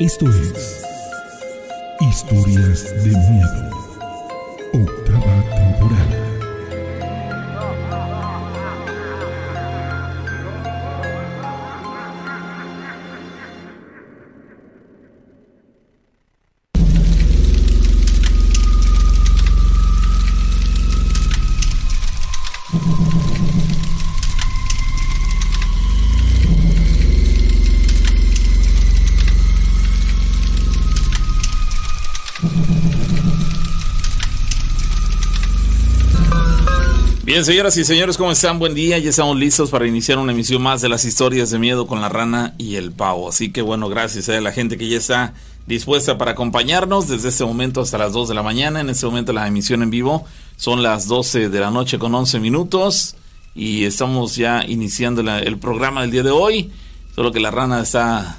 Esto es Historias de Miedo. Bien, señoras y señores, ¿cómo están? Buen día. Ya estamos listos para iniciar una emisión más de las historias de miedo con la rana y el pavo. Así que bueno, gracias a la gente que ya está dispuesta para acompañarnos desde este momento hasta las 2 de la mañana. En este momento la emisión en vivo son las 12 de la noche con 11 minutos y estamos ya iniciando el programa del día de hoy. Solo que la rana está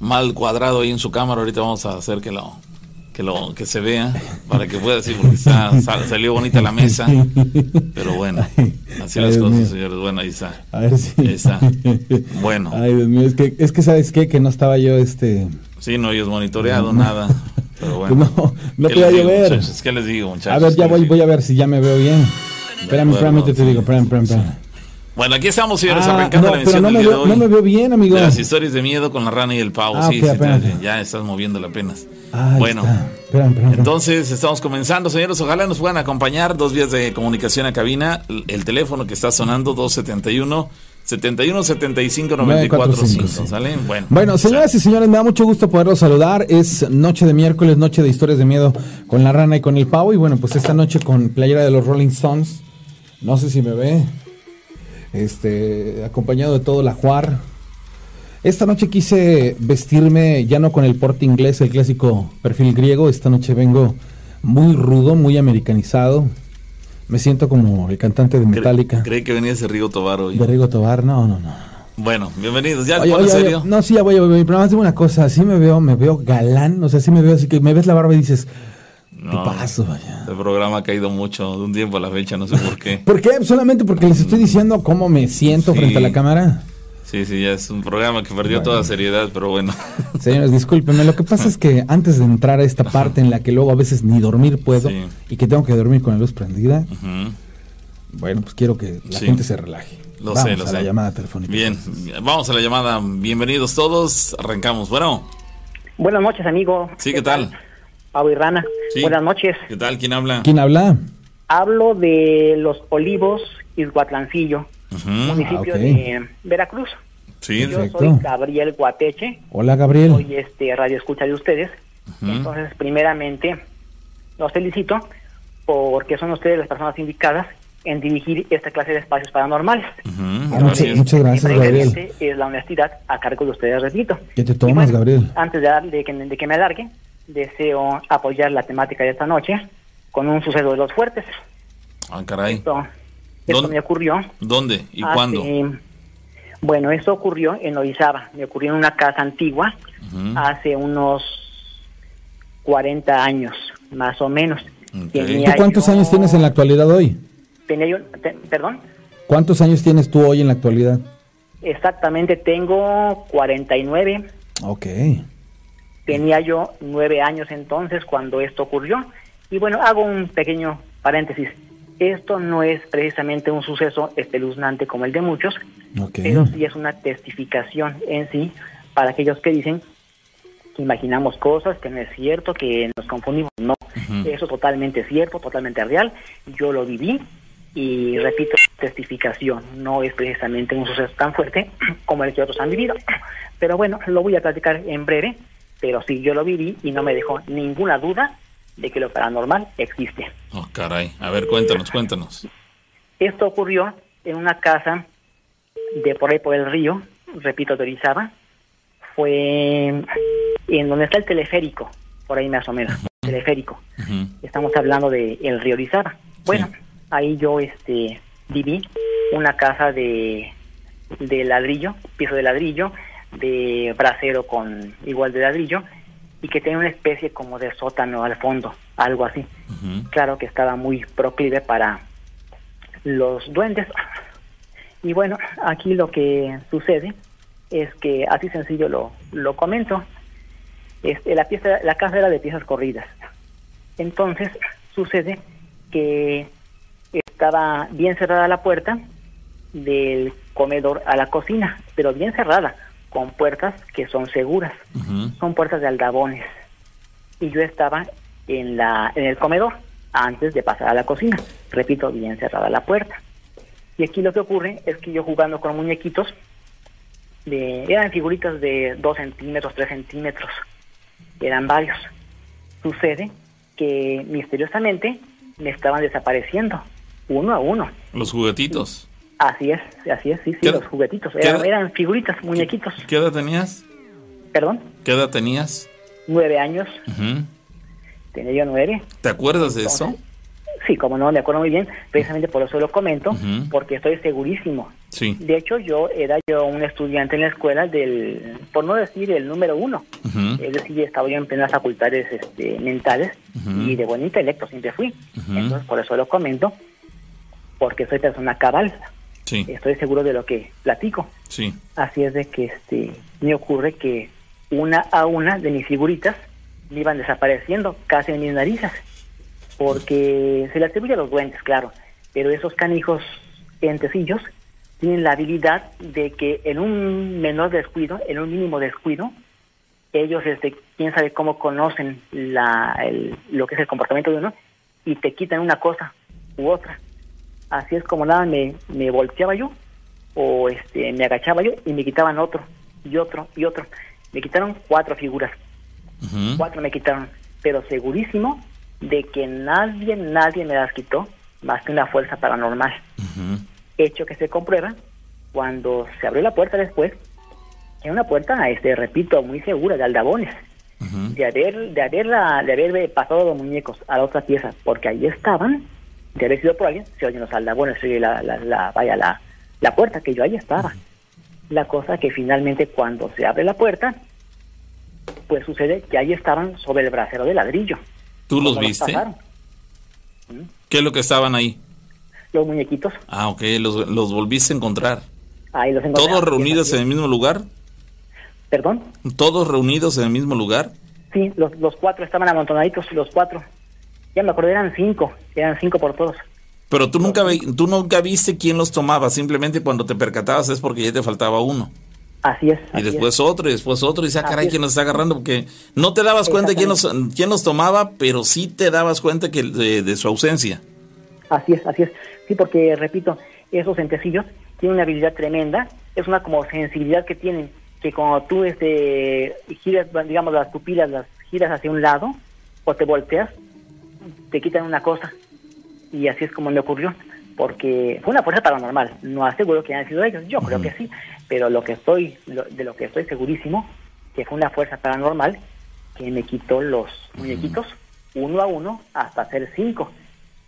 mal cuadrado ahí en su cámara. Ahorita vamos a hacer que lo que lo que se vea para que pueda decir porque está, sal- salió bonita la mesa. Pero bueno, así Ay, las cosas, mío. señores. Bueno, ahí está. A ver si. Ahí está. Bueno. Ay, Dios mío, es que, es que ¿sabes qué? Que no estaba yo, este. Sí, no hayas monitoreado nada. Pero bueno. No, no ¿Qué podía les digo, llover. ¿Qué les digo, muchachos? A ver, ya ¿Qué voy, voy a ver si ya me veo bien. Espérame, espérame, te, te sí, digo, espérame, sí. espérame. Bueno, aquí estamos, señores, Ah, arrancando no, la emisión no del me, día de veo, hoy. no me veo bien, amigo. De las historias de miedo con la rana y el pavo. Ah, sí, sí, apenas. ya estás moviéndola apenas. Ahí bueno, entonces estamos comenzando, señores. Ojalá nos puedan acompañar. Dos vías de comunicación a cabina. El- El teléfono que está sonando, 271 71 75 94 5. 945, sí. ¿Sale? Bueno, Bueno, señoras y señores, me da mucho gusto poderlos saludar. Es noche de miércoles, noche de historias de miedo con la rana y con el pavo. Y bueno, pues esta noche con playera de los Rolling Stones. No sé si me ve. Este, acompañado de todo la Juar. Esta noche quise vestirme ya no con el porte inglés, el clásico perfil griego. Esta noche vengo muy rudo, muy americanizado. Me siento como el cantante de Metallica. Creí que venía ese Rigo Tobar hoy. De Rigo Tobar. No, no, no. Bueno, bienvenidos. ¿Ya Oye, oye, serio? no, sí, ya voy, voy, voy, pero nada más digo una cosa, sí me veo, me veo galán, o sea, sí me veo así que me ves la barba y dices, ¿qué No, paso, vaya? Este programa ha caído mucho de un tiempo a la fecha, no sé por qué. ¿Por qué? Solamente porque les estoy diciendo cómo me siento Sí. frente a la cámara. Sí, sí, ya es un programa que perdió toda seriedad, pero bueno. Señores, discúlpenme, lo que pasa es que antes de entrar a esta parte en la que luego a veces ni dormir puedo Sí. y que tengo que dormir con la luz prendida, bueno, pues quiero que la Sí. gente se relaje. Lo Vamos sé, lo a sé. la llamada telefónica. Bien, vamos a la llamada. Bienvenidos todos. Arrancamos. Bueno, Buenas noches, amigo. sí, ¿qué tal? Pavo y Rana. Sí. Buenas noches. ¿Qué tal? ¿Quién habla? ¿Quién habla? Hablo de Los Olivos, Izguatlancillo, Ujú. municipio Ah, ok. de Veracruz. Sí, Yo Perfecto. soy Gabriel Guateche, Hola, Gabriel. soy este radio escucha de ustedes. Entonces, primeramente, los felicito porque son ustedes las personas indicadas en dirigir esta clase de espacios paranormales. Ah, así muchas- es. muchas gracias, Gabriel. Es la honestidad a cargo de ustedes, repito. ¿Qué te tomas, Gabriel? Antes de, dar- de que, de que me alargue, deseo apoyar la temática de esta noche con un suceso de los fuertes. Ah, caray. Esto, esto ¿Dónde? me ocurrió. ¿Dónde y hace- cuándo? Bueno, esto ocurrió en Orizaba. Me ocurrió en una casa antigua hace unos 40 años, más o menos. Ok. ¿Tú cuántos yo- años tienes en la actualidad hoy? Tenía yo, te- perdón, ¿Cuántos años tienes tú hoy en la actualidad? exactamente tengo 49. Ok. Tenía yo nueve años entonces cuando esto ocurrió. Y bueno, hago un pequeño paréntesis. Esto no es precisamente un suceso espeluznante como el de muchos, Ok. pero sí es una testificación en sí para aquellos que dicen que imaginamos cosas, que no es cierto, que nos confundimos. No, eso es totalmente cierto, totalmente real. Yo lo viví y repito, testificación. No es precisamente un suceso tan fuerte como el que otros han vivido. Pero bueno, lo voy a platicar en breve, pero sí, yo lo viví y no me dejó ninguna duda de que lo paranormal existe. Oh, caray. A ver, cuéntanos, cuéntanos. Esto ocurrió en una casa de por ahí por el río, repito, de Orizaba. Fue en donde está el teleférico, por ahí más o menos, teleférico. Estamos hablando de el río Orizaba. Bueno, Sí. ahí yo este viví una casa de, de ladrillo, piso de ladrillo, de brasero con igual de ladrillo, y que tenía una especie como de sótano al fondo, algo así claro que estaba muy proclive para los duendes. Y bueno, aquí lo que sucede es que así sencillo lo, lo comento. Este, la, pieza, la casa era de piezas corridas. Entonces sucede que estaba bien cerrada la puerta del comedor a la cocina, pero bien cerrada, con puertas que son seguras. Son puertas de aldabones. Y yo estaba en, la, en el comedor antes de pasar a la cocina. Repito, bien cerrada la puerta. Y aquí lo que ocurre es que yo jugando con muñequitos, de, eran figuritas de 2 centímetros, 3 centímetros, eran varios. Sucede que misteriosamente me estaban desapareciendo, uno a uno. Los juguetitos. Así es, así es, sí, sí, los juguetitos. Eran, figuritas, muñequitos. ¿Qué, edad tenías? ¿Perdón? ¿Qué edad tenías? Nueve años. Tenía yo nueve. ¿Te acuerdas de eso? Sí, como no, me acuerdo muy bien. Precisamente por eso lo comento, porque estoy segurísimo. Sí. De hecho, yo era yo un estudiante en la escuela del, por no decir el número uno. Es decir, estaba yo en plenas facultades este, mentales y de buen intelecto siempre fui. Entonces, por eso lo comento, porque soy persona cabal. Estoy seguro de lo que platico. Sí. Así es de que este me ocurre que una a una de mis figuritas me iban desapareciendo casi en mis narices. Porque se le atribuye a los duendes, claro. Pero esos canijos entecillos tienen la habilidad de que en un menor descuido, en un mínimo descuido, ellos, este, quién sabe cómo conocen la, lo que es el comportamiento de uno y te quitan una cosa u otra así es como nada me, me volteaba yo o este me agachaba yo y me quitaban otro y otro y otro. Me quitaron cuatro figuras. Cuatro me quitaron, pero segurísimo de que nadie, nadie me las quitó más que una fuerza paranormal. Hecho que se comprueba cuando se abrió la puerta después, era una puerta, este, repito, muy segura, de aldabones. De haber, de haberla, de haber pasado los muñecos a la otra pieza, porque ahí estaban, de haber sido por alguien, se oyen los aldabones, se oye la, la, vaya, la, la puerta, que yo ahí estaba. La cosa que finalmente cuando se abre la puerta, pues sucede que ahí estaban sobre el brasero de ladrillo. ¿Tú los viste? ¿Qué es lo que estaban ahí? Los muñequitos. Ah, ok, los, los volviste a encontrar. Ahí los encontré. ¿Todos reunidos en el mismo lugar? ¿Perdón? ¿Todos reunidos en el mismo lugar? Sí, los, los cuatro estaban amontonaditos, los cuatro. Ya me acordé, eran cinco, eran cinco por todos. Pero tú nunca, tú nunca viste quién los tomaba, simplemente cuando te percatabas es porque ya te faltaba uno. Así es. y después otro, y después otro, y dices, ah, caray, ¿quién nos está agarrando? Porque no te dabas cuenta quién los, quién los tomaba, pero sí te dabas cuenta que de, su ausencia. Así es, así es. Sí, porque, repito, esos entecillos tienen una habilidad tremenda, es una como sensibilidad que tienen, que cuando tú este, giras, digamos, las pupilas, las giras hacia un lado, o te volteas, te quitan una cosa. Y así es como me ocurrió, porque fue una fuerza paranormal. No aseguro que hayan sido ellos, yo creo que sí, pero lo que estoy, de lo que estoy segurísimo, que fue una fuerza paranormal que me quitó los muñequitos uno a uno hasta hacer cinco.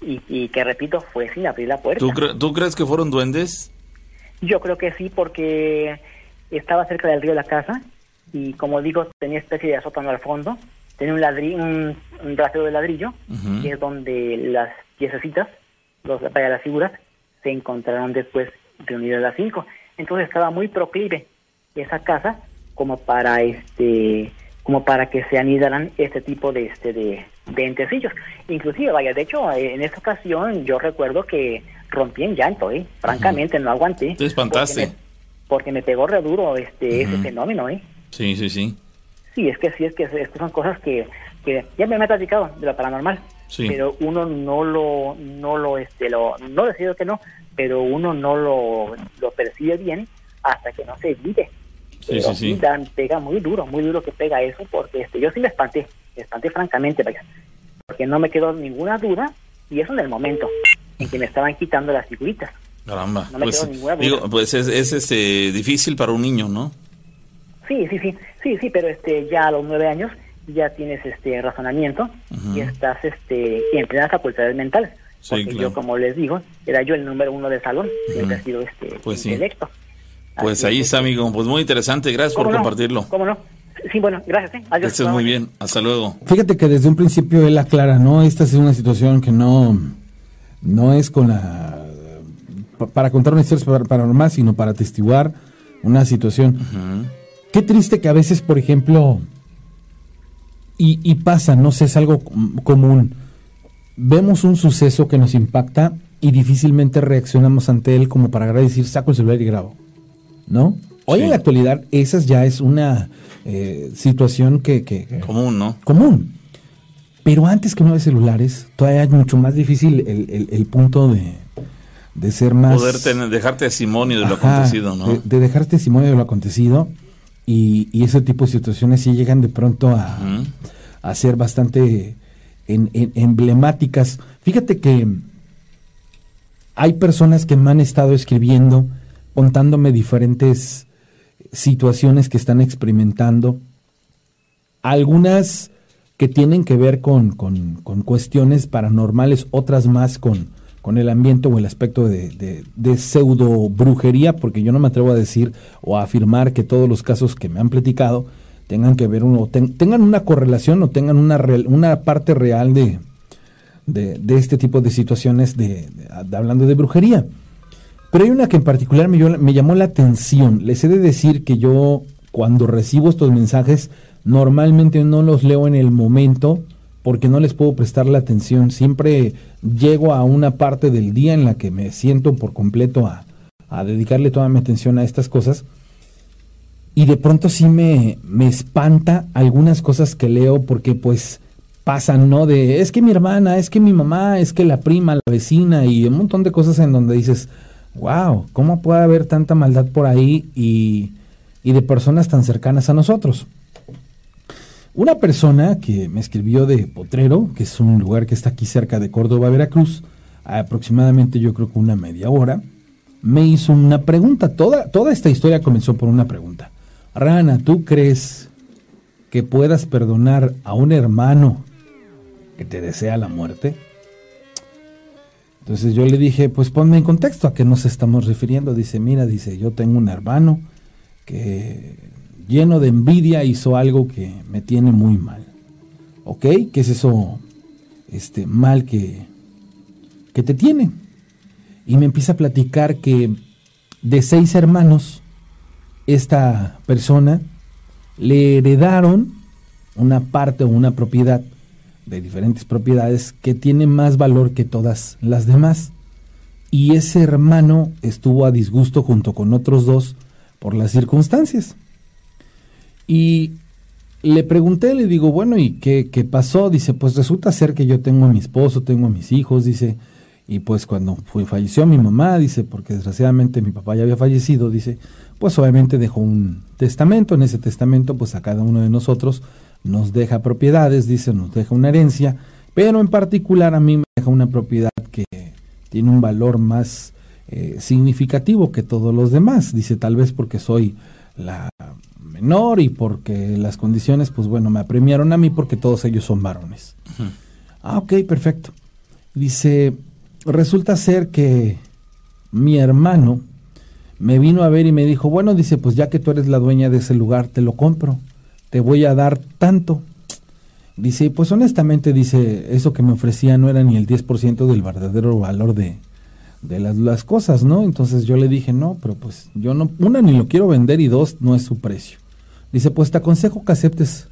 Y, que repito, fue sin abrir la puerta. ¿Tú, crees que fueron duendes? Yo creo que sí, porque estaba cerca del río de la casa y como digo, tenía especie de sótano al fondo Tenía un ladrillo, un, de ladrillo, que es donde las piececitas, los, para las figuras, se encontraron después reunidas las cinco. Entonces estaba muy proclive esa casa como para este como para que se anidaran este tipo de este de, de entecillos. Inclusive, vaya, de hecho, en esta ocasión yo recuerdo que rompí en llanto, ¿eh? Francamente, no aguanté. Te espantaste. Porque me, pegó re duro este, ese fenómeno, ¿eh? Sí, sí, sí. Sí, es que sí, es que, son cosas que, ya me, he platicado de lo paranormal, pero uno no lo, no lo, este, lo, no decido que no, pero uno no lo, lo percibe bien hasta que no se vive. Sí, sí, sí. pega muy duro, muy duro que pega eso, porque este, yo sí me espanté, me espanté francamente, vaya, porque no me quedó ninguna duda, y eso en el momento en que me estaban quitando las figuritas. Caramba, no me pues, quedó ninguna duda. Digo, pues es, es este, difícil para un niño, ¿no? Sí, sí, sí, sí, sí, pero este ya a los nueve años ya tienes este razonamiento y estás este en plenas facultades mentales. porque yo, como les digo, era yo el número uno de salón, siempre ha sido este pues intelecto. Pues ahí está, amigo. Pues muy interesante. Gracias por compartirlo. ¿Cómo no? Sí, bueno, gracias. ¿eh? Adiós. Muy bien. Hasta luego. Fíjate que desde un principio él aclara, ¿no? Esta es una situación que no, no es con la... para contar una historia paranormal, sino para atestiguar una situación. Qué triste que a veces, por ejemplo, y, y pasa, no sé, es algo común. Vemos un suceso que nos impacta y difícilmente reaccionamos ante él como para decir, saco el celular y grabo. ¿No? Hoy en la actualidad, esa ya es una eh, situación que, Común, ¿no? Común. Pero antes que no había celulares, todavía es mucho más difícil el, punto de, ser más... Poder tener, dejar testimonio de lo acontecido, ¿no? De, dejar testimonio de lo acontecido y, ese tipo de situaciones sí llegan de pronto a, a ser bastante emblemáticas. Fíjate que hay personas que me han estado escribiendo contándome diferentes situaciones que están experimentando. Algunas que tienen que ver con, con, cuestiones paranormales, otras más con, con el ambiente o el aspecto de, pseudo brujería, porque yo no me atrevo a decir o a afirmar que todos los casos que me han platicado tengan que ver uno, tengan una correlación o tengan una, una parte real de, de, este tipo de situaciones de, hablando de brujería. Pero hay una que en particular me, me llamó la atención. Les he de decir que yo cuando recibo estos mensajes normalmente no los leo en el momento porque no les puedo prestar la atención. Siempre llego a una parte del día en la que me siento por completo a, a dedicarle toda mi atención a estas cosas. Y de pronto sí me, me espanta algunas cosas que leo porque pues pasan, ¿no? De es que mi hermana, es que mi mamá, es que la prima, la vecina y un montón de cosas en donde dices, wow, ¿cómo puede haber tanta maldad por ahí y, de personas tan cercanas a nosotros? Una persona que me escribió de Potrero, que es un lugar que está aquí cerca de Córdoba, Veracruz, aproximadamente yo creo que una media hora, me hizo una pregunta. Toda, toda esta historia comenzó por una pregunta. Rana, ¿tú crees que puedas perdonar a un hermano que te desea la muerte? Entonces yo le dije, pues ponme en contexto a qué nos estamos refiriendo. Dice, mira, dice, yo tengo un hermano que lleno de envidia hizo algo que me tiene muy mal. ¿Ok? ¿Qué es eso este, mal que, que te tiene? Y me empieza a platicar que de seis hermanos, esta persona le heredaron una parte o una propiedad de diferentes propiedades que tiene más valor que todas las demás. Y ese hermano estuvo a disgusto junto con otros dos por las circunstancias. Y le pregunté, le digo, bueno, ¿y qué, qué pasó? Dice, pues resulta ser que yo tengo a mi esposo, tengo a mis hijos, dice, y pues cuando falleció mi mamá, dice, porque desgraciadamente mi papá ya había fallecido, dice, pues obviamente dejó un testamento, en ese testamento pues a cada uno de nosotros nos deja propiedades, dice, nos deja una herencia, pero en particular a mí me deja una propiedad que tiene un valor más eh, significativo que todos los demás, dice, tal vez porque soy la menor y porque las condiciones, pues bueno, me apremiaron a mí porque todos ellos son varones. Ah, ok, perfecto. Dice, resulta ser que mi hermano me vino a ver y me dijo, bueno, dice, pues ya que tú eres la dueña de ese lugar, te lo compro te voy a dar tanto. Dice, pues honestamente, dice, eso que me ofrecía no era ni el 10% del verdadero valor de, las, cosas, ¿no? Entonces yo le dije, no, pero pues yo no, una, ni lo quiero vender y dos, no es su precio. Dice, pues te aconsejo que aceptes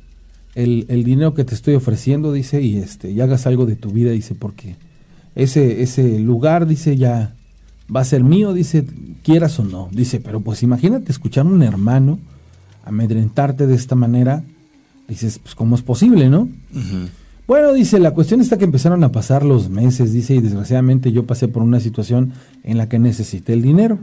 el, dinero que te estoy ofreciendo, dice, y este, y hagas algo de tu vida, dice, porque ese, ese lugar, dice, ya va a ser mío, dice, quieras o no. Dice, pero pues imagínate escuchar a un hermano amedrentarte de esta manera, dices, pues ¿cómo es posible, no? Bueno, dice, la cuestión está que empezaron a pasar los meses, dice, y desgraciadamente yo pasé por una situación en la que necesité el dinero.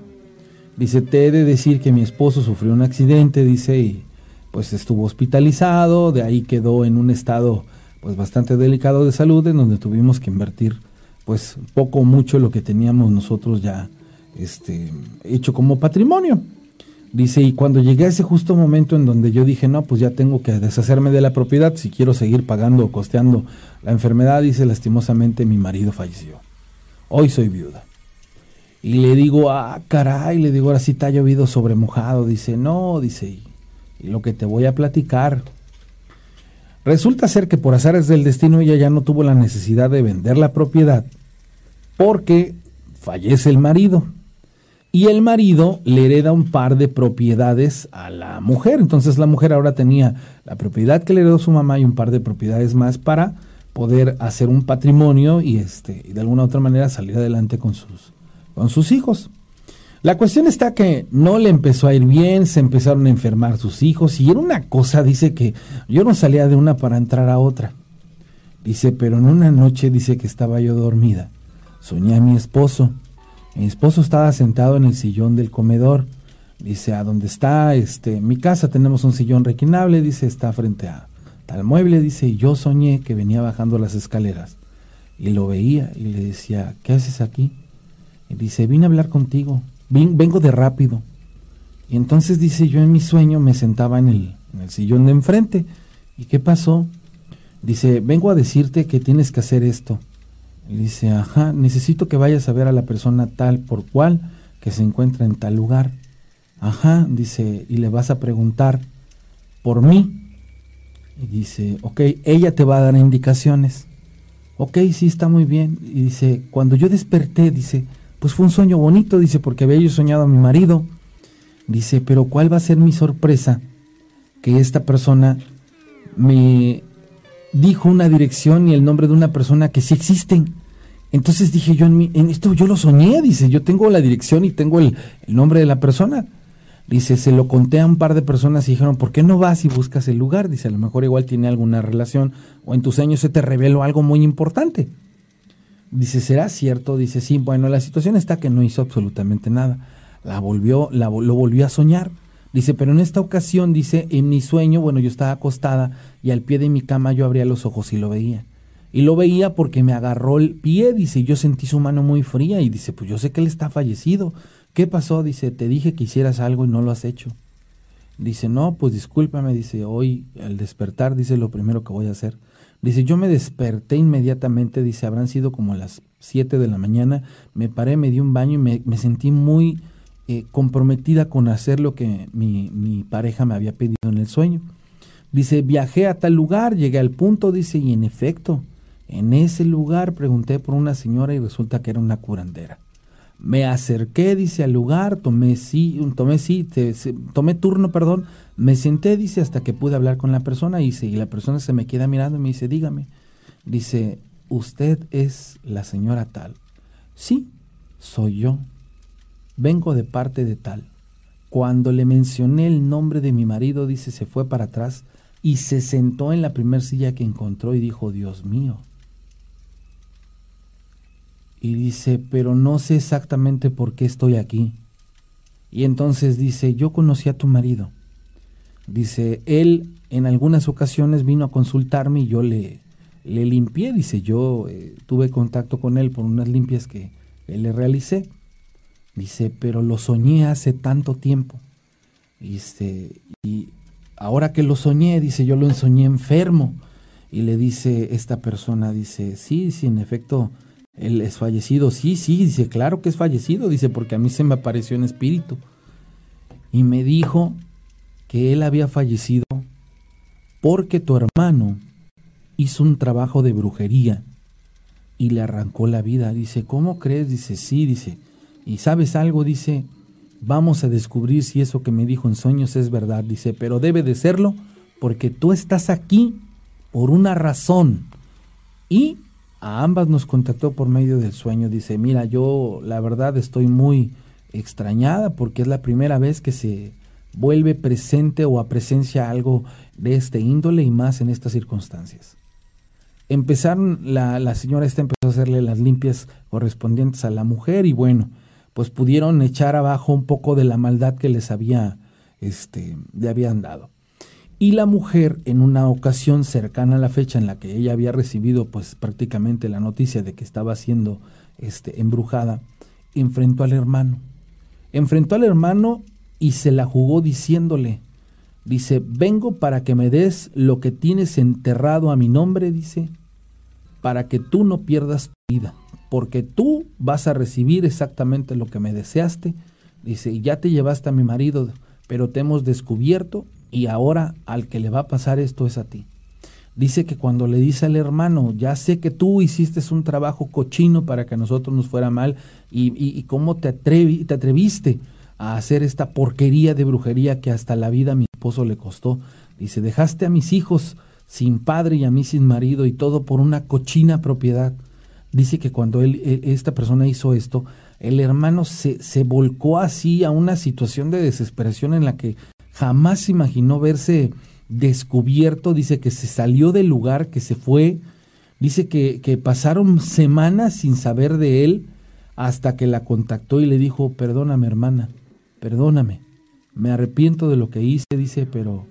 Dice, te he de decir que mi esposo sufrió un accidente, dice, y pues estuvo hospitalizado, de ahí quedó en un estado pues bastante delicado de salud, en donde tuvimos que invertir pues poco o mucho lo que teníamos nosotros ya este, hecho como patrimonio. Dice, y cuando llegué a ese justo momento en donde yo dije, no, pues ya tengo que deshacerme de la propiedad si quiero seguir pagando o costeando la enfermedad, dice, lastimosamente mi marido falleció. Hoy soy viuda. Y le digo, ah, caray, le digo, ahora sí te ha llovido sobre mojado. Dice, no, dice, lo que te voy a platicar. Resulta ser que por azares del destino ella ya no tuvo la necesidad de vender la propiedad porque fallece el marido y el marido le hereda un par de propiedades a la mujer. Entonces la mujer ahora tenía la propiedad que le heredó su mamá y un par de propiedades más para poder hacer un patrimonio y este y de alguna u otra manera salir adelante con sus con sus hijos. La cuestión está que no le empezó a ir bien, se empezaron a enfermar sus hijos y era una cosa, dice que yo no salía de una para entrar a otra. Dice, pero en una noche dice que estaba yo dormida. Soñé a mi esposo mi esposo estaba sentado en el sillón del comedor. Dice, a dónde está este, mi casa tenemos un sillón requinable, dice, está frente a tal mueble, dice, y yo soñé que venía bajando las escaleras. Y lo veía y le decía, ¿qué haces aquí? Y dice, vine a hablar contigo, vengo de rápido. Y entonces dice, yo en mi sueño me sentaba en el, sillón de enfrente. ¿Y qué pasó? Dice, vengo a decirte que tienes que hacer esto. Dice, ajá, necesito que vayas a ver a la persona tal por cual que se encuentra en tal lugar. Ajá, dice, y le vas a preguntar por mí. Y dice, ok, ella te va a dar indicaciones. Ok, sí, está muy bien. Y dice, cuando yo desperté, dice, pues fue un sueño bonito, dice, porque había yo soñado a mi marido. Dice, pero ¿cuál va a ser mi sorpresa? Que esta persona me dijo una dirección y el nombre de una persona que sí existen. Entonces dije yo, en, en esto yo lo soñé, dice, yo tengo la dirección y tengo el, nombre de la persona. Dice, se lo conté a un par de personas y dijeron, ¿por qué no vas y buscas el lugar? Dice, a lo mejor igual tiene alguna relación o en tus sueños se te reveló algo muy importante. Dice, ¿será cierto? Dice, sí, bueno, la situación está que no hizo absolutamente nada. La volvió, la, lo volvió a soñar. Dice, pero en esta ocasión, dice, en mi sueño, bueno, yo estaba acostada y al pie de mi cama yo abría los ojos y lo veía. Y lo veía porque me agarró el pie, dice, yo sentí su mano muy fría y dice, pues yo sé que él está fallecido. ¿Qué pasó? Dice, te dije que hicieras algo y no lo has hecho. Dice, no, pues discúlpame, dice, hoy al despertar, dice, lo primero que voy a hacer. Dice, yo me desperté inmediatamente, dice, habrán sido como las 7 de la mañana, me paré, me di un baño y me, me sentí muy eh, comprometida con hacer lo que mi, mi pareja me había pedido en el sueño. Dice, viajé a tal lugar, llegué al punto, dice, y en efecto, en ese lugar pregunté por una señora y resulta que era una curandera. Me acerqué, dice, al lugar, tomé sí, tomé sí, tomé turno, perdón, me senté, dice, hasta que pude hablar con la persona, dice, y la persona se me queda mirando y me dice, dígame, dice, ¿usted es la señora tal? Sí, soy yo. Vengo de parte de tal. Cuando le mencioné el nombre de mi marido, dice, se fue para atrás y se sentó en la primer silla que encontró y dijo, Dios mío, y dice, pero no sé exactamente por qué estoy aquí. Y entonces dice, yo conocí a tu marido. Dice, él en algunas ocasiones vino a consultarme y yo le, le limpié. Dice, yo eh, tuve contacto con él por unas limpias que le realicé. Dice, pero lo soñé hace tanto tiempo. Dice, y ahora que lo soñé, dice, yo lo soñé enfermo. Y le dice esta persona, dice, sí, sí, en efecto, él es fallecido. Sí, sí, dice, claro que es fallecido, dice, porque a mí se me apareció en espíritu. Y me dijo que él había fallecido porque tu hermano hizo un trabajo de brujería y le arrancó la vida. Dice, ¿cómo crees? Dice, sí, dice. ¿Y sabes algo? Dice, vamos a descubrir si eso que me dijo en sueños es verdad. Dice, pero debe de serlo porque tú estás aquí por una razón. Y a ambas nos contactó por medio del sueño. Dice, mira, yo la verdad estoy muy extrañada porque es la primera vez que se vuelve presente o a presencia algo de este índole y más en estas circunstancias. Empezaron, la, la señora esta empezó a hacerle las limpias correspondientes a la mujer y bueno, pues pudieron echar abajo un poco de la maldad que les había, este, le habían dado. Y la mujer, en una ocasión cercana a la fecha en la que ella había recibido pues prácticamente la noticia de que estaba siendo este, embrujada, enfrentó al hermano. Enfrentó al hermano y se la jugó diciéndole, dice, vengo para que me des lo que tienes enterrado a mi nombre, dice, para que tú no pierdas tu vida, porque tú vas a recibir exactamente lo que me deseaste, dice, y ya te llevaste a mi marido, pero te hemos descubierto y ahora al que le va a pasar esto es a ti. dice que cuando le dice al hermano, ya sé que tú hiciste un trabajo cochino para que a nosotros nos fuera mal y, y, cómo te, te atreviste a hacer esta porquería de brujería que hasta la vida a mi esposo le costó. Dice, dejaste a mis hijos sin padre y a mí sin marido y todo por una cochina propiedad. Dice que cuando él, e, esta persona hizo esto, el hermano se, se volcó así a una situación de desesperación en la que jamás imaginó verse descubierto, dice que se salió del lugar, que se fue, dice que, que pasaron semanas sin saber de él hasta que la contactó y le dijo, perdóname hermana, perdóname, me arrepiento de lo que hice, dice, pero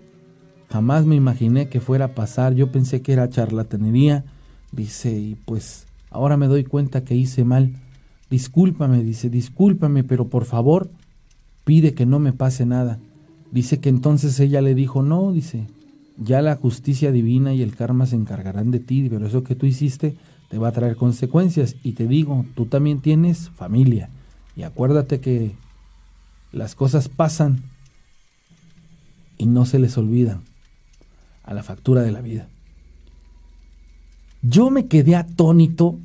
jamás me imaginé que fuera a pasar, yo pensé que era charlatanería, dice, y pues ahora me doy cuenta que hice mal, discúlpame, dice, discúlpame, pero por favor, pide que no me pase nada. Dice que entonces ella le dijo, no, dice, ya la justicia divina y el karma se encargarán de ti, pero eso que tú hiciste te va a traer consecuencias. Y te digo, tú también tienes familia. Y acuérdate que las cosas pasan y no se les olvidan a la factura de la vida. Yo me quedé atónito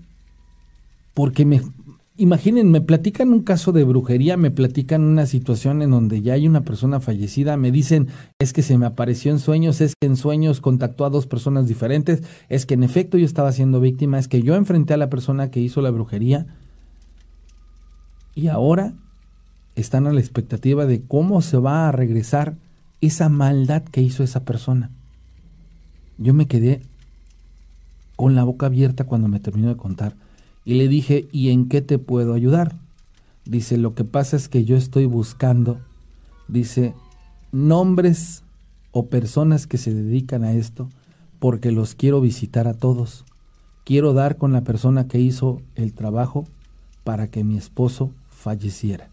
porque me, Imaginen, me platican un caso de brujería, me platican una situación en donde ya hay una persona fallecida, me dicen es que se me apareció en sueños, es que en sueños contactó a dos personas diferentes, es que en efecto yo estaba siendo víctima, es que yo enfrenté a la persona que hizo la brujería y ahora están a la expectativa de cómo se va a regresar esa maldad que hizo esa persona. Yo me quedé con la boca abierta cuando me terminó de contar. Y le dije, ¿y en qué te puedo ayudar? Dice, lo que pasa es que yo estoy buscando, dice, nombres o personas que se dedican a esto, porque los quiero visitar a todos. Quiero dar con la persona que hizo el trabajo para que mi esposo falleciera.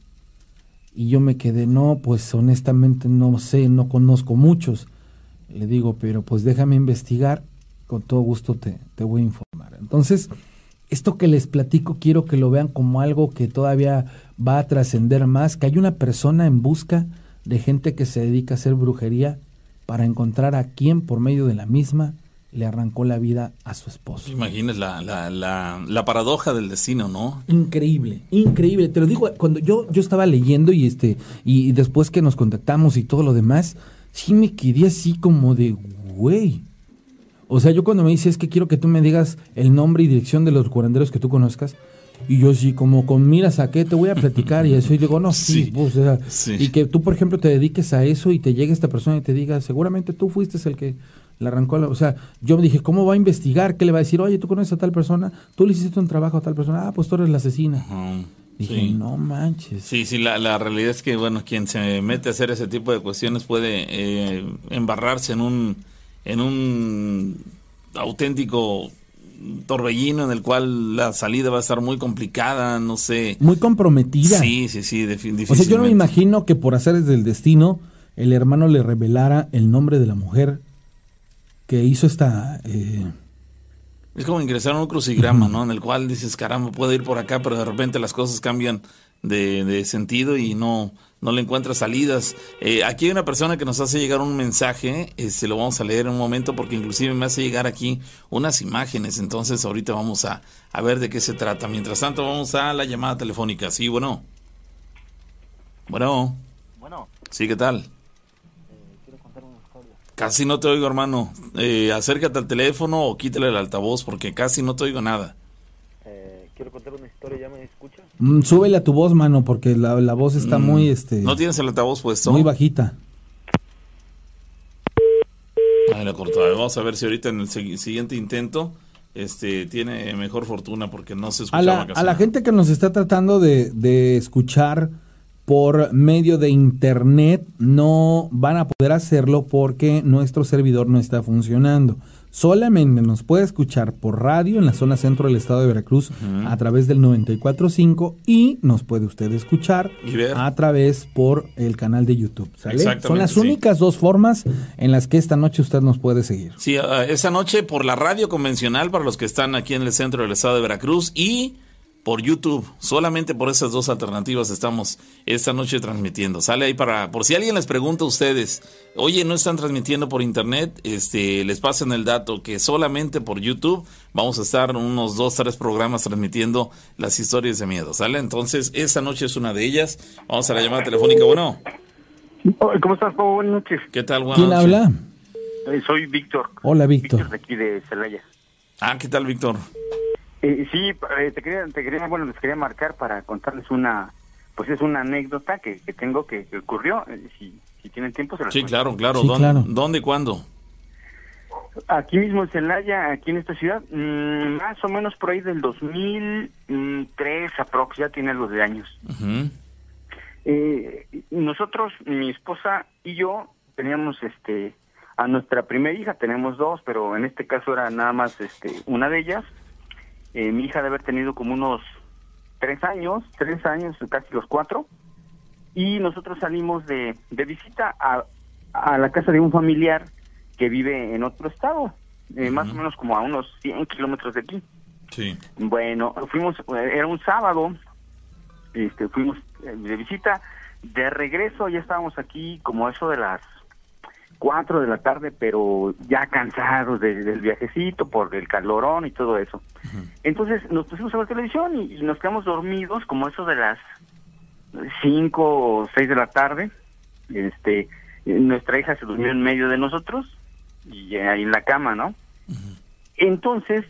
Y yo me quedé, no, pues honestamente no sé, no conozco muchos. Le digo, pero pues déjame investigar, con todo gusto te, te voy a informar. Entonces, esto que les platico quiero que lo vean como algo que todavía va a trascender más, que hay una persona en busca de gente que se dedica a hacer brujería para encontrar a quien por medio de la misma le arrancó la vida a su esposo. Imagínese la, la, la, la, paradoja del destino, ¿no? Increíble, increíble. Te lo digo, cuando yo, yo estaba leyendo y este, y después que nos contactamos y todo lo demás, sí me quedé así como de, güey, o sea, yo cuando me dices que quiero que tú me digas el nombre y dirección de los curanderos que tú conozcas, y yo sí, como con miras a qué te voy a platicar y eso, y digo, no, sí, pues, y que tú, por ejemplo, te dediques a eso y te llegue esta persona y te diga, seguramente tú fuiste el que le arrancó, la, o sea, yo me dije, ¿cómo va a investigar? ¿Qué le va a decir? Oye, tú conoces a tal persona, tú le hiciste un trabajo a tal persona, ah, pues tú eres la asesina. Dije, no manches. Sí, sí, la, la, realidad es que, bueno, quien se mete a hacer ese tipo de cuestiones puede eh, embarrarse en un en un auténtico torbellino en el cual la salida va a estar muy complicada, no sé. Muy comprometida. Sí, sí, sí, definitivamente. O sea, yo no me imagino que por hacer desde el destino el hermano le revelara el nombre de la mujer que hizo esta... Eh... Es como ingresar a un crucigrama, ¿no? En el cual dices, caramba, puedo ir por acá, pero de repente las cosas cambian de, de sentido y no, no le encuentra salidas. Eh, aquí hay una persona que nos hace llegar un mensaje, se este, lo vamos a leer en un momento porque inclusive me hace llegar aquí unas imágenes, entonces ahorita vamos a, a ver de qué se trata. Mientras tanto vamos a la llamada telefónica. Sí, bueno. Bueno. Bueno. Sí, ¿qué tal? Eh, casi no te oigo, hermano. Eh, acércate al teléfono o quítale el altavoz porque casi no te oigo nada. quiero contar una historia, ¿ya me escuchas? Mm, súbele a tu voz, mano, porque la, la voz está mm, muy... este ¿No tienes el altavoz puesto? Muy bajita. Ay, la Vamos a ver si ahorita en el siguiente intento este tiene mejor fortuna porque no se escucha. A la, a la gente que nos está tratando de, de escuchar por medio de internet no van a poder hacerlo porque nuestro servidor no está funcionando solamente nos puede escuchar por radio en la zona centro del estado de Veracruz a través del 94.5 y nos puede usted escuchar a través por el canal de YouTube. Son las únicas dos formas en las que esta noche usted nos puede seguir. Sí, uh, esta noche por la radio convencional para los que están aquí en el centro del estado de Veracruz y por YouTube. Solamente por esas dos alternativas estamos esta noche transmitiendo. Sale ahí para, por si alguien les pregunta a ustedes, oye, no están transmitiendo por internet, este, les pasen el dato que solamente por YouTube vamos a estar unos dos, tres programas transmitiendo las historias de miedo. ¿Sale? Entonces, esta noche es una de ellas. Vamos a la llamada telefónica. Bueno. ¿Cómo estás, Pau? Buenas noches. ¿Qué tal? Buenas ¿Quién noches. habla? Eh, soy Víctor. Hola, Víctor. Víctor de aquí de Celaya. Ah, ¿qué tal, Víctor? Eh, sí, eh, te quería, te quería, bueno, les quería marcar para contarles una, pues es una anécdota que, que tengo que, que ocurrió. Eh, si, si tienen tiempo, se las Sí, cuento. claro, claro. Sí, ¿Dónde, claro. ¿Dónde y cuándo? Aquí mismo en Celaya, aquí en esta ciudad, mm, más o menos por ahí del 2003 aprox, ya tiene algo de años. Eh, nosotros, mi esposa y yo, teníamos este a nuestra primera hija, tenemos dos, pero en este caso era nada más este una de ellas. Eh, mi hija de haber tenido como unos tres años, tres años, casi los cuatro, y nosotros salimos de, de visita a, a la casa de un familiar que vive en otro estado, eh, más o menos como a unos 100 kilómetros de aquí. Sí. Bueno, fuimos, eh, era un sábado, este, fuimos eh, de visita, de regreso ya estábamos aquí como eso de las 4 de la tarde, pero ya cansados de- del viajecito por el calorón y todo eso. Entonces nos pusimos a ver televisión y, y nos quedamos dormidos como eso de las 5 o 6 de la tarde. Este, nuestra hija se durmió en medio de nosotros y ahí en la cama, ¿no? Entonces,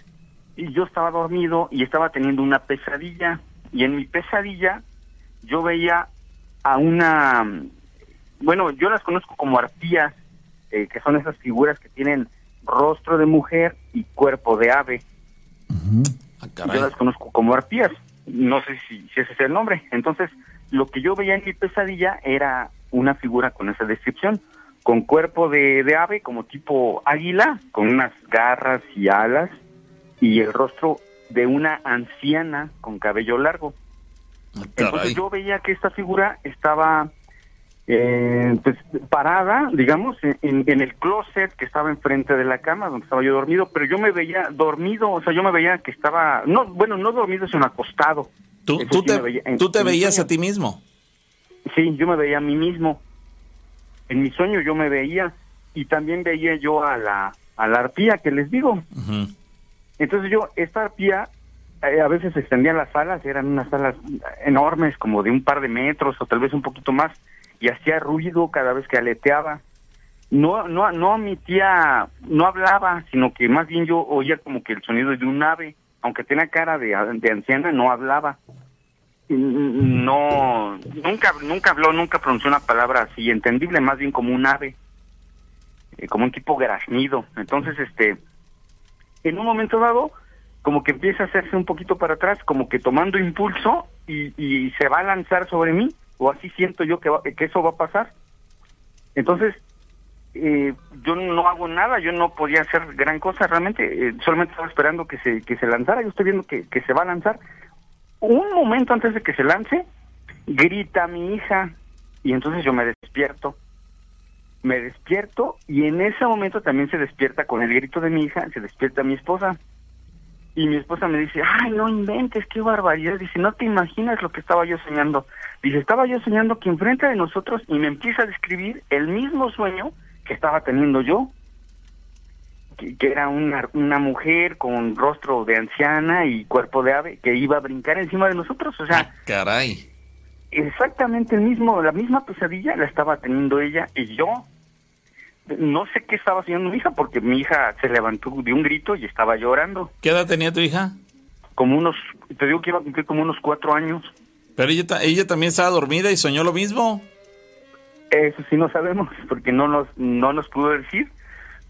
yo estaba dormido y estaba teniendo una pesadilla. Y en mi pesadilla yo veía a una, bueno, yo las conozco como arpías, eh, que son esas figuras que tienen rostro de mujer y cuerpo de ave. Ah, Yo las conozco como arpías. No sé si, si ese es el nombre. Entonces, lo que yo veía en mi pesadilla era una figura con esa descripción, con cuerpo de, de ave, como tipo águila, con unas garras y alas, y el rostro de una anciana con cabello largo. Ah, Entonces yo veía que esta figura estaba eh, pues, parada, digamos, en, en el closet que estaba enfrente de la cama donde estaba yo dormido, pero yo me veía dormido, o sea, yo me veía que estaba, no, bueno, no dormido, sino acostado. ¿Tú, tú te, me veía en- tú te veías sueño. a ti mismo? Sí, yo me veía a mí mismo. En mi sueño yo me veía y también veía yo a la, a la arpía que les digo. Entonces yo, esta arpía, eh, a veces extendían las alas, eran unas alas enormes, como de un par de metros o tal vez un poquito más, y hacía ruido cada vez que aleteaba. No, no, no emitía, no hablaba, sino que más bien yo oía como que el sonido de un ave, aunque tenía cara de, de anciana, no hablaba. No, nunca, nunca habló, nunca pronunció una palabra así, entendible, más bien como un ave, eh, como un tipo graznido. Entonces, este, en un momento dado, como que empieza a hacerse un poquito para atrás, como que tomando impulso y, y se va a lanzar sobre mí, o así siento yo que, va- que eso va a pasar. Entonces, eh, yo no hago nada, yo no podía hacer gran cosa realmente, eh, solamente estaba esperando que se, que se lanzara, yo estoy viendo que, que se va a lanzar. Un momento antes de que se lance, grita mi hija, y entonces yo me despierto me despierto y en ese momento también se despierta con el grito de mi hija, se despierta mi esposa. Y mi esposa me dice, ay, no inventes, qué barbaridad. Dice, no te imaginas lo que estaba yo soñando. Dice, estaba yo soñando que enfrente de nosotros y me empieza a describir el mismo sueño que estaba teniendo yo. Que, que era una, una mujer con rostro de anciana y cuerpo de ave que iba a brincar encima de nosotros. O sea, Ah, caray. exactamente el mismo, la misma pesadilla la estaba teniendo ella y yo. No sé qué estaba haciendo mi hija porque mi hija se levantó de un grito y estaba llorando. ¿Qué edad tenía tu hija? Como unos, te digo que iba a cumplir como unos cuatro años. Pero ella, ella también estaba dormida y soñó lo mismo. Eso sí no sabemos porque no nos, no nos pudo decir.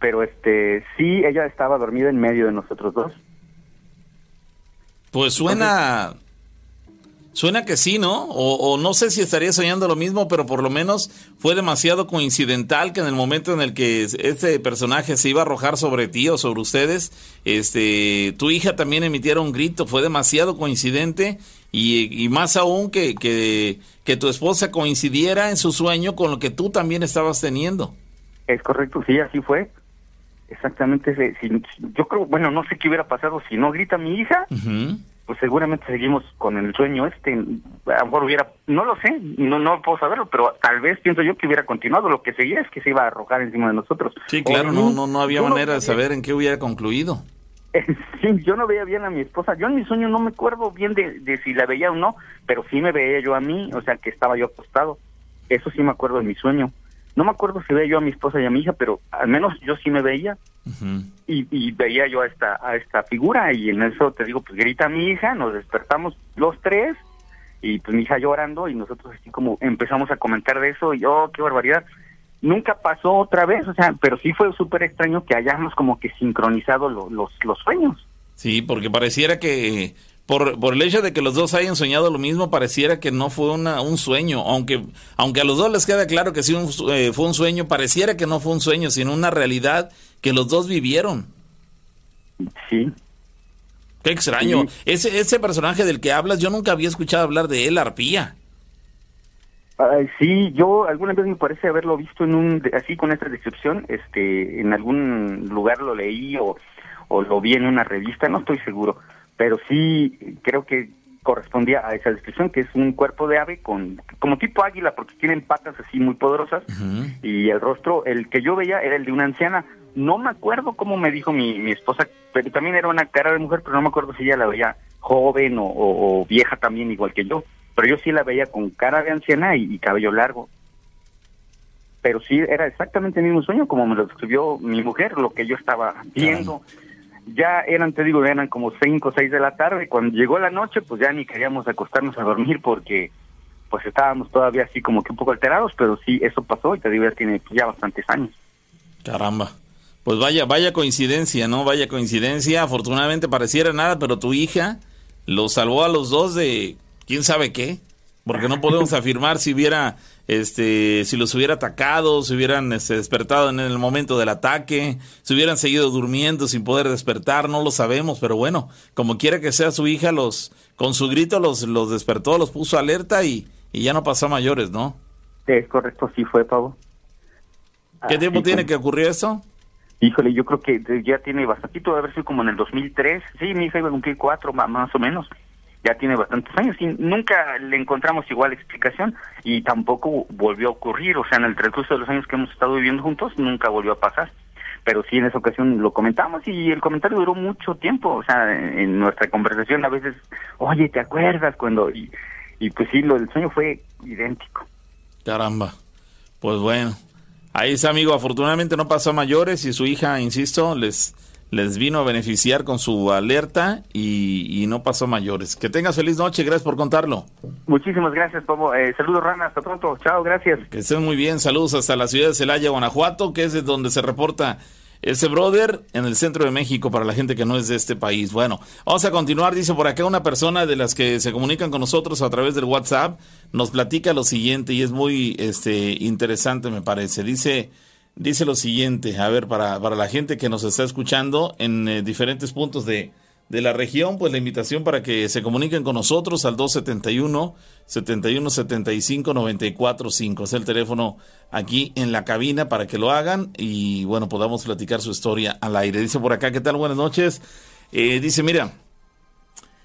Pero este, sí, ella estaba dormida en medio de nosotros dos. Pues suena. Suena que sí, ¿no? O, o no sé si estaría soñando lo mismo, pero por lo menos fue demasiado coincidental que en el momento en el que este personaje se iba a arrojar sobre ti o sobre ustedes, este, tu hija también emitiera un grito. Fue demasiado coincidente y, y más aún que, que, que tu esposa coincidiera en su sueño con lo que tú también estabas teniendo. Es correcto, sí, así fue. Exactamente. si- yo creo, bueno, no sé qué hubiera pasado si no grita mi hija. Pues seguramente seguimos con el sueño este. A lo mejor hubiera, no lo sé, no, no puedo saberlo, pero tal vez pienso yo que hubiera continuado. Lo que seguía es que se iba a arrojar encima de nosotros. Sí, claro, no, no, no había manera de saber en qué hubiera concluido. Sí, yo no veía bien a mi esposa. Yo en mi sueño no me acuerdo bien de, de si la veía o no, pero sí me veía yo a mí, o sea, que estaba yo acostado. Eso sí me acuerdo de mi sueño. No me acuerdo si veía yo a mi esposa y a mi hija, pero al menos yo sí me veía. y, veía yo a esta, a esta figura y en eso te digo, pues grita mi hija, nos despertamos los tres y pues mi hija llorando y nosotros así como empezamos a comentar de eso y yo, oh, qué barbaridad. Nunca pasó otra vez, o sea, pero sí fue súper extraño que hayamos como que sincronizado los, los sueños. Sí, porque pareciera que por, por el hecho de que los dos hayan soñado lo mismo, pareciera que no fue una, un sueño, aunque, aunque a los dos les queda claro que sí eh, fue un sueño, pareciera que no fue un sueño, sino una realidad que los dos vivieron. Sí. Qué extraño. Ese, ese personaje del que hablas, yo nunca había escuchado hablar de él, Arpía. Sí, yo alguna vez me parece haberlo visto en un, así con esta descripción, este, en algún lugar lo leí o, o lo vi en una revista, no estoy seguro pero sí creo que correspondía a esa descripción, que es un cuerpo de ave con como tipo águila, porque tienen patas así muy poderosas, y el rostro, el que yo veía era el de una anciana. No me acuerdo cómo me dijo mi, mi esposa, pero también era una cara de mujer, pero no me acuerdo si ella la veía joven o, vieja también, igual que yo. Pero yo sí la veía con cara de anciana y, cabello largo. Pero sí, era exactamente el mismo sueño como me lo describió mi mujer, lo que yo estaba viendo ya eran, te digo, eran como cinco o seis de la tarde. Cuando llegó la noche, pues ya ni queríamos acostarnos a dormir porque pues estábamos todavía así como que un poco alterados, pero sí, eso pasó y te digo, ya tiene ya bastantes años. Caramba. Pues vaya, vaya coincidencia, ¿no? Vaya coincidencia. Afortunadamente pareciera nada, pero tu hija lo salvó a los dos de quién sabe qué. Porque no podemos afirmar si hubiera este, si los hubiera atacado, si hubieran este, despertado en el momento del ataque, si hubieran seguido durmiendo sin poder despertar, no lo sabemos, pero bueno, como quiera que sea su hija, los, con su grito los, los despertó, los puso alerta y, y ya no pasó a mayores, ¿no? Sí, es correcto, sí fue, Pavo. ¿Qué tiempo tiene que ocurrir eso? Híjole, yo creo que ya tiene bastante, debe haber sido como en el 2003. Sí, mi hija iba a cumplir cuatro, más o menos ya tiene bastantes años y nunca le encontramos igual explicación y tampoco volvió a ocurrir, o sea, en el transcurso de los años que hemos estado viviendo juntos nunca volvió a pasar. Pero sí en esa ocasión lo comentamos y el comentario duró mucho tiempo, o sea, en nuestra conversación a veces, oye, ¿te acuerdas cuando? Y, y pues sí, lo del sueño fue idéntico. Caramba, pues bueno, ahí está amigo, afortunadamente no pasó a mayores y su hija, insisto, les les vino a beneficiar con su alerta y, no pasó mayores. Que tengas feliz noche, gracias por contarlo. Muchísimas gracias, Pomo. Eh, saludos, Rana, hasta pronto. Chao, gracias. Que estén muy bien, saludos hasta la ciudad de Celaya, Guanajuato, que es de donde se reporta ese brother en el centro de México para la gente que no es de este país. Bueno, vamos a continuar. Dice por acá una persona de las que se comunican con nosotros a través del WhatsApp nos platica lo siguiente y es muy este interesante me parece. Dice dice lo siguiente, a ver, para, para la gente que nos está escuchando en eh, diferentes puntos de, de, la región, pues la invitación para que se comuniquen con nosotros al 271 71 75 94 5. Es el teléfono aquí en la cabina para que lo hagan y bueno, podamos platicar su historia al aire. Dice por acá, ¿qué tal? Buenas noches. Eh, dice, mira,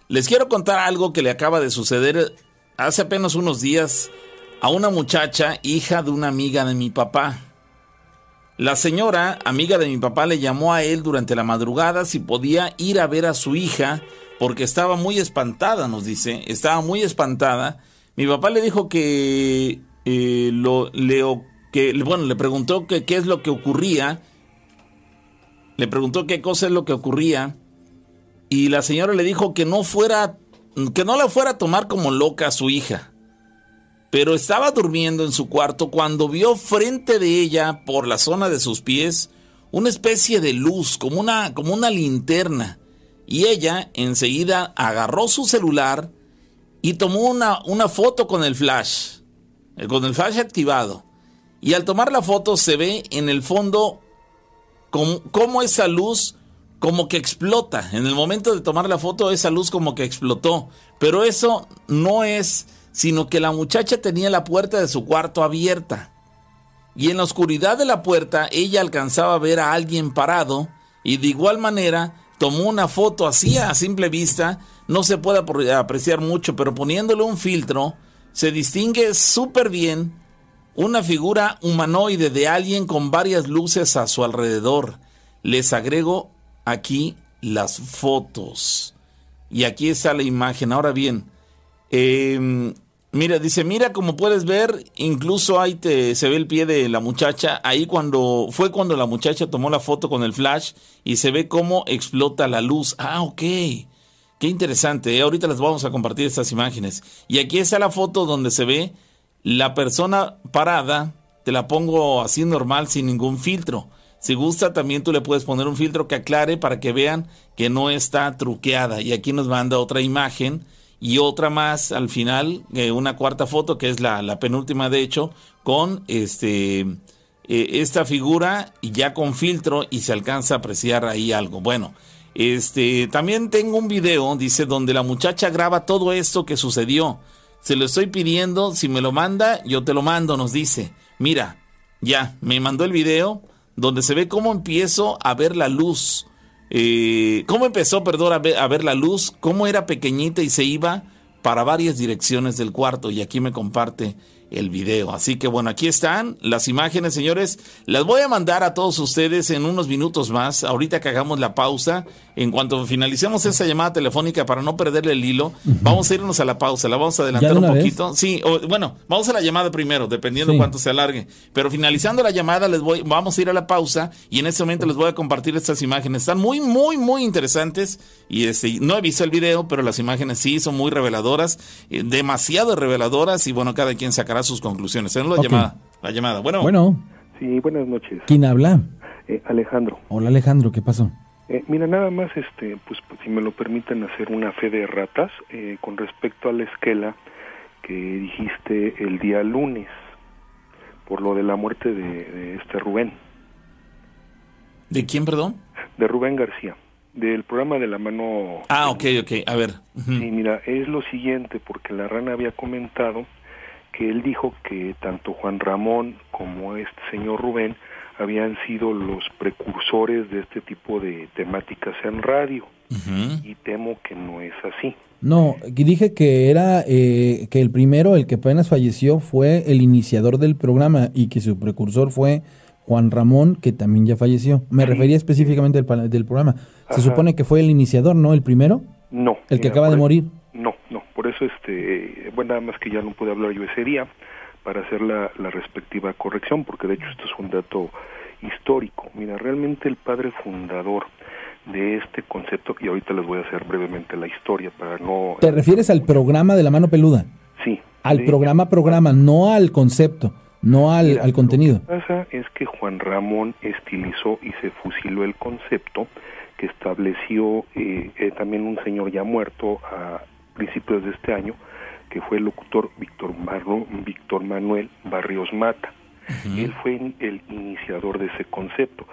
les quiero contar algo que le acaba de suceder hace apenas unos días a una muchacha, hija de una amiga de mi papá. La señora, amiga de mi papá, le llamó a él durante la madrugada si podía ir a ver a su hija porque estaba muy espantada, nos dice, estaba muy espantada. Mi papá le dijo que eh, lo le, que bueno, le preguntó qué es lo que ocurría. Le preguntó qué cosa es lo que ocurría y la señora le dijo que no fuera que no la fuera a tomar como loca a su hija pero estaba durmiendo en su cuarto cuando vio frente de ella, por la zona de sus pies, una especie de luz, como una, como una linterna. Y ella enseguida agarró su celular y tomó una, una foto con el flash, eh, con el flash activado. Y al tomar la foto se ve en el fondo como esa luz como que explota. En el momento de tomar la foto esa luz como que explotó. Pero eso no es sino que la muchacha tenía la puerta de su cuarto abierta. Y en la oscuridad de la puerta ella alcanzaba a ver a alguien parado y de igual manera tomó una foto así a simple vista, no se puede apreciar mucho, pero poniéndole un filtro, se distingue súper bien una figura humanoide de alguien con varias luces a su alrededor. Les agrego aquí las fotos. Y aquí está la imagen. Ahora bien, eh, Mira, dice, mira como puedes ver, incluso ahí te, se ve el pie de la muchacha, ahí cuando, fue cuando la muchacha tomó la foto con el flash y se ve cómo explota la luz. Ah, ok. Qué interesante, ¿eh? ahorita les vamos a compartir estas imágenes. Y aquí está la foto donde se ve la persona parada, te la pongo así normal sin ningún filtro. Si gusta, también tú le puedes poner un filtro que aclare para que vean que no está truqueada. Y aquí nos manda otra imagen y otra más al final, eh, una cuarta foto que es la, penúltima de hecho, con este eh, esta figura y ya con filtro y se alcanza a apreciar ahí algo. Bueno, este también tengo un video, dice, donde la muchacha graba todo esto que sucedió. Se lo estoy pidiendo, si me lo manda, yo te lo mando, nos dice. Mira, ya, me mandó el video donde se ve cómo empiezo a ver la luz eh, ¿Cómo empezó, perdón, a ver, a ver la luz? ¿Cómo era pequeñita y se iba para varias direcciones del cuarto? Y aquí me comparte el video. Así que bueno, aquí están las imágenes, señores. Las voy a mandar a todos ustedes en unos minutos más, ahorita que hagamos la pausa. En cuanto finalicemos esa llamada telefónica para no perderle el hilo, vamos a irnos a la pausa. La vamos a adelantar un poquito. Sí, bueno, vamos a la llamada primero, dependiendo cuánto se alargue. Pero finalizando la llamada, les voy, vamos a ir a la pausa y en este momento les voy a compartir estas imágenes. Están muy, muy, muy interesantes. Y este, no he visto el video, pero las imágenes sí son muy reveladoras, eh, demasiado reveladoras. Y bueno, cada quien sacará sus conclusiones. Tenemos la llamada. La llamada. Bueno. Bueno. Sí, buenas noches. ¿Quién habla? Eh, Alejandro. Hola Alejandro, ¿qué pasó? Eh, mira, nada más, este, pues, si me lo permiten hacer una fe de ratas eh, con respecto a la esquela que dijiste el día lunes por lo de la muerte de, este Rubén. ¿De quién, perdón? De Rubén García, del programa de la mano. Ah, ok, ok, a ver. Sí, mira, es lo siguiente, porque la rana había comentado que él dijo que tanto Juan Ramón como este señor Rubén habían sido los precursores de este tipo de temáticas en radio y temo que no es así. No, dije que era eh, que el primero, el que apenas falleció, fue el iniciador del programa y que su precursor fue Juan Ramón, que también ya falleció. Me refería específicamente del, del programa. Se supone que fue el iniciador, ¿no? ¿El primero? No. ¿El que acaba de morir? No, no, por eso, este, bueno, nada más que ya no pude hablar yo ese día para hacer la, la respectiva corrección, porque de hecho esto es un dato histórico. Mira, realmente el padre fundador de este concepto, y ahorita les voy a hacer brevemente la historia para no... ¿Te refieres al programa de la mano peluda? Sí. Al programa, programa, no al concepto, no al, al contenido. Lo que pasa es que Juan Ramón estilizó y se fusiló el concepto que estableció eh, eh, también un señor ya muerto a principios de este año, que fue el locutor Víctor, Víctor Manuel Barrios Mata. Él fue el iniciador de ese concepto,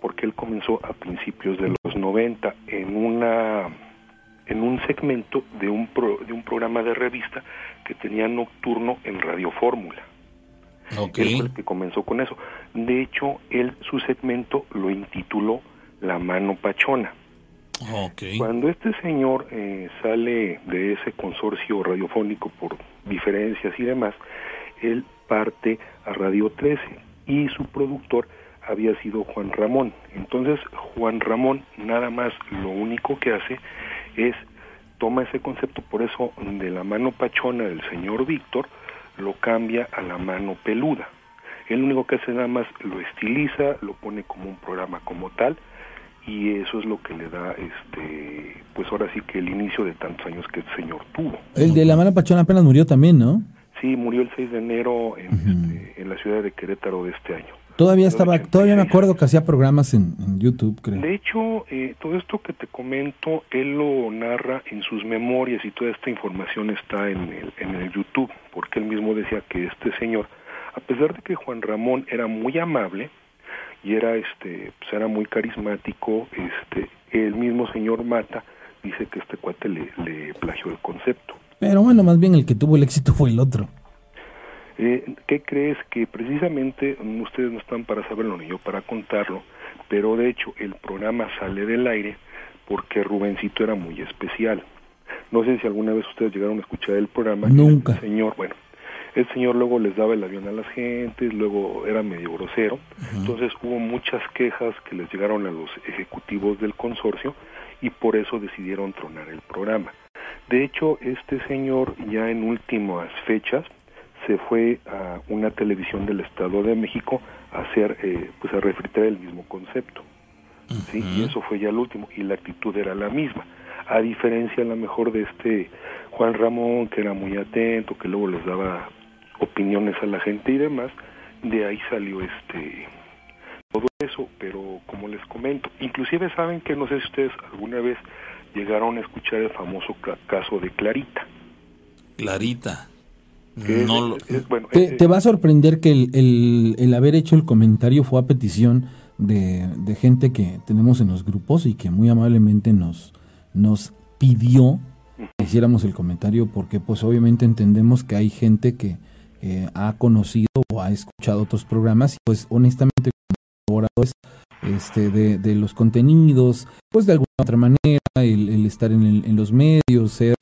porque él comenzó a principios de los 90 en una en un segmento de un de un programa de revista que tenía nocturno en Radio Fórmula. Okay. Él fue el que comenzó con eso. De hecho, él su segmento lo intituló La mano pachona. Cuando este señor eh, sale de ese consorcio radiofónico por diferencias y demás, él parte a Radio 13 y su productor había sido Juan Ramón. Entonces Juan Ramón nada más lo único que hace es toma ese concepto, por eso de la mano pachona del señor Víctor lo cambia a la mano peluda. Él lo único que hace nada más lo estiliza, lo pone como un programa como tal, y eso es lo que le da este pues ahora sí que el inicio de tantos años que el señor tuvo. El de la mano pachona apenas murió también, ¿no? Sí, murió el 6 de enero en, este, en la ciudad de Querétaro de este año. Todavía estaba, todavía me acuerdo que hacía programas en, YouTube, creo. De hecho, eh, todo esto que te comento, él lo narra en sus memorias y toda esta información está en el, en el YouTube, porque él mismo decía que este señor, a pesar de que Juan Ramón era muy amable, y era este pues era muy carismático este el mismo señor Mata dice que este cuate le, le plagió el concepto pero bueno más bien el que tuvo el éxito fue el otro eh, ¿Qué crees que precisamente ustedes no están para saberlo ni yo para contarlo, pero de hecho el programa sale del aire porque Rubencito era muy especial. No sé si alguna vez ustedes llegaron a escuchar el programa. Nunca. señor, bueno, el señor luego les daba el avión a las gentes, luego era medio grosero, entonces hubo muchas quejas que les llegaron a los ejecutivos del consorcio y por eso decidieron tronar el programa. De hecho, este señor ya en últimas fechas se fue a una televisión del Estado de México a hacer, eh, pues a refritar el mismo concepto. ¿sí? Y eso fue ya el último, y la actitud era la misma. A diferencia a lo mejor de este Juan Ramón, que era muy atento, que luego les daba opiniones a la gente y demás, de ahí salió este todo eso, pero como les comento, inclusive saben que no sé si ustedes alguna vez llegaron a escuchar el famoso caso de Clarita. Clarita. No te, va a sorprender que el, el, haber hecho el comentario fue a petición de, de, gente que tenemos en los grupos y que muy amablemente nos, nos pidió que hiciéramos el comentario porque pues obviamente entendemos que hay gente que eh, ha conocido o ha escuchado otros programas y pues honestamente como colaboradores este, de, de, los contenidos, pues de alguna otra manera, el, estar en, en, los medios, ser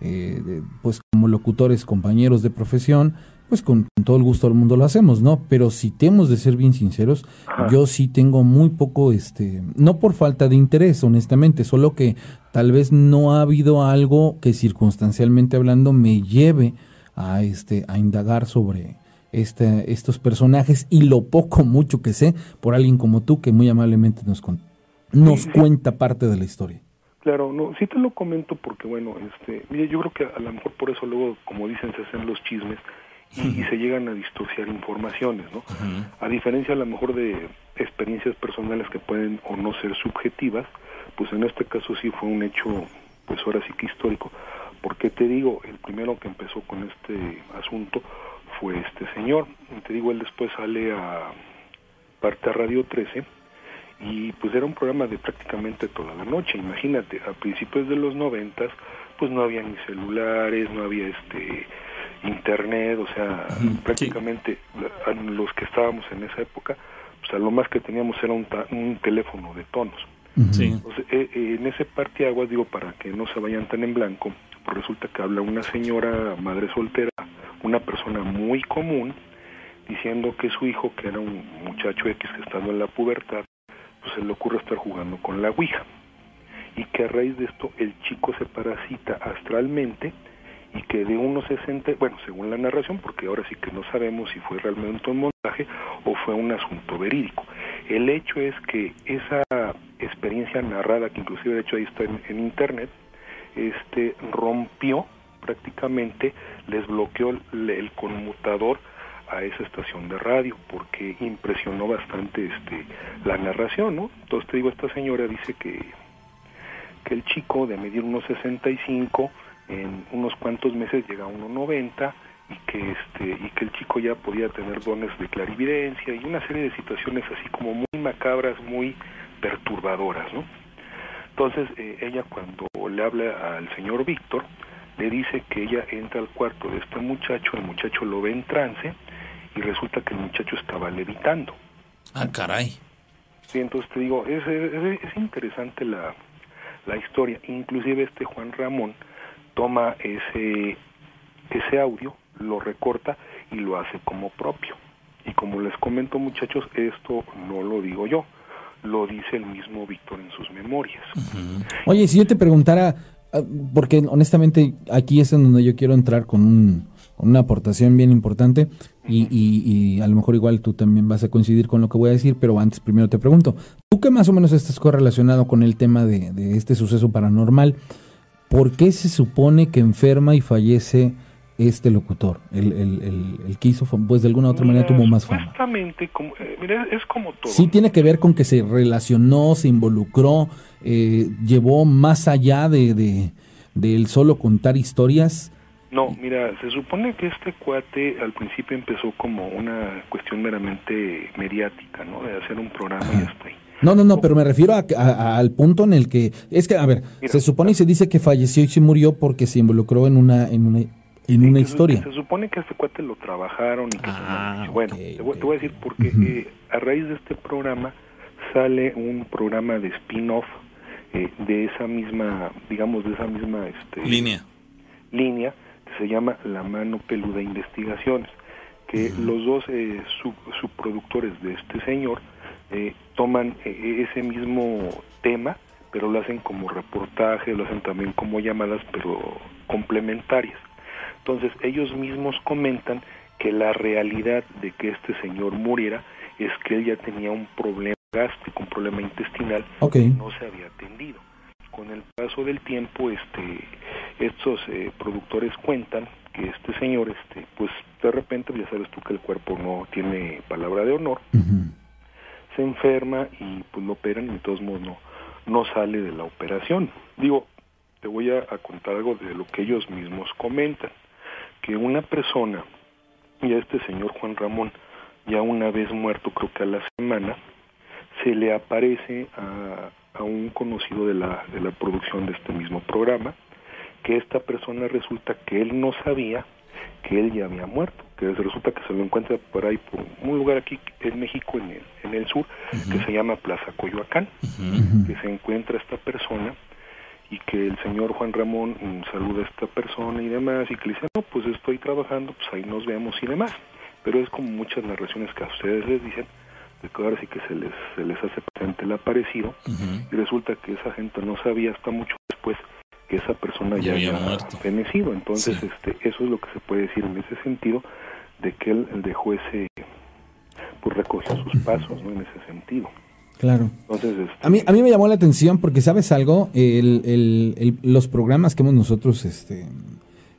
eh, pues como locutores, compañeros de profesión, pues con, todo el gusto del mundo lo hacemos, ¿no? Pero si tenemos de ser bien sinceros, yo sí tengo muy poco, este, no por falta de interés, honestamente, solo que tal vez no ha habido algo que circunstancialmente hablando me lleve a, este, a indagar sobre este, estos personajes y lo poco, mucho que sé por alguien como tú que muy amablemente nos, nos cuenta parte de la historia. Claro, no, sí te lo comento porque, bueno, este, yo creo que a lo mejor por eso luego, como dicen, se hacen los chismes y, se llegan a distorsionar informaciones, ¿no? A diferencia a lo mejor de experiencias personales que pueden o no ser subjetivas, pues en este caso sí fue un hecho, pues ahora sí que histórico. Porque te digo, el primero que empezó con este asunto fue este señor. Te digo, él después sale a parte a Radio 13 y pues era un programa de prácticamente toda la noche. Imagínate, a principios de los noventas pues no había ni celulares, no había este internet, o sea, prácticamente los que estábamos en esa época, pues a lo más que teníamos era un, un teléfono de tonos. Sí. Eh, eh, en ese aguas digo, para que no se vayan tan en blanco, pues resulta que habla una señora madre soltera, una persona muy común, diciendo que su hijo, que era un muchacho X que estando en la pubertad, pues se le ocurre estar jugando con la Ouija. Y que a raíz de esto el chico se parasita astralmente y que de unos 60, bueno, según la narración, porque ahora sí que no sabemos si fue realmente un montaje o fue un asunto verídico. El hecho es que esa experiencia narrada, que inclusive de hecho ahí está en internet, este rompió prácticamente, les bloqueó el, conmutador a esa estación de radio porque impresionó bastante este la narración, ¿no? Entonces te digo, esta señora dice que que el chico de medir unos 65 en unos cuantos meses llega a 1.90 y que este y que el chico ya podía tener dones de clarividencia y una serie de situaciones así como muy macabras, muy perturbadoras, ¿no? Entonces eh, ella cuando le habla al señor Víctor, le dice que ella entra al cuarto de este muchacho, el muchacho lo ve en trance y resulta que el muchacho estaba levitando. Ah, caray. Sí, entonces te digo, es, es, interesante la, la historia. Inclusive este Juan Ramón toma ese, ese audio, lo recorta y lo hace como propio. Y como les comento muchachos, esto no lo digo yo, lo dice el mismo Víctor en sus memorias. Oye, si yo te preguntara, ah, porque honestamente aquí es en donde yo quiero entrar con, una aportación bien importante y, a lo mejor igual tú también vas a coincidir con lo que voy a decir, pero antes primero te pregunto, tú que más o menos estás correlacionado con el tema de este suceso paranormal, ¿por qué se supone que enferma y fallece este locutor, el, el, el, que hizo, pues de alguna u otra manera tuvo más fama. como, eh, mira, es como todo. Sí tiene que ver con que se relacionó, se involucró, eh, llevó más allá de, de, de solo contar historias. No, mira, se supone que este cuate al principio empezó como una cuestión meramente mediática, ¿no? De hacer un programa y hasta ahí. No, no, no, pero me refiero a, al punto en el que es que, a ver, se supone y se dice que falleció y se murió porque se involucró en una en una en una historia. Se, supone que a este cuate lo trabajaron y que ah, bueno, te, voy, a decir porque eh, a raíz de este programa sale un programa de spin-off eh, de esa misma, digamos, de esa misma este, línea. línea que se llama La Mano Peluda Investigaciones, que los dos eh, subproductores de este señor eh, toman eh, ese mismo tema, pero lo hacen como reportaje, lo hacen también como llamadas, pero complementarias. Entonces ellos mismos comentan que la realidad de que este señor muriera es que él ya tenía un problema gástrico, un problema intestinal que no se había atendido. Con el paso del tiempo, este, estos eh, productores cuentan que este señor, este, pues de repente ya sabes tú que el cuerpo no tiene palabra de honor, se enferma y pues lo operan y de todos modos no, no sale de la operación. Digo, te voy a, contar algo de lo que ellos mismos comentan, que una persona, y a este señor Juan Ramón, ya una vez muerto, creo que a la semana, se le aparece a, a un conocido de la, de la producción de este mismo programa, que esta persona resulta que él no sabía que él ya había muerto, que resulta que se lo encuentra por ahí, por un lugar aquí en México, en el, en el sur, que se llama Plaza Coyoacán, que se encuentra esta persona y que el señor Juan Ramón mm, saluda a esta persona y demás, y que le dice, no, pues estoy trabajando, pues ahí nos vemos y demás. Pero es como muchas narraciones que a ustedes les dicen, de que ahora sí que se les, se les hace presente el aparecido, y resulta que esa gente no sabía hasta mucho después que esa persona ya, había fenecido. Entonces, este, eso es lo que se puede decir en ese sentido, de que él, dejó ese, pues recogió sus pasos, ¿no? En ese sentido. Claro. Entonces, este, a, mí, a mí me llamó la atención porque, ¿sabes algo? El, el, los programas que hemos nosotros este,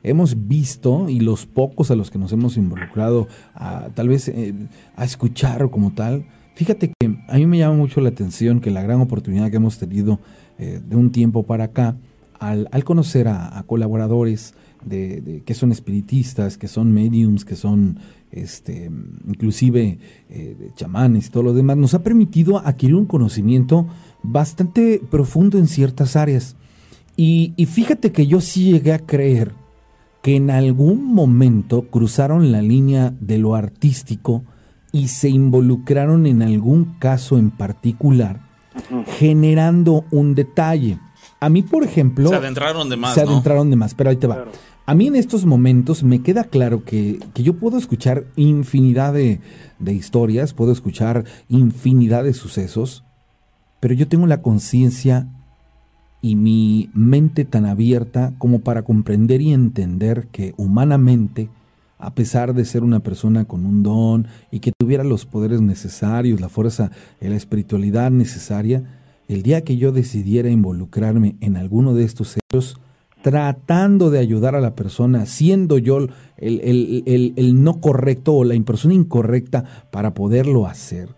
hemos visto y los pocos a los que nos hemos involucrado, a, tal vez eh, a escuchar como tal, fíjate que a mí me llama mucho la atención que la gran oportunidad que hemos tenido eh, de un tiempo para acá, al, al conocer a, colaboradores de, que son espiritistas, que son mediums, que son este, inclusive eh, chamanes y todo lo demás, nos ha permitido adquirir un conocimiento bastante profundo en ciertas áreas. Y, y fíjate que yo sí llegué a creer que en algún momento cruzaron la línea de lo artístico y se involucraron en algún caso en particular, generando un detalle. A mí, por ejemplo... Se adentraron de más. Se adentraron de más, pero ahí te va. A mí en estos momentos me queda claro que, yo puedo escuchar infinidad de, de, historias, puedo escuchar infinidad de sucesos, pero yo tengo la conciencia y mi mente tan abierta como para comprender y entender que humanamente, a pesar de ser una persona con un don y que tuviera los poderes necesarios, la fuerza la espiritualidad necesaria, el día que yo decidiera involucrarme en alguno de estos hechos, tratando de ayudar a la persona, siendo yo el, el, no correcto o la persona incorrecta para poderlo hacer,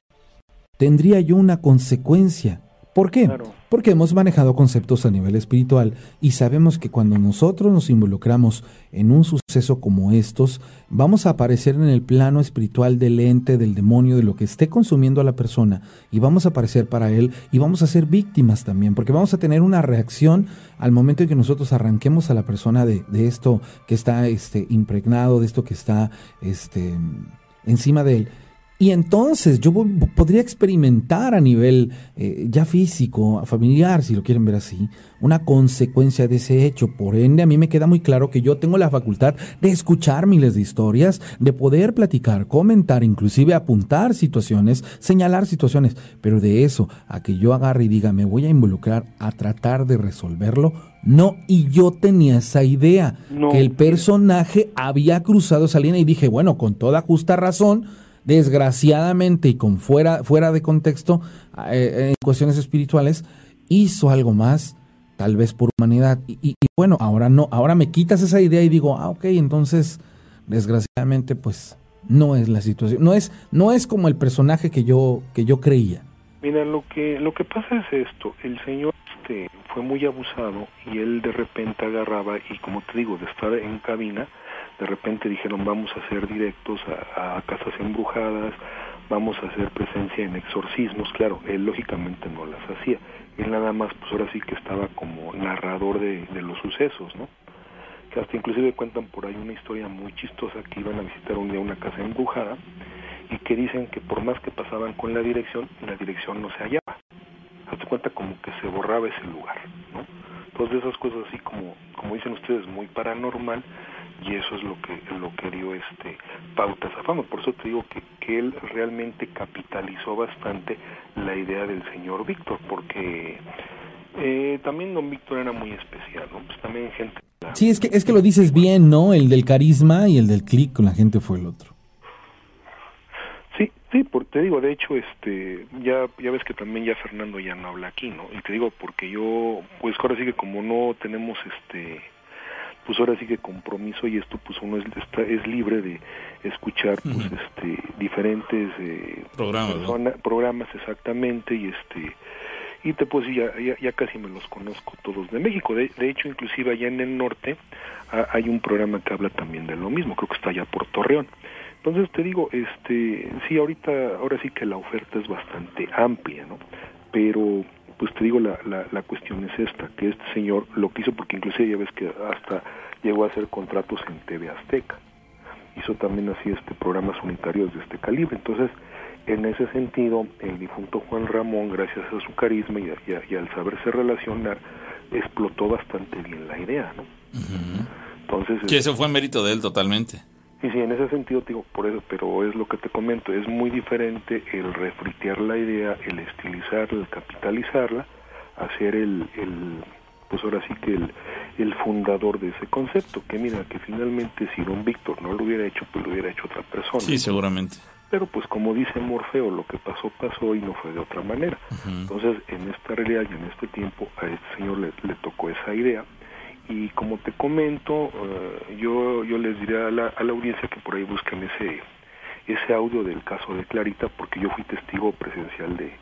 tendría yo una consecuencia. ¿Por qué? Porque hemos manejado conceptos a nivel espiritual y sabemos que cuando nosotros nos involucramos en un suceso como estos, vamos a aparecer en el plano espiritual del ente, del demonio, de lo que esté consumiendo a la persona y vamos a aparecer para él y vamos a ser víctimas también, porque vamos a tener una reacción al momento en que nosotros arranquemos a la persona de, esto que está este, impregnado, de esto que está este, encima de él y entonces yo podría experimentar a nivel eh, ya físico, familiar, si lo quieren ver así, una consecuencia de ese hecho. Por ende, a mí me queda muy claro que yo tengo la facultad de escuchar miles de historias, de poder platicar, comentar, inclusive apuntar situaciones, señalar situaciones. Pero de eso, a que yo agarre y diga, me voy a involucrar a tratar de resolverlo, no, y yo tenía esa idea, que el personaje había cruzado esa línea y dije, bueno, con toda justa razón, desgraciadamente y con fuera, fuera de contexto, eh, en cuestiones espirituales, hizo algo más, tal vez por humanidad. Y, bueno, ahora no, ahora me quitas esa idea y digo, ah, ok, entonces, desgraciadamente, pues no es la situación, no es, no es como el personaje que yo, que yo creía. Mira, lo que, lo que pasa es esto, el señor este, fue muy abusado y él de repente agarraba y como te digo, de estar en cabina, de repente dijeron vamos a hacer directos a, casas embrujadas, vamos a hacer presencia en exorcismos, claro, él lógicamente no las hacía, él nada más pues ahora sí que estaba como narrador de, los sucesos, ¿no? Que hasta inclusive cuentan por ahí una historia muy chistosa que iban a visitar un día una casa embrujada y que dicen que por más que pasaban con la dirección, la dirección no se hallaba. te cuenta como que se borraba ese lugar, ¿no? Entonces esas cosas así como, como dicen ustedes, muy paranormal, y eso es lo que lo que dio este pautas a fama por eso te digo que, que él realmente capitalizó bastante la idea del señor Víctor porque eh, también don Víctor era muy especial no pues también gente sí es que es que lo dices bien no el del carisma y el del clic con la gente fue el otro. Sí sí porque te digo de hecho este ya ya ves que también ya Fernando ya no habla aquí no y te digo porque yo pues ahora sí que como no tenemos este pues ahora sí que compromiso y esto pues uno es, está, es libre de escuchar pues este diferentes eh, programas programas exactamente y este y te pues ya, ya, ya casi me los conozco todos de México. De, de hecho inclusive allá en el norte hay un programa que habla también de lo mismo creo que está allá por Torreón. Entonces te digo este sí ahorita ahora sí que la oferta es bastante amplia no pero pues te digo, la, la, la, cuestión es esta, que este señor lo quiso porque inclusive ya ves que hasta llegó a hacer contratos en TV Azteca. Hizo también así este programas unitarios de este calibre. Entonces, en ese sentido, el difunto Juan Ramón, gracias a su carisma y, y, al saberse relacionar, explotó bastante bien la idea, ¿no? Entonces... Que eso fue mérito de él totalmente. Y sí, en ese sentido digo, por eso, pero es lo que te comento, es muy diferente el refritear la idea, el estilizarla, el capitalizarla, hacer el, el pues ahora sí que el, el fundador de ese concepto, que mira, que finalmente si don Víctor no lo hubiera hecho, pues lo hubiera hecho otra persona. Sí, seguramente. Pero pues como dice Morfeo, lo que pasó, pasó y no fue de otra manera. Entonces, en esta realidad y en este tiempo, a este señor le, le tocó esa idea, y como te comento, eh, yo, yo les diré a la, a la audiencia que por ahí busquen ese, ese audio del caso de Clarita, porque yo fui testigo presencial de,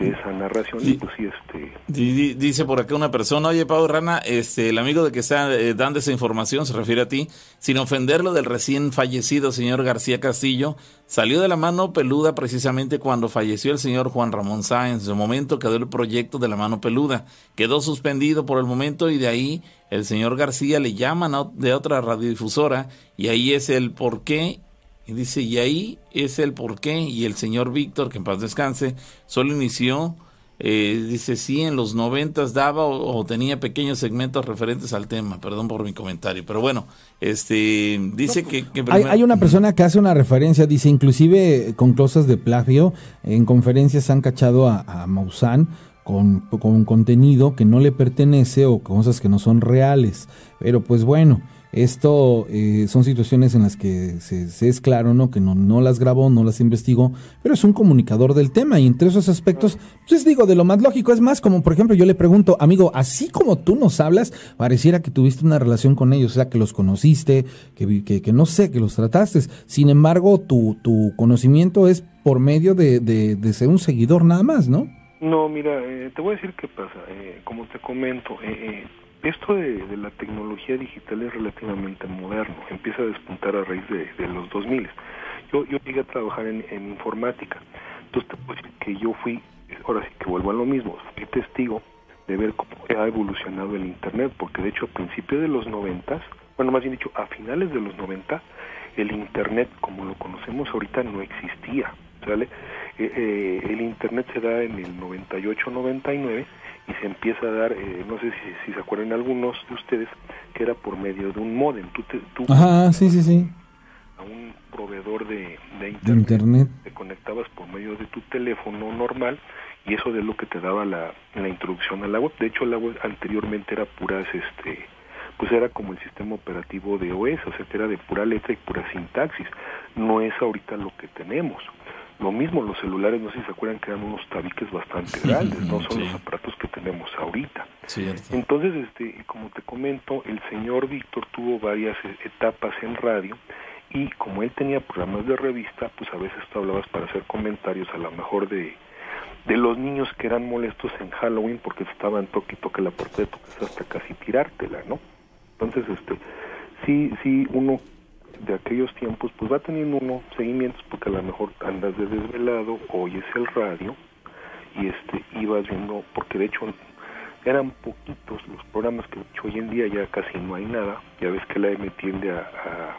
esa narración y pues sí este dice por acá una persona oye Pau Rana este el amigo de que está eh, dando esa información se refiere a ti sin ofenderlo del recién fallecido señor García Castillo salió de la mano peluda precisamente cuando falleció el señor Juan Ramón Sáenz de momento quedó el proyecto de la mano peluda quedó suspendido por el momento y de ahí el señor García le llama de otra radiodifusora y ahí es el por qué y dice, y ahí es el porqué. Y el señor Víctor, que en paz descanse, solo inició, eh, dice, sí, en los noventas daba o, tenía pequeños segmentos referentes al tema. Perdón por mi comentario. Pero bueno, este dice que... hay, una persona que hace una referencia, dice, inclusive con cosas de plagio, en conferencias han cachado a, a Maussan con, con contenido que no le pertenece o cosas que no son reales. Pero pues bueno esto eh, son situaciones en las que se, es claro, ¿no? Que no, no las grabó, no las investigó, pero es un comunicador del tema y entre esos aspectos, pues digo, de lo más lógico, es más como, por ejemplo, yo le pregunto, amigo, así como tú nos hablas, pareciera que tuviste una relación con ellos, o sea, que los conociste, que, que, que no sé, que los trataste. Sin embargo, tu, tu conocimiento es por medio de, de, ser un seguidor nada más, ¿no? No, mira, eh, te voy a decir qué pasa. Eh, como te comento, eh, esto de, la tecnología digital es relativamente moderno, empieza a despuntar a raíz de, los 2000. Yo, yo llegué a trabajar en, informática, entonces te puedo decir que yo fui, ahora sí que vuelvo a lo mismo, fui testigo de ver cómo ha evolucionado el Internet, porque de hecho a principios de los 90, bueno, más bien dicho, a finales de los 90, el Internet como lo conocemos ahorita no existía, ¿sale? Eh, eh, el Internet se da en el 98-99 y se empieza a dar, eh, no sé si, se acuerdan algunos de ustedes, que era por medio de un modem. Tú, te, tú sí, sí, sí. A un proveedor de, internet, Te conectabas por medio de tu teléfono normal y eso es lo que te daba la, la introducción a la web. De hecho, la web anteriormente era puras, este, pues era como el sistema operativo de OS, o sea, que era de pura letra y pura sintaxis. No es ahorita lo que tenemos. Lo mismo los celulares, no sé si se acuerdan que eran unos tabiques bastante grandes, no son los aparatos que tenemos ahorita. Entonces, este, como te comento, el señor Víctor tuvo varias e, etapas en radio y como él tenía programas de revista, pues a veces tú hablabas para hacer comentarios a lo mejor de, de los niños que eran molestos en Halloween porque estaban toque y toque la puerta de tu casa hasta casi tirártela, ¿no? Entonces, este, sí, sí, uno de aquellos tiempos, pues va teniendo uno seguimientos porque a lo mejor andas de desvelado, oyes el radio y este ibas viendo, porque de hecho eran poquitos los programas que hoy en día ya casi no hay nada, ya ves que la M tiende a,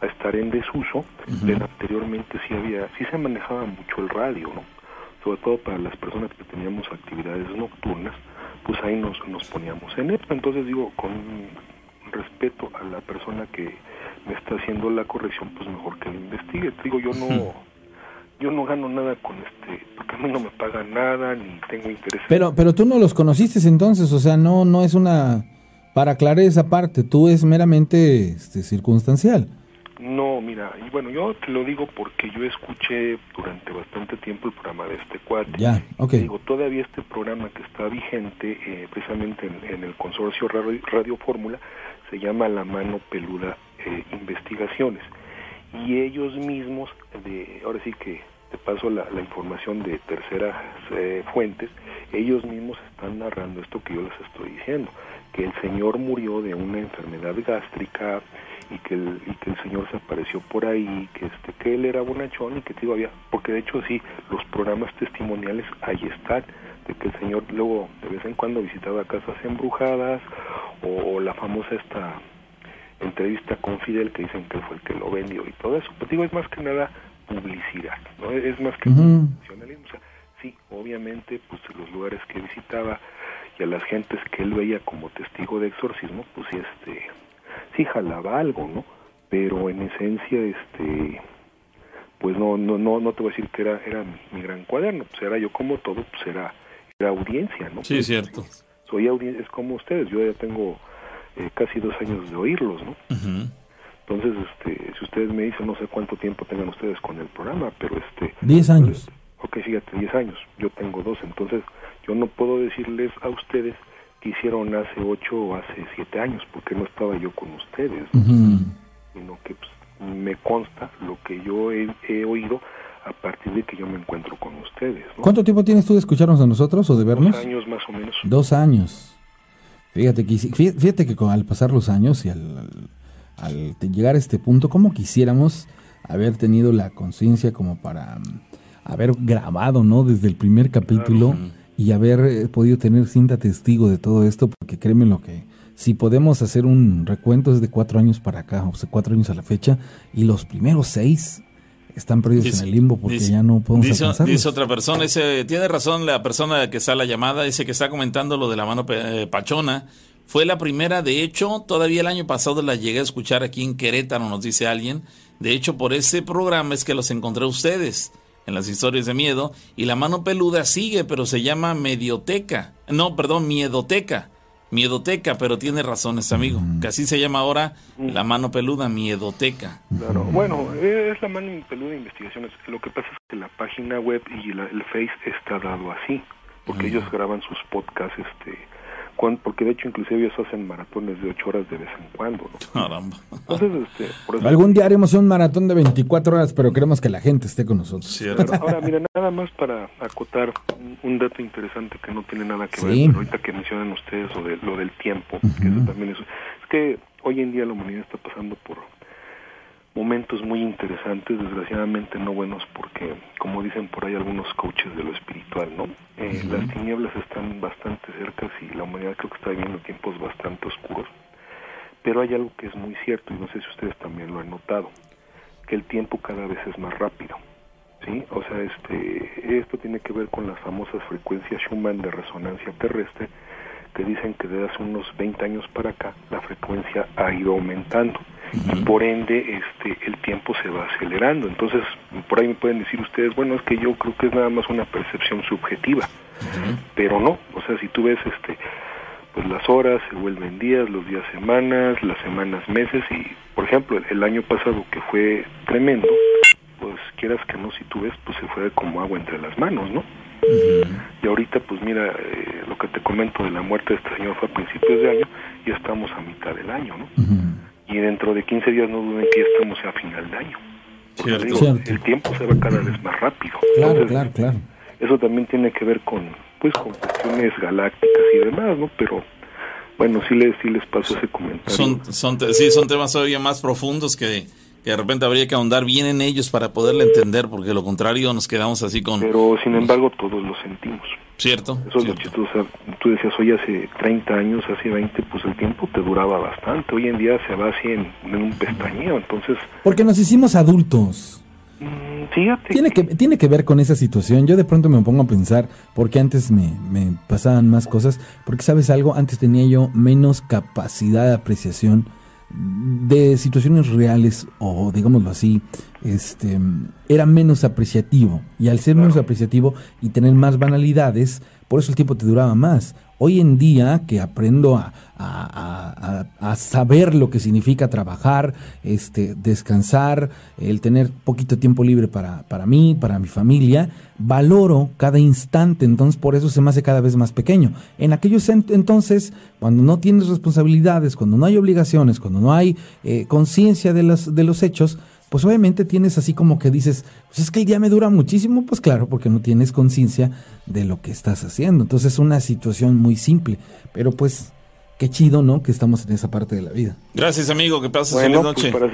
a, estar en desuso, pero anteriormente sí había, sí se manejaba mucho el radio, ¿no? sobre todo para las personas que teníamos actividades nocturnas, pues ahí nos, nos poníamos en esto. Entonces digo, con respeto a la persona que me está haciendo la corrección, pues mejor que lo investigue. Digo, yo no yo no gano nada con este, porque a mí no me pagan nada ni tengo interés. Pero pero tú no los conociste entonces, o sea, no no es una para aclarar esa parte, tú es meramente este, circunstancial. No, mira, y bueno, yo te lo digo porque yo escuché durante bastante tiempo el programa de este cuate. Ya, ok. Digo, todavía este programa que está vigente, eh, precisamente en, el consorcio Radio, Fórmula, se llama La Mano Peluda eh, Investigaciones. Y ellos mismos, de, ahora sí que te paso la, información de terceras eh, fuentes, ellos mismos están narrando esto que yo les estoy diciendo, que el señor murió de una enfermedad gástrica, y que el, y que el señor se apareció por ahí, que este que él era bonachón y que digo había, porque de hecho sí, los programas testimoniales ahí están, de que el señor luego de vez en cuando visitaba casas embrujadas o, la famosa esta entrevista con Fidel que dicen que fue el que lo vendió y todo eso, pues digo es más que nada publicidad, ¿no? Es más que uh o sea, sí, obviamente pues los lugares que visitaba y a las gentes que él veía como testigo de exorcismo, pues sí este sí jalaba algo, ¿no? Pero en esencia, este, pues no, no, no, no te voy a decir que era, era mi, gran cuaderno, pues era yo como todo, pues era, era audiencia, ¿no? Sí, cierto. Soy audiencia, es como ustedes, yo ya tengo eh, casi dos años de oírlos, ¿no? Entonces, este, si ustedes me dicen, no sé cuánto tiempo tengan ustedes con el programa, pero este... Diez años. ok, fíjate, diez años, yo tengo dos, entonces yo no puedo decirles a ustedes hicieron hace ocho o hace siete años, porque no estaba yo con ustedes, sino que pues, me consta lo que yo he, oído a partir de que yo me encuentro con ustedes. ¿Cuánto tiempo tienes tú de escucharnos a nosotros o de vernos? Dos años más o menos. Dos años. Fíjate que, fíjate que al pasar los años y al, al llegar a este punto, ¿cómo quisiéramos haber tenido la conciencia como para mm, haber grabado, ¿no? Desde el primer capítulo y haber eh, podido tener cinta testigo de todo esto, porque créeme lo que si podemos hacer un recuento es de cuatro años para acá, o sea, cuatro años a la fecha, y los primeros seis están perdidos en el limbo porque ya no podemos dice, dice otra persona, dice, tiene razón la persona que está a la llamada, dice que está comentando lo de la mano eh, pachona. Fue la primera, de hecho, todavía el año pasado la llegué a escuchar aquí en Querétaro, nos dice alguien. De hecho, por ese programa es que los encontré ustedes en las historias de miedo. Y la mano peluda sigue, pero se llama Medioteca. No, perdón, Miedoteca. Miedoteca, pero tiene razón este amigo, que así se llama ahora la mano peluda, Miedoteca. Claro, bueno, es la mano peluda de investigaciones. Lo que pasa es que la página web y el Face está dado así, porque ellos graban sus podcasts este porque de hecho inclusive ellos hacen maratones de 8 horas de vez en cuando. Caramba. Entonces, este, Algún día haremos un maratón de 24 horas, pero queremos que la gente esté con nosotros. ahora, mira, nada más para acotar un, dato interesante que no tiene nada que ver, ahorita que mencionan ustedes lo, de, lo del tiempo, que eso también es, es que hoy en día la humanidad está pasando por momentos muy interesantes, desgraciadamente no buenos porque, como dicen por ahí algunos coaches de lo espiritual, ¿no? Eh, las tinieblas están bastante cercas y la humanidad creo que está viviendo tiempos bastante oscuros, pero hay algo que es muy cierto y no sé si ustedes también lo han notado, que el tiempo cada vez es más rápido, ¿sí? O sea, este, esto tiene que ver con las famosas frecuencias Schumann de resonancia terrestre, que dicen que desde hace unos 20 años para acá la frecuencia ha ido aumentando y por ende este el tiempo se va acelerando. Entonces, por ahí me pueden decir ustedes, bueno, es que yo creo que es nada más una percepción subjetiva, pero no, o sea, si tú ves este pues las horas se vuelven días, los días semanas, las semanas meses y por ejemplo, el año pasado que fue tremendo, pues quieras que no, si tú ves, pues se fue como agua entre las manos, ¿no? Y ahorita, pues mira, eh, lo que te comento de la muerte de este señor fue a principios de año y estamos a mitad del año, ¿no? Y dentro de 15 días no duden que ya estamos a final de año. el tiempo se va cada vez más rápido. Claro, claro, claro. Eso también tiene que ver con, pues, con cuestiones galácticas y demás, ¿no? Pero bueno, sí les, sí les paso ese comentario. Son, son, sí, son temas todavía más profundos que que de repente habría que ahondar bien en ellos para poderle entender, porque lo contrario nos quedamos así con... Pero sin embargo todos lo sentimos. Cierto. Eso es lo chistoso. Tú decías, hoy hace 30 años, hace 20, pues el tiempo te duraba bastante. Hoy en día se va así en, un pestañeo, entonces... Porque nos hicimos adultos. Mm, tiene que, tiene que ver con esa situación. Yo de pronto me pongo a pensar, porque antes me, me pasaban más cosas, porque sabes algo, antes tenía yo menos capacidad de apreciación de situaciones reales o digámoslo así, este era menos apreciativo y al ser menos apreciativo y tener más banalidades, por eso el tiempo te duraba más. Hoy en día que aprendo a, saber lo que significa trabajar, este, descansar, el tener poquito tiempo libre para, para mí, para mi familia, valoro cada instante, entonces por eso se me hace cada vez más pequeño. En aquellos entonces, cuando no tienes responsabilidades, cuando no hay obligaciones, cuando no hay eh, conciencia de los, de los hechos, pues obviamente tienes así como que dices, pues es que el día me dura muchísimo, pues claro, porque no tienes conciencia de lo que estás haciendo. Entonces es una situación muy simple, pero pues qué chido, ¿no? Que estamos en esa parte de la vida. Gracias, amigo, que pases feliz pues, noche. para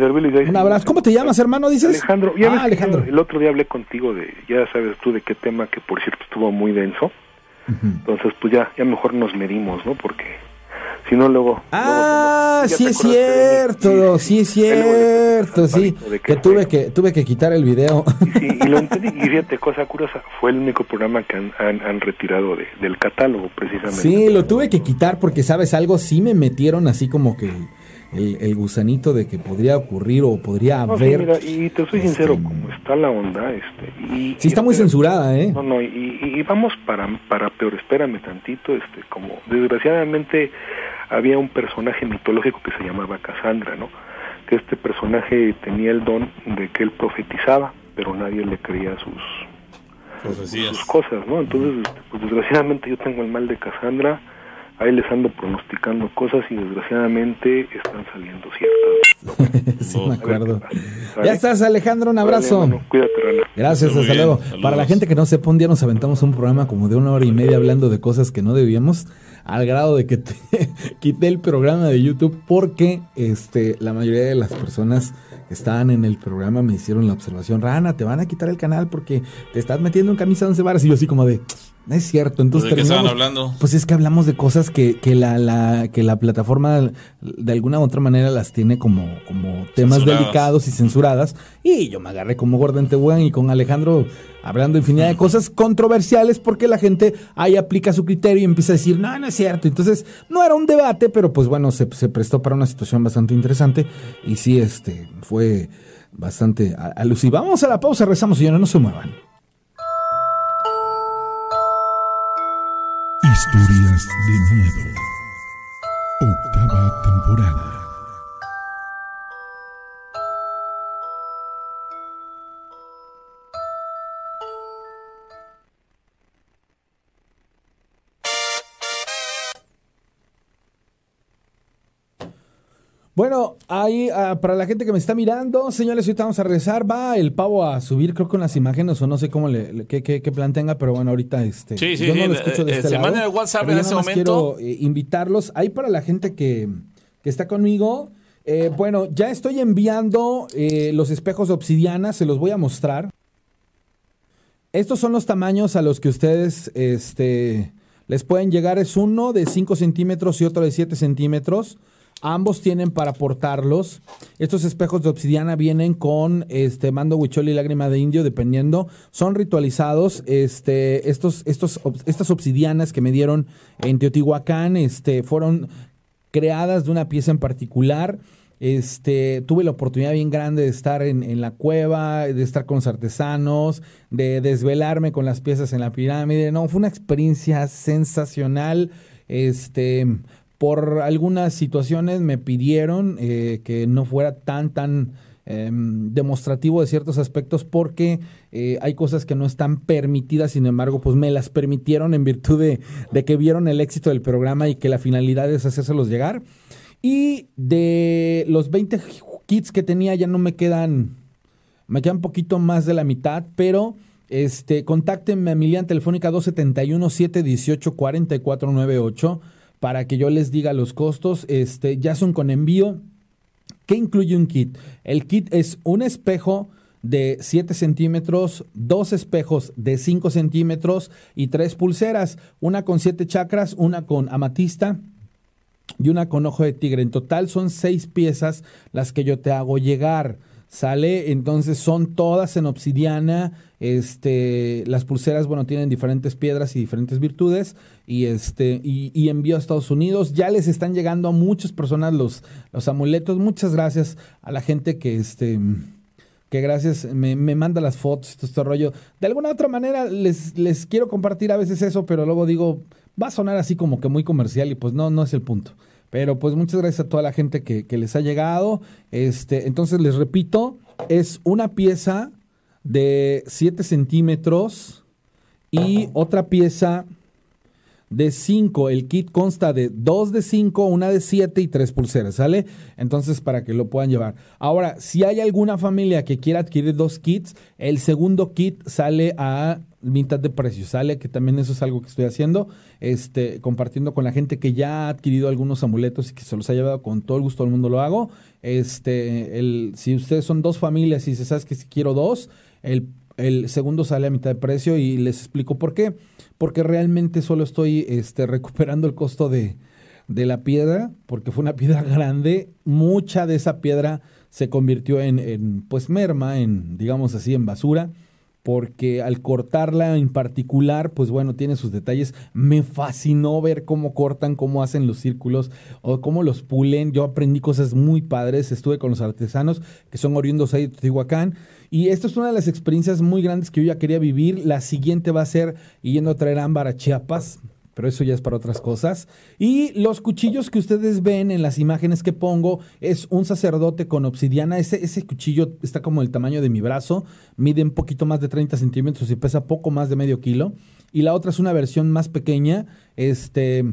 Un abrazo. ¿Cómo te llamas, hermano, dices? Alejandro. Ya ah, Alejandro. El otro día hablé contigo de, ya sabes tú de qué tema, que por cierto estuvo muy denso. Entonces, pues ya, ya mejor nos medimos, ¿no? Porque si no luego... Ah, sí es cierto, sí, es cierto, sí, que, tuve que tuve que quitar el video. Sí, y lo entendí, y fíjate, cosa curiosa, fue el único programa que han, retirado del catálogo, precisamente. Sí, lo tuve que quitar porque, ¿sabes algo? Sí me metieron así como que el, gusanito de que podría ocurrir o podría haber. y te soy sincero, este, como está la onda, este, y, sí está muy censurada, ¿eh? No, no, y, vamos para para peor, espérame tantito, este, como desgraciadamente había un personaje mitológico que se llamaba Cassandra, ¿no? Que este personaje tenía el don de que él profetizaba, pero nadie le creía sus, sus cosas, ¿no? Entonces, pues desgraciadamente yo tengo el mal de Cassandra ahí les ando pronosticando cosas y desgraciadamente están saliendo ciertas. sí, me acuerdo. Ya estás, Alejandro, un abrazo. cuídate, Rana. Gracias, hasta luego. Para la gente que no sepa, un día nos aventamos un programa como de una hora y media hablando de cosas que no debíamos, al grado de que te quité el programa de YouTube porque este, la mayoría de las personas que estaban en el programa me hicieron la observación, Rana, te van a quitar el canal porque te estás metiendo en camisa de once y yo así como de... No es cierto. Entonces, ¿De qué estaban hablando? Pues es que hablamos de cosas que, que, la, la, que la plataforma de alguna u otra manera las tiene como, como temas delicados y censuradas. Y yo me agarré como Gordon Tehuan y con Alejandro hablando infinidad de cosas controversiales porque la gente ahí aplica su criterio y empieza a decir, no, no es cierto. Entonces, no era un debate, pero pues bueno, se, se prestó para una situación bastante interesante. Y sí, este, fue bastante alusivo. Vamos a la pausa, rezamos y ya no se muevan. Historias de miedo. Octava temporada. Bueno, ahí ah, para la gente que me está mirando, señores, ahorita vamos a regresar. Va el pavo a subir, creo, con las imágenes o no sé cómo le, qué, qué, plan tenga, pero bueno, ahorita este. Sí, sí, yo no lo escucho de eh, este se lado, el WhatsApp en ese momento. Quiero eh, invitarlos. Ahí para la gente que, que está conmigo. Eh, bueno, ya estoy enviando los espejos de obsidiana, se los voy a mostrar. Estos son los tamaños a los que ustedes este, les pueden llegar. Es uno de 5 centímetros y otro de 7 centímetros. Ambos tienen para portarlos. Estos espejos de obsidiana vienen con este mando huichol y lágrima de indio, dependiendo. Son ritualizados. Este, estos, estos, estas obsidianas que me dieron en Teotihuacán, este, fueron creadas de una pieza en particular. Este, tuve la oportunidad bien grande de estar en, en, la cueva, de estar con los artesanos, de desvelarme con las piezas en la pirámide. No, fue una experiencia sensacional. Este, por algunas situaciones me pidieron eh, que no fuera tan, tan em, demostrativo de ciertos aspectos porque eh, hay cosas que no están permitidas, sin embargo, pues me las permitieron en virtud de, que vieron el éxito del programa y que la finalidad es hacérselos llegar. Y de los 20 kits que tenía ya no me quedan, me quedan poquito más de la mitad, pero... Este, contáctenme a mi línea telefónica 271 718 4498 para que yo les diga los costos. Este, ya son con envío. ¿Qué incluye un kit? El kit es un espejo de 7 centímetros, dos espejos de 5 centímetros y tres pulseras, una con 7 chakras, una con amatista y una con ojo de tigre. En total son seis piezas las que yo te hago llegar. ¿Sale? Entonces son todas en obsidiana. Este, las pulseras, bueno, tienen diferentes piedras y diferentes virtudes. Y este, y, envío a Estados Unidos. Ya les están llegando a muchas personas los, los amuletos. Muchas gracias a la gente que este que gracias me, me manda las fotos, todo este rollo. De alguna otra manera les, les quiero compartir a veces eso, pero luego digo, va a sonar así como que muy comercial y pues no, no es el punto. Pero pues muchas gracias a toda la gente que, les ha llegado. Este, entonces les repito, es una pieza de 7 centímetros y otra pieza de 5. El kit consta de 2 de 5, una de 7 y 3 pulseras, ¿sale? Entonces, para que lo puedan llevar. Ahora, si hay alguna familia que quiera adquirir dos kits, el segundo kit sale a mitad de precio. Sale que también eso es algo que estoy haciendo, este, compartiendo con la gente que ya ha adquirido algunos amuletos y que se los ha llevado con todo el gusto del mundo lo hago. Este, el, si ustedes son dos familias y se sabes que si quiero dos, el, el segundo sale a mitad de precio y les explico por qué. Porque realmente solo estoy este, recuperando el costo de, de la piedra, porque fue una piedra grande. Mucha de esa piedra se convirtió en, en pues merma, en digamos así, en basura porque al cortarla en particular, pues bueno, tiene sus detalles. Me fascinó ver cómo cortan, cómo hacen los círculos o cómo los pulen. Yo aprendí cosas muy padres, estuve con los artesanos que son oriundos ahí de Teotihuacán y esto es una de las experiencias muy grandes que yo ya quería vivir. La siguiente va a ser yendo a traer ámbar a Chiapas pero eso ya es para otras cosas. Y los cuchillos que ustedes ven en las imágenes que pongo es un sacerdote con obsidiana. Ese, ese cuchillo está como el tamaño de mi brazo, mide un poquito más de 30 centímetros y pesa poco más de medio kilo. Y la otra es una versión más pequeña. Este,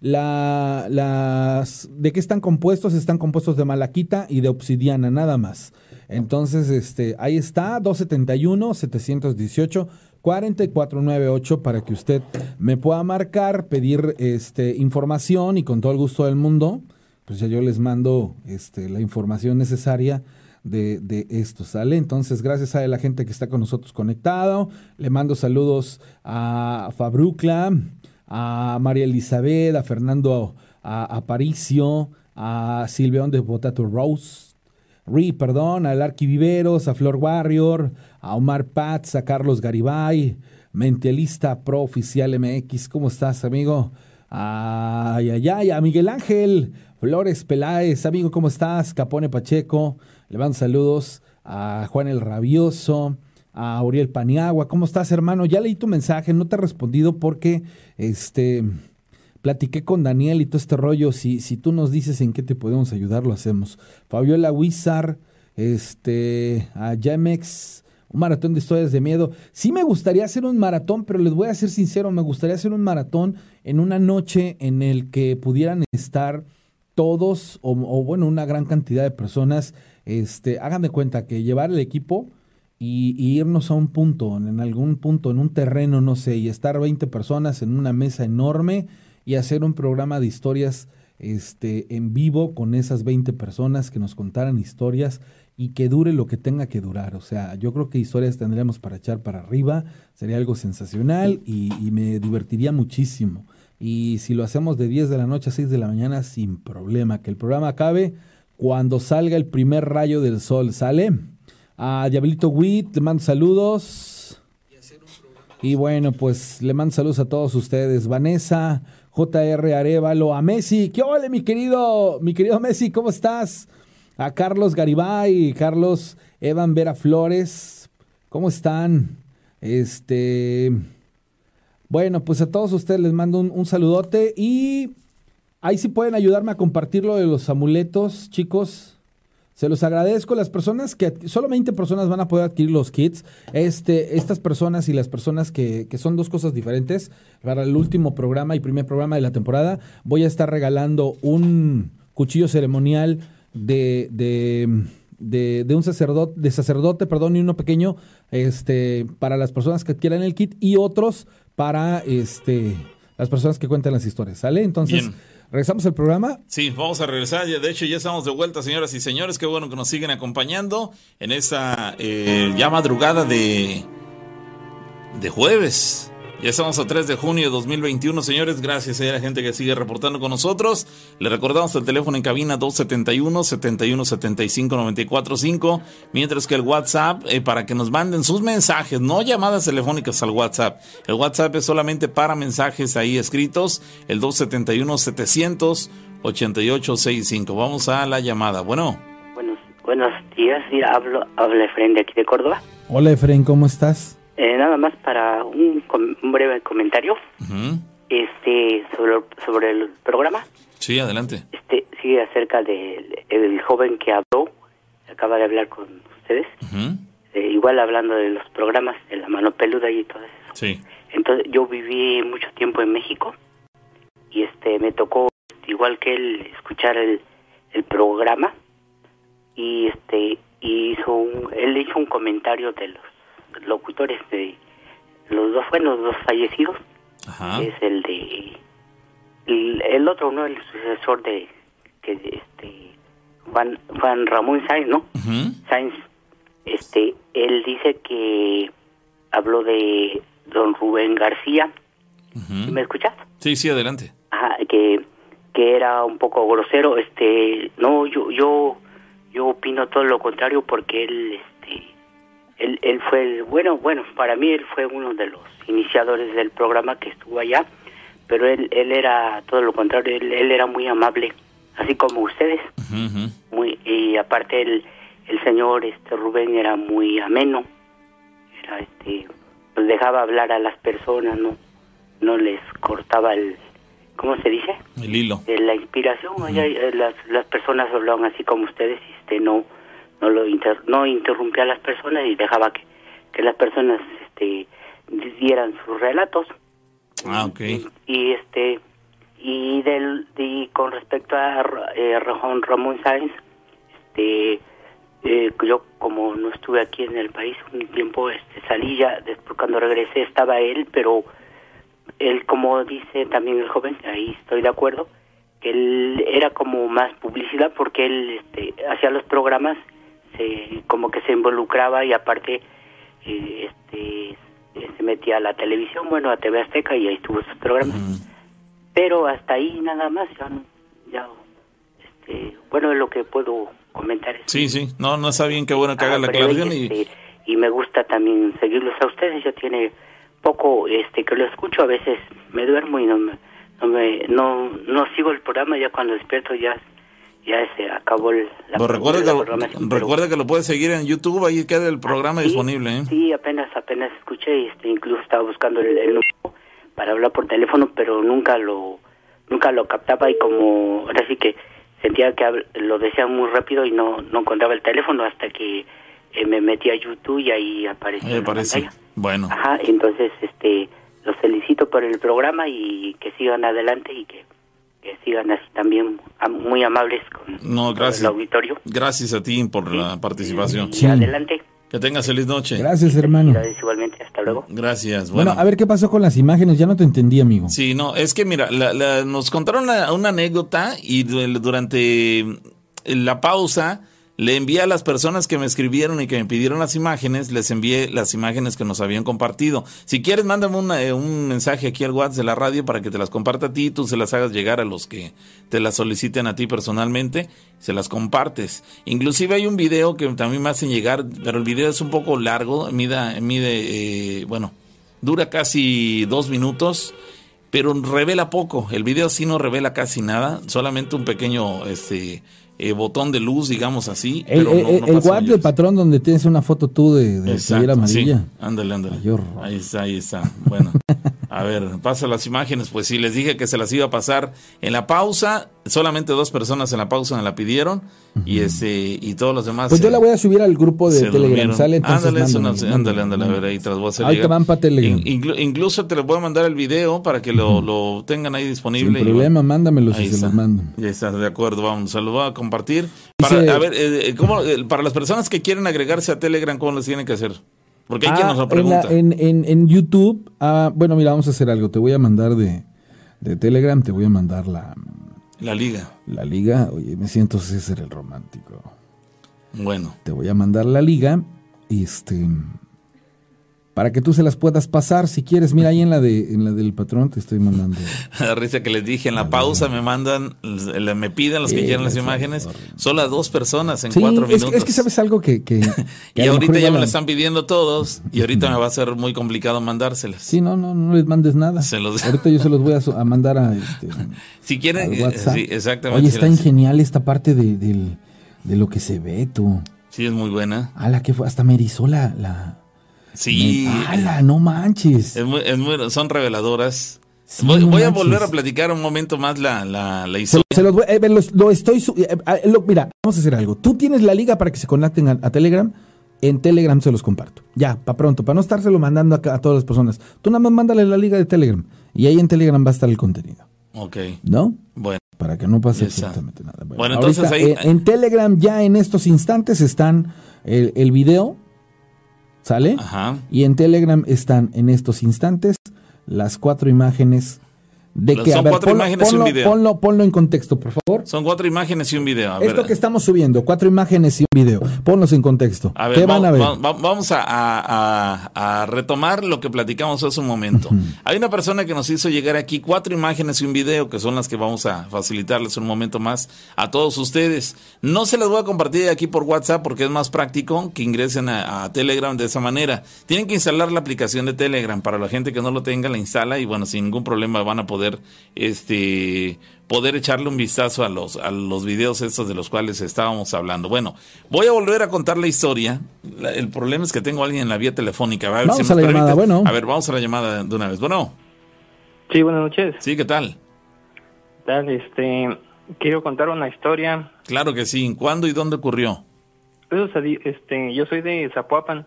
la, las, ¿De qué están compuestos? Están compuestos de malaquita y de obsidiana, nada más. Entonces, este, ahí está, 271, 718, 4498 para que usted me pueda marcar, pedir este, información y con todo el gusto del mundo, pues ya yo les mando este, la información necesaria de, de, esto, ¿sale? Entonces, gracias a la gente que está con nosotros conectado. Le mando saludos a Fabrucla, a María Elizabeth, a Fernando a Aparicio, a Silveón de Potato Rose, Ri, perdón, al Arquiviveros, a Flor Warrior, a Omar Pats, a Carlos Garibay, Mentalista Pro Oficial MX. ¿Cómo estás, amigo? Ay, ay, ay, a Miguel Ángel Flores Peláez, amigo, ¿cómo estás? Capone Pacheco, le mando saludos a Juan el Rabioso, a Auriel Paniagua, ¿cómo estás, hermano? Ya leí tu mensaje, no te he respondido porque este platiqué con Daniel y todo este rollo. Si, si tú nos dices en qué te podemos ayudar, lo hacemos. Fabiola Wizard, este, a Jamex, maratón de historias de miedo. Sí me gustaría hacer un maratón, pero les voy a ser sincero, me gustaría hacer un maratón en una noche en el que pudieran estar todos o, bueno, una gran cantidad de personas. Este, hagan de cuenta que llevar el equipo y, y, irnos a un punto, en algún punto, en un terreno, no sé, y estar 20 personas en una mesa enorme y hacer un programa de historias este, en vivo con esas 20 personas que nos contaran historias y que dure lo que tenga que durar. O sea, yo creo que historias tendríamos para echar para arriba, sería algo sensacional y, me divertiría muchísimo. Y si lo hacemos de 10 de la noche a 6 de la mañana, sin problema, que el programa acabe cuando salga el primer rayo del sol, ¿sale? A Diablito Witt, te mando saludos. Y bueno, pues le mando saludos a todos ustedes. Vanessa, JR Arevalo, a Messi. ¿Qué ole, mi querido, mi querido Messi? ¿Cómo estás? A Carlos Garibay, Carlos Evan Vera Flores. ¿Cómo están? Este. Bueno, pues a todos ustedes les mando un, un saludote y ahí sí pueden ayudarme a compartir lo de los amuletos, chicos. Se los agradezco. Las personas que solo 20 personas van a poder adquirir los kits. Este, estas personas y las personas que, que, son dos cosas diferentes. Para el último programa y primer programa de la temporada, voy a estar regalando un cuchillo ceremonial de, de, de, de un sacerdote, de sacerdote, perdón, y uno pequeño, este, para las personas que adquieran el kit, y otros para este las personas que cuentan las historias. ¿Sale? Entonces. ¿Regresamos al programa? Sí, vamos a regresar. De hecho, ya estamos de vuelta, señoras y señores. Qué bueno que nos siguen acompañando en esta eh, ya madrugada de, de jueves. Ya estamos a 3 de junio de 2021, señores. Gracias a la gente que sigue reportando con nosotros. Le recordamos el teléfono en cabina 271 7175 945, mientras que el WhatsApp eh, para que nos manden sus mensajes, no llamadas telefónicas al WhatsApp. El WhatsApp es solamente para mensajes ahí escritos, el 271 700 8865. Vamos a la llamada. Bueno. Buenos, buenos días, hablo, habla Efraín de aquí de Córdoba. Hola Efraín, ¿cómo estás? Eh, nada más para un, breve comentario este sobre, sobre el programa. Sí, adelante. Este sí acerca del joven que habló, acaba de hablar con ustedes. Eh, igual hablando de los programas de la mano peluda y todo eso. Sí. Entonces yo viví mucho tiempo en México y este me tocó igual que él escuchar el, el programa y este hizo un, él hizo un comentario de los locutores de los dos buenos dos fallecidos. Es el de el, otro no el sucesor de que este Juan Juan Ramón Sainz no Sainz este él dice que habló de don Rubén García. ¿me escuchas? sí sí adelante. Ajá, que que era un poco grosero este no yo yo yo opino todo lo contrario porque él él, él fue, bueno, bueno, para mí él fue uno de los iniciadores del programa que estuvo allá, pero él, él era todo lo contrario, él, él era muy amable, así como ustedes. muy Y aparte el, el señor este Rubén era muy ameno, era este, pues dejaba hablar a las personas, no, no les cortaba el, ¿cómo se dice? El hilo. La inspiración, eh, las, las personas hablaban así como ustedes, este, no no lo no interrumpía a las personas y dejaba que, que las personas este dieran sus relatos. Ah okay y, este y del y con respecto a eh, Ramón Sáenz este eh, yo como no estuve aquí en el país un tiempo este salí ya después cuando regresé estaba él pero él como dice también el joven ahí estoy de acuerdo que él era como más publicidad porque él este, hacía los programas como que se involucraba y aparte eh, este se metía a la televisión, bueno, a TV Azteca y ahí estuvo sus programas. Pero hasta ahí nada más, ya, ya este, bueno, es lo que puedo comentar. Sí, sí, no, no está bien, qué bueno que haga la aclaración. y... Este, y me gusta también seguirlos a ustedes, yo tiene poco este que lo escucho, a veces me duermo y no me, no, me, no, no sigo el programa, ya cuando despierto ya ya se acabó el, la pues recuerda, que lo, recuerda que lo puedes seguir en YouTube, ahí queda el programa disponible. ¿eh? Sí, apenas apenas escuché y este, incluso estaba buscando el, número para hablar por teléfono, pero nunca lo nunca lo captaba y como ahora sí que sentía que lo decía muy rápido y no no encontraba el teléfono hasta que eh, me metí a YouTube y ahí apareció. Ahí aparece. Bueno. Ajá, entonces este los felicito por el programa y que sigan adelante y que que sigan así también muy amables con, no, gracias. el auditorio. Gracias a ti por la participación. Sí. Adelante. Que tengas feliz noche. Gracias, hermano. igualmente, hasta luego. Gracias. Bueno. a ver qué pasó con las imágenes, ya no te entendí, amigo. Sí, no, es que mira, nos contaron una, una anécdota y durante la pausa le envié a las personas que me escribieron y que me pidieron las imágenes, les envié las imágenes que nos habían compartido. Si quieres, mándame eh, un mensaje aquí al WhatsApp de la radio para que te las comparta a ti y tú se las hagas llegar a los que te las soliciten a ti personalmente, se las compartes. Inclusive hay un video que también me hacen llegar, pero el video es un poco largo, mide, mide eh, bueno, dura casi dos minutos pero revela poco. El video sí no revela casi nada, solamente un pequeño este eh, botón de luz, digamos así. El, pero el, patrón donde tienes una foto tú de, de amarilla. ándale, ándale. ahí está, ahí está. Bueno, a ver, pasa las imágenes. Pues sí, les dije que se las iba a pasar en la pausa. Solamente dos personas en la pausa me la pidieron. Y este y todos los demás. Pues yo la voy a subir al grupo de Telegram. Sale, ándale, ándale, ándale, a ver, ahí te las voy a hacer. Ahí te van para Telegram. incluso te les voy a mandar el video para que lo, lo tengan ahí disponible. Sin problema, mándamelo si se los mando. Ya está, de acuerdo, vamos, se los voy a compartir. Para, a ver, eh, ¿cómo, eh, para las personas que quieren agregarse a Telegram, ¿cómo les tienen que hacer? Porque hay quien ah, nos lo pregunta. En, en, en, YouTube, ah, bueno, mira, vamos a hacer algo. Te voy a mandar de, de Telegram, te voy a mandar la... La liga. La liga, oye, me siento César el romántico. Bueno. Te voy a mandar la liga. Este. Para que tú se las puedas pasar si quieres. Mira, ahí en la de en la del patrón te estoy mandando. La risa que les dije, en la pausa me mandan, me piden los que quieran las imágenes, solo a dos personas en cuatro minutos. Es que sabes algo que... y ahorita ya me lo están pidiendo todos y ahorita me va a ser muy complicado mandárselas. Sí, no, no, no les mandes nada. Ahorita yo se los voy a, mandar a... Este, si quieren, eh, sí, exactamente. Oye, está genial esta parte de, de, lo que se ve, tú. Sí, es muy buena. A la que fue, hasta me erizó la Sí. ¡Hala, no manches! Es muy, es muy, son reveladoras. voy, a volver a platicar un momento más la, la, la historia. Se, los voy, eh, lo estoy. Eh, eh, mira, vamos a hacer algo. Tú tienes la liga para que se conecten a, Telegram. En Telegram se los comparto. Ya, para pronto, para no estárselo mandando a, a, todas las personas. Tú nada más mándale la liga de Telegram. Y ahí en Telegram va a estar el contenido. Ok. ¿No? Bueno. Para que no pase absolutamente nada. Bueno, entonces ahí. En, Telegram ya en estos instantes están el, el video ¿Sale? Ajá. Y en Telegram están en estos instantes las cuatro imágenes de que, son cuatro imágenes y un video. Ponlo, ponlo, en contexto, por favor. Son cuatro imágenes y un video. Esto que estamos subiendo, cuatro imágenes y un video. Ponlos en contexto. ¿Qué van a ver? vamos a, retomar lo que platicamos hace un momento. Hay una persona que nos hizo llegar aquí cuatro imágenes y un video, que son las que vamos a facilitarles un momento más a todos ustedes. No se las voy a compartir aquí por WhatsApp porque es más práctico que ingresen a, a Telegram de esa manera. Tienen que instalar la aplicación de Telegram. Para la gente que no lo tenga, la instala y bueno, sin ningún problema van a poder este poder echarle un vistazo a los a los videos estos de los cuales estábamos hablando. Bueno, voy a volver a contar la historia. el problema es que tengo a alguien en la vía telefónica. A ver, vamos a la llamada, bueno. A ver, vamos a la llamada de una vez. Bueno. Sí, buenas noches. Sí, ¿qué tal? Tal, este, quiero contar una historia. Claro que sí. ¿Cuándo y dónde ocurrió? este, yo soy de Zapopan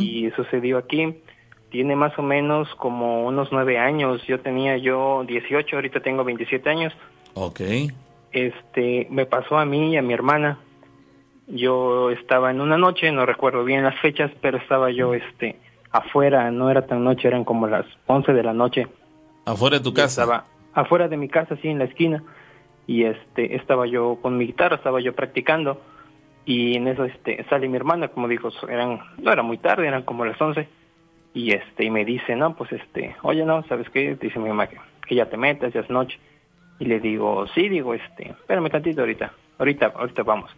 y sucedió aquí tiene más o menos como unos nueve años. Yo tenía yo 18, ahorita tengo 27 años. Ok. Este, me pasó a mí y a mi hermana. Yo estaba en una noche, no recuerdo bien las fechas, pero estaba yo, este, afuera, no era tan noche, eran como las 11 de la noche. ¿Afuera de tu casa? Estaba afuera de mi casa, sí, en la esquina. Y este, estaba yo con mi guitarra, estaba yo practicando. Y en eso, este, sale mi hermana, como dijo, eran, no era muy tarde, eran como las 11 y este y me dice no pues este oye no sabes qué dice mi mamá que, ya te metas ya es noche y le digo sí digo este espérame tantito ahorita ahorita ahorita vamos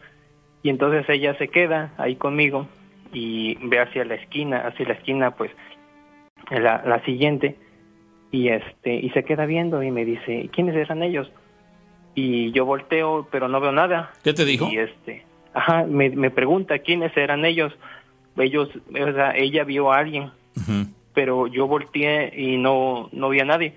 y entonces ella se queda ahí conmigo y ve hacia la esquina hacia la esquina pues la, la siguiente y este y se queda viendo y me dice quiénes eran ellos y yo volteo pero no veo nada. Qué te dijo y este ajá me, me pregunta quiénes eran ellos ellos o sea ella vio a alguien pero yo volteé y no, no vi a nadie.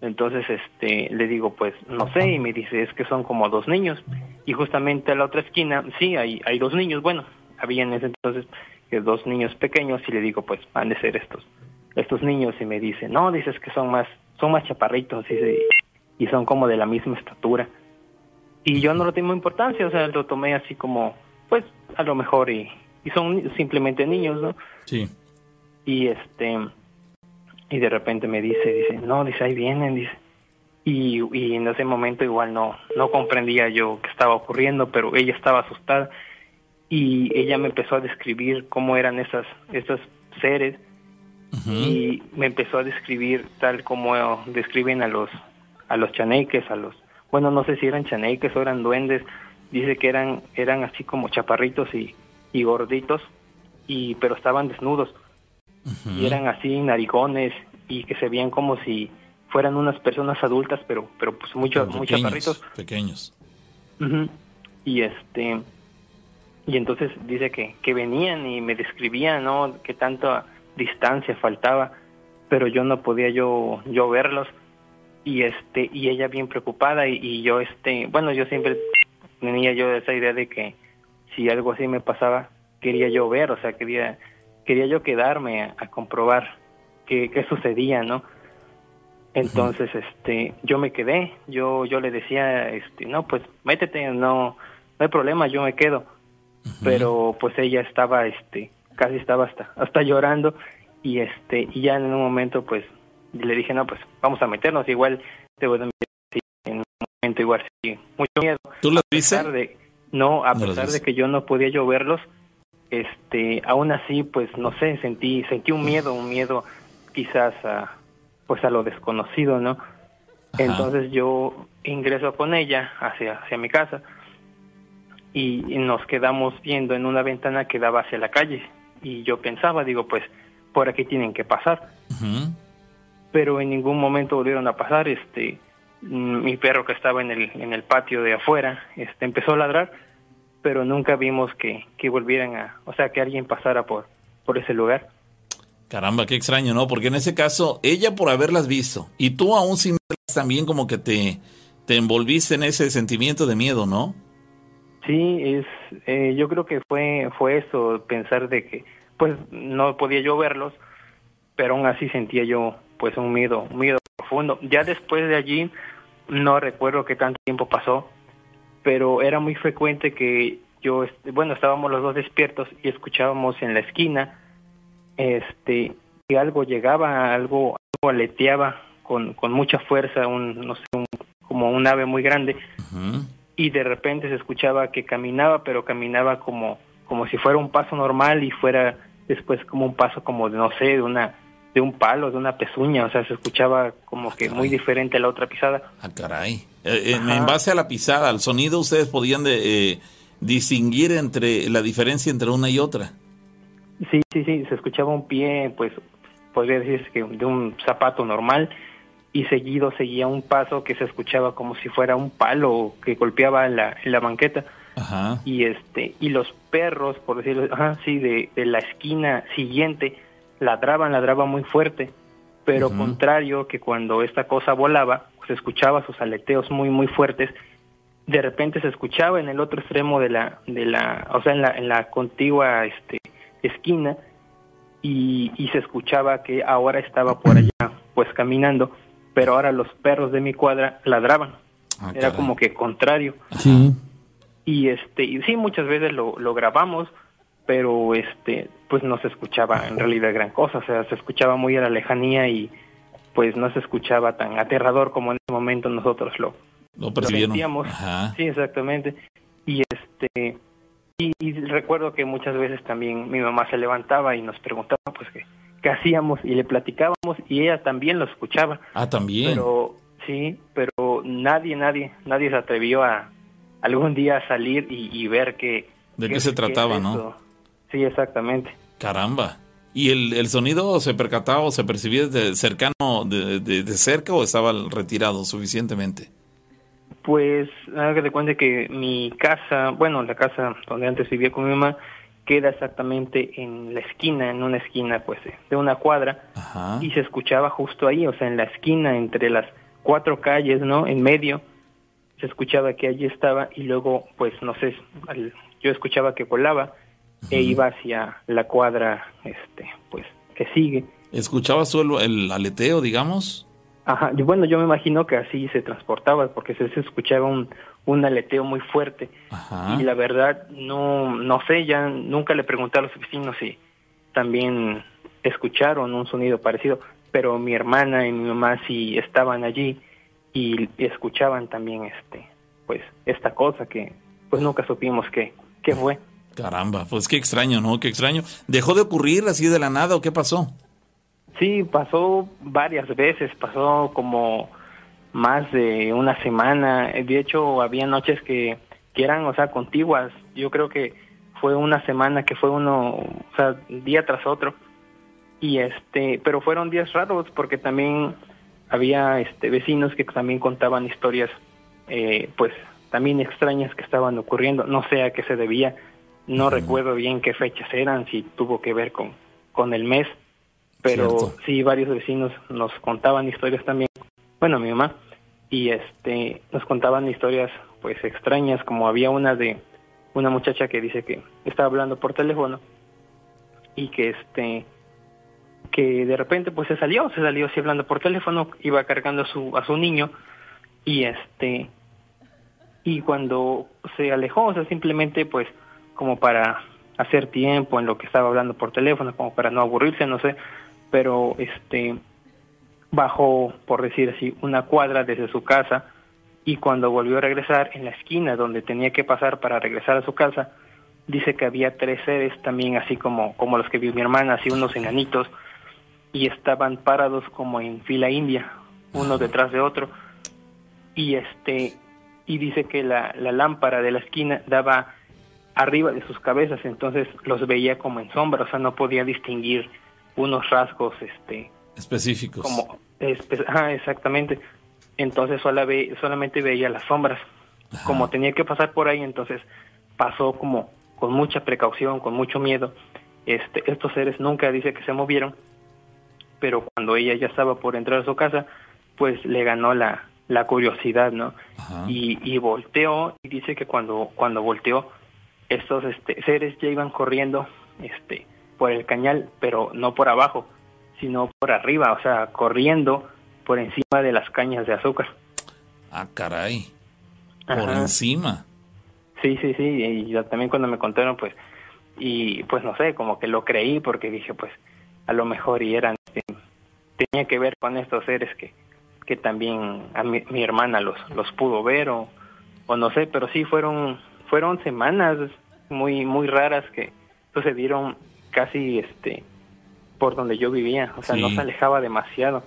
Entonces este le digo, pues no sé, y me dice, es que son como dos niños. Y justamente a la otra esquina, sí, hay, hay dos niños, bueno, había en ese entonces dos niños pequeños y le digo, pues van de ser estos, estos niños y me dice, no, dices que son más, son más chaparritos y, y son como de la misma estatura. Y yo no lo tengo importancia, o sea, lo tomé así como, pues a lo mejor y, y son simplemente niños, ¿no? Sí y este y de repente me dice dice no dice ahí vienen dice. Y, y en ese momento igual no no comprendía yo qué estaba ocurriendo pero ella estaba asustada y ella me empezó a describir cómo eran esas esos seres y me empezó a describir tal como describen a los a los chaneques a los bueno no sé si eran chaneques o eran duendes dice que eran eran así como chaparritos y, y gorditos y pero estaban desnudos y eran así narigones y que se veían como si fueran unas personas adultas, pero pero pues muchos muchos perritos pequeños. Y este y entonces dice que que venían y me describían, ¿no? Que tanta distancia faltaba, pero yo no podía yo yo verlos y este y ella bien preocupada y, y yo este, bueno, yo siempre tenía yo esa idea de que si algo así me pasaba, quería yo ver, o sea, quería quería yo quedarme a, comprobar qué, qué, sucedía, ¿no? Entonces, este, yo me quedé, yo, yo le decía, este, no, pues métete, no, no hay problema, yo me quedo. Pero pues ella estaba, este, casi estaba hasta, hasta llorando y este, y ya en un momento, pues, le dije, no, pues vamos a meternos, igual te voy a decir, en un momento igual sí, mucho miedo. ¿Tú lo dices? no, a pesar de que yo no podía yo verlos, este, aún así, pues no sé, sentí, sentí un miedo, un miedo quizás a, pues a lo desconocido, ¿no? Entonces yo ingreso con ella hacia, hacia mi casa y, nos quedamos viendo en una ventana que daba hacia la calle y yo pensaba, digo, pues por aquí tienen que pasar. Pero en ningún momento volvieron a pasar, este, mi perro que estaba en el, en el patio de afuera, este, empezó a ladrar, pero nunca vimos que, que volvieran a, o sea, que alguien pasara por, por ese lugar. Caramba, qué extraño, ¿no? Porque en ese caso, ella por haberlas visto y tú aún sin verlas también como que te, te envolviste en ese sentimiento de miedo, ¿no? Sí, es, eh, yo creo que fue, fue eso, pensar de que, pues, no podía yo verlos, pero aún así sentía yo, pues, un miedo, un miedo profundo. Ya después de allí, no recuerdo qué tanto tiempo pasó, pero era muy frecuente que yo, bueno, estábamos los dos despiertos y escuchábamos en la esquina, este, que algo llegaba, algo, algo aleteaba con, con mucha fuerza, un, no sé, como un ave muy grande, y de repente se escuchaba que caminaba, pero caminaba como, como si fuera un paso normal y fuera después como un paso como de, no sé, de una de un palo, de una pezuña, o sea, se escuchaba como que muy diferente a la otra pisada. Ah, caray. Eh, en, base a la pisada, al sonido, ustedes podían de, eh, distinguir entre la diferencia entre una y otra. Sí, sí, sí, se escuchaba un pie, pues podría decirse que de un zapato normal y seguido seguía un paso que se escuchaba como si fuera un palo que golpeaba en la, en la banqueta. Ajá. Y este y los perros, por decirlo, ajá, sí, de, de la esquina siguiente ladraban, ladraban muy fuerte, pero contrario que cuando esta cosa volaba, se escuchaba sus aleteos muy muy fuertes, de repente se escuchaba en el otro extremo de la de la, o sea, en la en la contigua este esquina y, y se escuchaba que ahora estaba por allá pues caminando, pero ahora los perros de mi cuadra ladraban. Ah, Era como que contrario. Sí. Y este y sí muchas veces lo, lo grabamos pero este pues no se escuchaba en realidad gran cosa, o sea, se escuchaba muy a la lejanía y pues no se escuchaba tan aterrador como en ese momento nosotros lo, lo percibíamos. Sí, exactamente. Y este y, recuerdo que muchas veces también mi mamá se levantaba y nos preguntaba pues qué, qué hacíamos y le platicábamos y ella también lo escuchaba. Ah, también. Pero sí, pero nadie, nadie, nadie se atrevió a algún día salir y, ver que... ¿De qué, se trataba, no? Sí, exactamente. Caramba. ¿Y el, el sonido se percataba o se percibía de cercano, de, de, cerca o estaba retirado suficientemente? Pues, haga de cuenta que mi casa, bueno, la casa donde antes vivía con mi mamá, queda exactamente en la esquina, en una esquina, pues, de una cuadra, y se escuchaba justo ahí, o sea, en la esquina, entre las cuatro calles, ¿no? En medio, se escuchaba que allí estaba, y luego, pues, no sé, yo escuchaba que volaba, e iba hacia la cuadra, este, pues, que sigue. ¿Escuchabas solo el aleteo, digamos? Ajá, bueno, yo me imagino que así se transportaba, porque se, escuchaba un, un aleteo muy fuerte. Y la verdad, no, no sé, ya nunca le pregunté a los vecinos si también escucharon un sonido parecido, pero mi hermana y mi mamá sí estaban allí y escuchaban también este, pues, esta cosa que pues nunca supimos qué, qué fue. Caramba, pues qué extraño, ¿no? Qué extraño. ¿Dejó de ocurrir así de la nada o qué pasó? Sí, pasó varias veces, pasó como más de una semana. De hecho, había noches que, que eran, o sea, contiguas. Yo creo que fue una semana que fue uno, o sea, día tras otro. Y este, pero fueron días raros porque también había este vecinos que también contaban historias, eh, pues también extrañas que estaban ocurriendo. No sé a qué se debía no recuerdo bien qué fechas eran, si tuvo que ver con, con el mes, pero sí, varios vecinos nos contaban historias también, bueno, mi mamá, y este nos contaban historias pues extrañas, como había una de una muchacha que dice que estaba hablando por teléfono y que este que de repente pues se salió, se salió así hablando por teléfono, iba cargando a su a su niño y este y cuando se alejó, o sea, simplemente pues como para hacer tiempo en lo que estaba hablando por teléfono, como para no aburrirse, no sé, pero este bajó, por decir así, una cuadra desde su casa y cuando volvió a regresar en la esquina donde tenía que pasar para regresar a su casa, dice que había tres seres también así como como los que vio mi hermana, así unos enanitos y estaban parados como en fila india, uno detrás de otro. Y este y dice que la, la lámpara de la esquina daba arriba de sus cabezas, entonces los veía como en sombra, o sea, no podía distinguir unos rasgos este específicos. Como ah, exactamente. Entonces sola ve, solamente veía las sombras. Como tenía que pasar por ahí, entonces pasó como con mucha precaución, con mucho miedo. Este, estos seres nunca dice que se movieron, pero cuando ella ya estaba por entrar a su casa, pues le ganó la, la curiosidad, ¿no? Y, y volteó y dice que cuando, cuando volteó, estos este, seres ya iban corriendo este, por el cañal, pero no por abajo, sino por arriba, o sea, corriendo por encima de las cañas de azúcar. Ah, caray. Por encima. Sí, sí, sí, y yo también cuando me contaron, pues, y pues no sé, como que lo creí porque dije, pues, a lo mejor y eran, tenía que ver con estos seres que, que también a mi, hermana los, los pudo ver o, o no sé, pero sí fueron, fueron semanas muy, muy raras que sucedieron casi, este, por donde yo vivía, o sea, no se alejaba demasiado.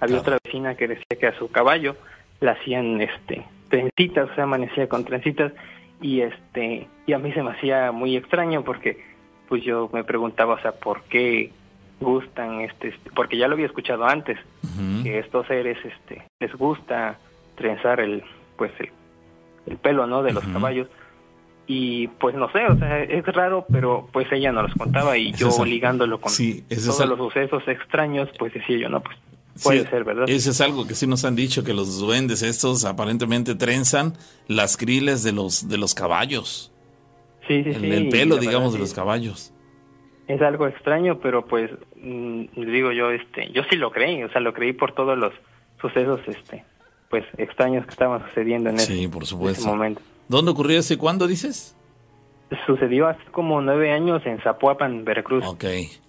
Había otra vecina que decía que a su caballo le hacían este trencitas, o sea, amanecía con trencitas. Y este y a mí se me hacía muy extraño porque pues yo me preguntaba, o sea, ¿por qué gustan este, este porque ya lo había escuchado antes que estos seres este les gusta trenzar el pues el, pelo, ¿no? de los caballos y pues no sé, o sea, es raro, pero pues ella no los contaba y yo ligándolo con todos los sucesos extraños, pues decía yo, no, pues puede ser, ¿verdad? Eso es algo que sí nos han dicho, que los duendes estos aparentemente trenzan las criles de los, de los caballos. Sí, sí, el, sí. El pelo, digamos, de los caballos. Es algo extraño, pero pues mm, digo yo, este, yo sí lo creí, o sea, lo creí por todos los sucesos, este, pues extraños que estaban sucediendo en, ese, por supuesto. ese momento. ¿Dónde ocurrió ese? ¿Cuándo dices? Sucedió hace como nueve años en Zapuapan, Veracruz. Ok.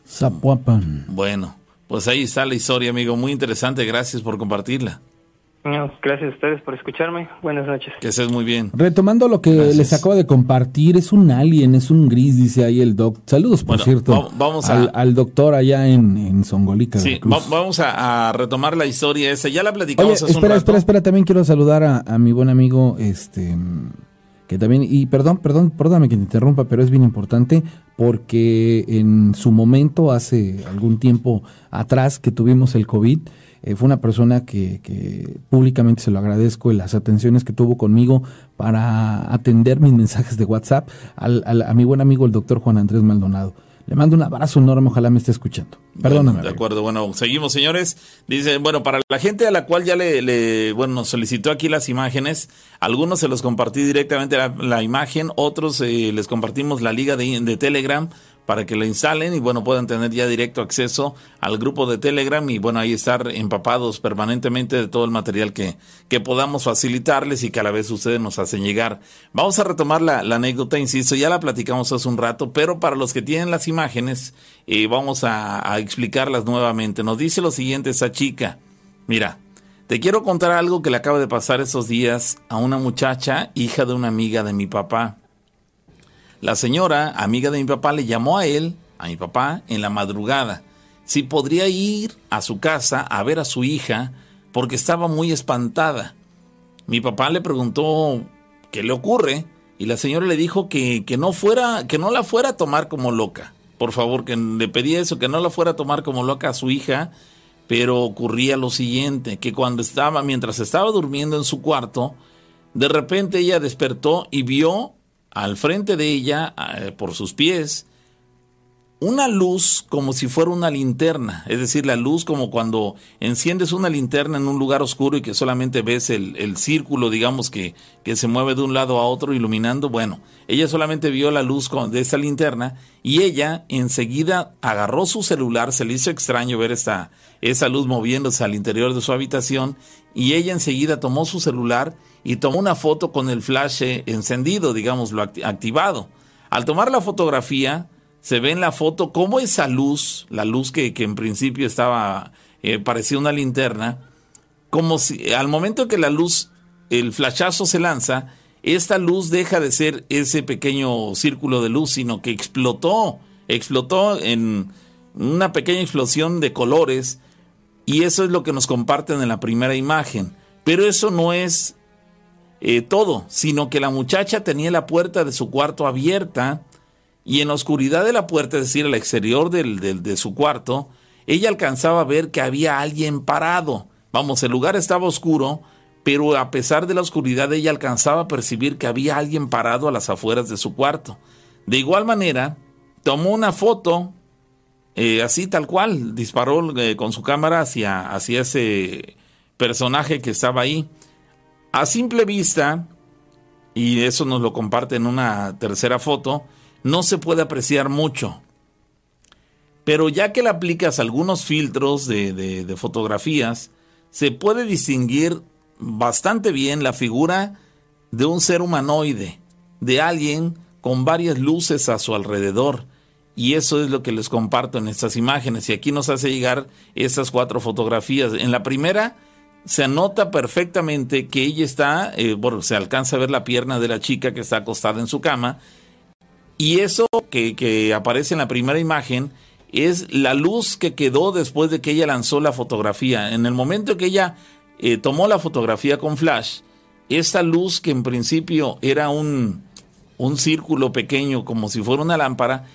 Zapuapan. Bueno, pues ahí está la historia, amigo. Muy interesante. Gracias por compartirla. gracias a ustedes por escucharme. Buenas noches. Que estés muy bien. Retomando lo que les acabo de compartir, es un alien, es un gris, dice ahí el doc. Saludos, por cierto, vamos al, doctor allá en, en Songolica. Sí, vamos a, retomar la historia esa. Ya la platicamos Oye, espera, espera, espera. También quiero saludar a, a mi buen amigo, este que también, y perdón, perdón, perdóname que te interrumpa, pero es bien importante porque en su momento, hace algún tiempo atrás que tuvimos el COVID, eh, fue una persona que, que, públicamente se lo agradezco las atenciones que tuvo conmigo para atender mis mensajes de WhatsApp al, a mi buen amigo el doctor Juan Andrés Maldonado. Le mando un abrazo enorme, ojalá me esté escuchando. Perdóname. de acuerdo, bueno, seguimos, señores. Dice, bueno, para la gente a la cual ya le, le bueno, nos solicitó aquí las imágenes, algunos se los compartí directamente la, imagen, otros eh, les compartimos la liga de, de Telegram para que lo instalen y bueno, puedan tener ya directo acceso al grupo de Telegram y bueno, ahí estar empapados permanentemente de todo el material que, que podamos facilitarles y que a la vez ustedes nos hacen llegar. Vamos a retomar la, anécdota, insisto, ya la platicamos hace un rato, pero para los que tienen las imágenes, eh, vamos a, a explicarlas nuevamente. Nos dice lo siguiente esa chica, mira, te quiero contar algo que le acaba de pasar estos días a una muchacha, hija de una amiga de mi papá. La señora, amiga de mi papá, le llamó a él, a mi papá, en la madrugada, si podría ir a su casa a ver a su hija porque estaba muy espantada. Mi papá le preguntó qué le ocurre y la señora le dijo que, que no fuera, que no la fuera a tomar como loca. Por favor, que le pedía eso, que no la fuera a tomar como loca a su hija, pero ocurría lo siguiente, que cuando estaba, mientras estaba durmiendo en su cuarto, de repente ella despertó y vio al frente de ella, por sus pies, una luz como si fuera una linterna, es decir, la luz como cuando enciendes una linterna en un lugar oscuro y que solamente ves el, círculo, digamos, que, que, se mueve de un lado a otro iluminando. Bueno, ella solamente vio la luz de esta linterna y ella enseguida agarró su celular, se le hizo extraño ver esa luz moviéndose al interior de su habitación y ella enseguida tomó su celular y tomó una foto con el flash encendido, digámoslo, activado. Al tomar la fotografía, se ve en la foto cómo esa luz, la luz que, en principio estaba, eh, parecía una linterna, como si al momento que la luz, el flashazo se lanza, esta luz deja de ser ese pequeño círculo de luz, sino que explotó, explotó en una pequeña explosión de colores y eso es lo que nos comparten en la primera imagen. Pero eso no es eh, todo, sino que la muchacha tenía la puerta de su cuarto abierta y en la oscuridad de la puerta, es decir, al exterior de su cuarto, ella alcanzaba a ver que había alguien parado. Vamos, el lugar estaba oscuro, pero a pesar de la oscuridad ella alcanzaba a percibir que había alguien parado a las afueras de su cuarto. De igual manera, tomó una foto, eh, así tal cual, disparó eh, con su cámara hacia, hacia ese personaje que estaba ahí. A simple vista, y eso nos lo comparte en una tercera foto, no se puede apreciar mucho. Pero ya que le aplicas algunos filtros de, fotografías, se puede distinguir bastante bien la figura de un ser humanoide, de alguien con varias luces a su alrededor. Y eso es lo que les comparto en estas imágenes. Y aquí nos hace llegar estas cuatro fotografías. En la primera se nota perfectamente que ella está, eh, se alcanza a ver la pierna de la chica que está acostada en su cama. Y eso que, que aparece en la primera imagen es la luz que quedó después de que ella lanzó la fotografía. En el momento que ella eh, tomó la fotografía con flash, esta luz que en principio era un, un círculo pequeño como si fuera una lámpara,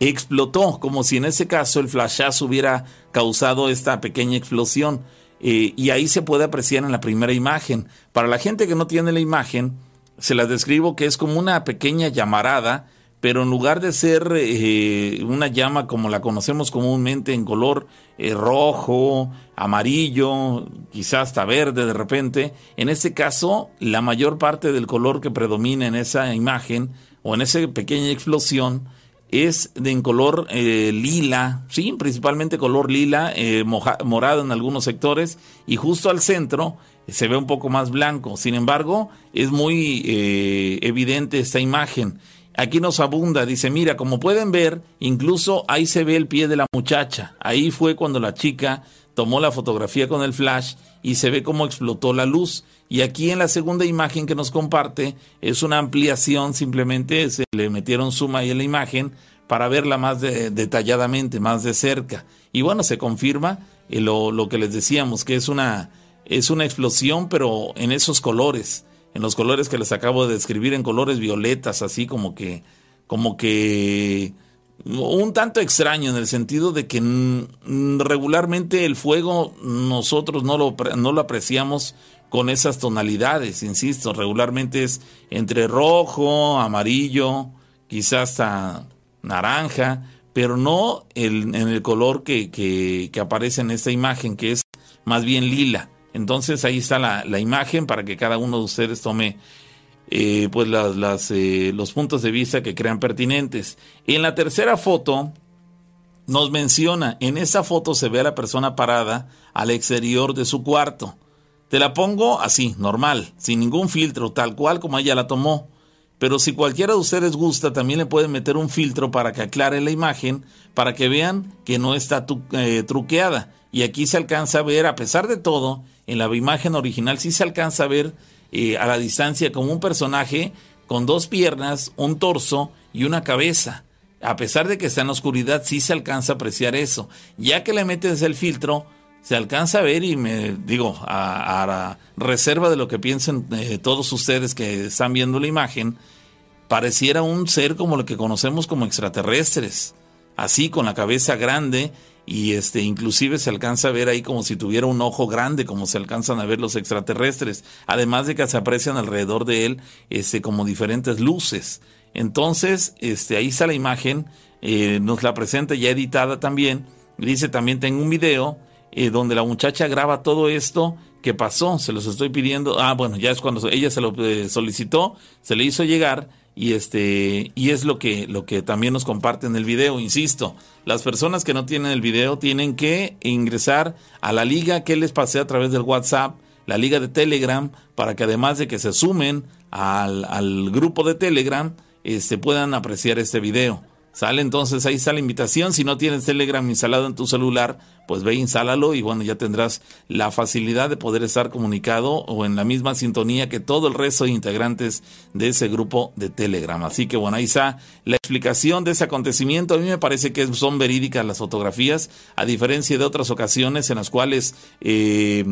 explotó, como si en ese caso el flashazo hubiera causado esta pequeña explosión. Eh, y ahí se puede apreciar en la primera imagen. Para la gente que no tiene la imagen, se la describo que es como una pequeña llamarada pero en lugar de ser eh, una llama como la conocemos comúnmente en color eh, rojo, amarillo, quizás hasta verde de repente, en este caso la mayor parte del color que predomina en esa imagen o en esa pequeña explosión es de en color eh, lila, sí, principalmente color lila, morado en algunos sectores y justo al centro se ve un poco más blanco. Sin embargo, es muy evidente esta imagen Aquí nos abunda, dice, mira, como pueden ver, incluso ahí se ve el pie de la muchacha. Ahí fue cuando la chica tomó la fotografía con el flash y se ve cómo explotó la luz. Y aquí en la segunda imagen que nos comparte es una ampliación, simplemente se le metieron suma ahí en la imagen para verla más detalladamente, más de cerca. Y bueno, se confirma eh, lo, lo, que les decíamos, que es una, es una explosión, pero en esos colores en los colores que les acabo de describir, en colores violetas, así como que, como que un tanto extraño en el sentido de que regularmente el fuego nosotros no lo, no lo apreciamos con esas tonalidades, insisto, regularmente es entre rojo, amarillo, quizás hasta naranja, pero no el, en el color que, que, que aparece en esta imagen, que es más bien lila. Entonces ahí está la, imagen para que cada uno de ustedes tome eh, pues las, eh, los puntos de vista que crean pertinentes. En la tercera foto nos menciona, en esa foto se ve a la persona parada al exterior de su cuarto. Te la pongo así, normal, sin ningún filtro, tal cual como ella la tomó. Pero si cualquiera de ustedes gusta, también le pueden meter un filtro para que aclare la imagen, para que vean que no está eh, truqueada. Y aquí se alcanza a ver, a pesar de todo, en la imagen original sí se alcanza a ver eh, a la distancia como un personaje con dos piernas, un torso y una cabeza. A pesar de que está en la oscuridad, sí se alcanza a apreciar eso. Ya que le metes el filtro, se alcanza a ver y me digo, a, reserva de lo que piensen eh, todos ustedes que están viendo la imagen, pareciera un ser como lo que conocemos como extraterrestres, así con la cabeza grande y este inclusive se alcanza a ver ahí como si tuviera un ojo grande como se alcanzan a ver los extraterrestres además de que se aprecian alrededor de él este como diferentes luces. Entonces este ahí está la imagen eh, nos la presenta ya editada también dice también tengo un video eh, donde la muchacha graba todo esto que pasó se los estoy pidiendo ah bueno ya es cuando ella se lo eh, solicitó se le hizo llegar y este y es lo que lo que también nos comparte en el video insisto las personas que no tienen el video tienen que ingresar a la liga que les pasé a través del WhatsApp la liga de Telegram para que además de que se sumen al, al grupo de Telegram este puedan apreciar este video Sale entonces, ahí está la invitación. Si no tienes Telegram instalado en tu celular, pues ve, instálalo y bueno, ya tendrás la facilidad de poder estar comunicado o en la misma sintonía que todo el resto de integrantes de ese grupo de Telegram. Así que bueno, ahí está la explicación de ese acontecimiento. A mí me parece que son verídicas las fotografías, a diferencia de otras ocasiones en las cuales, eh,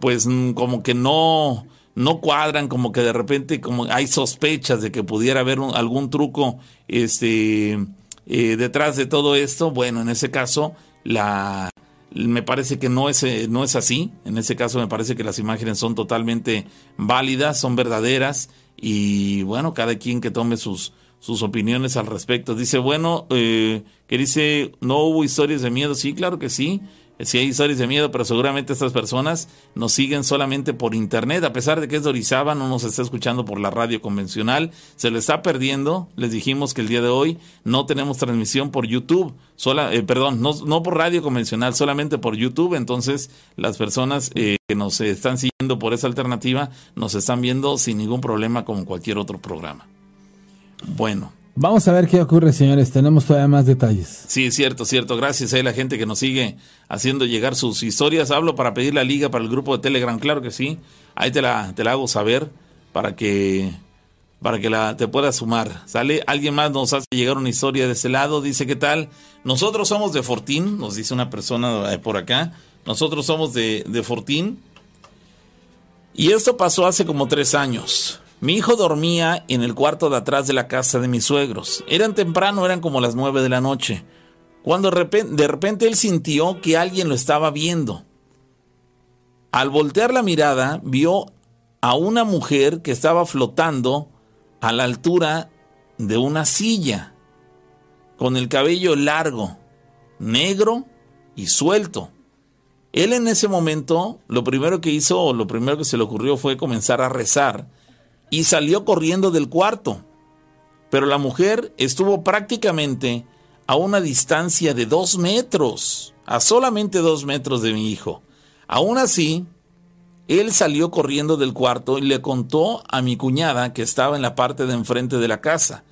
pues mm, como que no no cuadran, como que de repente como hay sospechas de que pudiera haber algún truco este, eh, detrás de todo esto. Bueno, en ese caso, la, me parece que no es, eh, no es así. En ese caso me parece que las imágenes son totalmente válidas, son verdaderas y bueno, cada quien que tome sus, sus opiniones al respecto. Dice, bueno, eh, que dice, no hubo historias de miedo. Sí, claro que sí si hay historias de miedo, pero seguramente estas personas nos siguen solamente por internet, a pesar de que es de no nos está escuchando por la radio convencional, se lo está perdiendo. Les dijimos que el día de hoy no tenemos transmisión por YouTube, sola, eh, perdón, no, no, por radio convencional, solamente por YouTube. Entonces, las personas eh, que nos están siguiendo por esa alternativa nos están viendo sin ningún problema como cualquier otro programa. Bueno. Vamos a ver qué ocurre, señores. Tenemos todavía más detalles. Sí, cierto, cierto. Gracias a la gente que nos sigue haciendo llegar sus historias. Hablo para pedir la liga para el grupo de Telegram, claro que sí. Ahí te la, te la hago saber para que para que la, te puedas sumar. ¿Sale? Alguien más nos hace llegar una historia de ese lado. Dice, ¿qué tal? Nosotros somos de Fortín, nos dice una persona por acá. Nosotros somos de, de Fortín. Y esto pasó hace como tres años. Mi hijo dormía en el cuarto de atrás de la casa de mis suegros. Eran temprano, eran como las nueve de la noche. Cuando de repente él sintió que alguien lo estaba viendo. Al voltear la mirada, vio a una mujer que estaba flotando a la altura de una silla, con el cabello largo, negro y suelto. Él en ese momento, lo primero que hizo, o lo primero que se le ocurrió fue comenzar a rezar y salió corriendo del cuarto. Pero la mujer estuvo prácticamente a una distancia de dos metros, a solamente dos metros de mi hijo. Aún así, él salió corriendo del cuarto y le contó a mi cuñada que estaba en la parte de enfrente de la casa.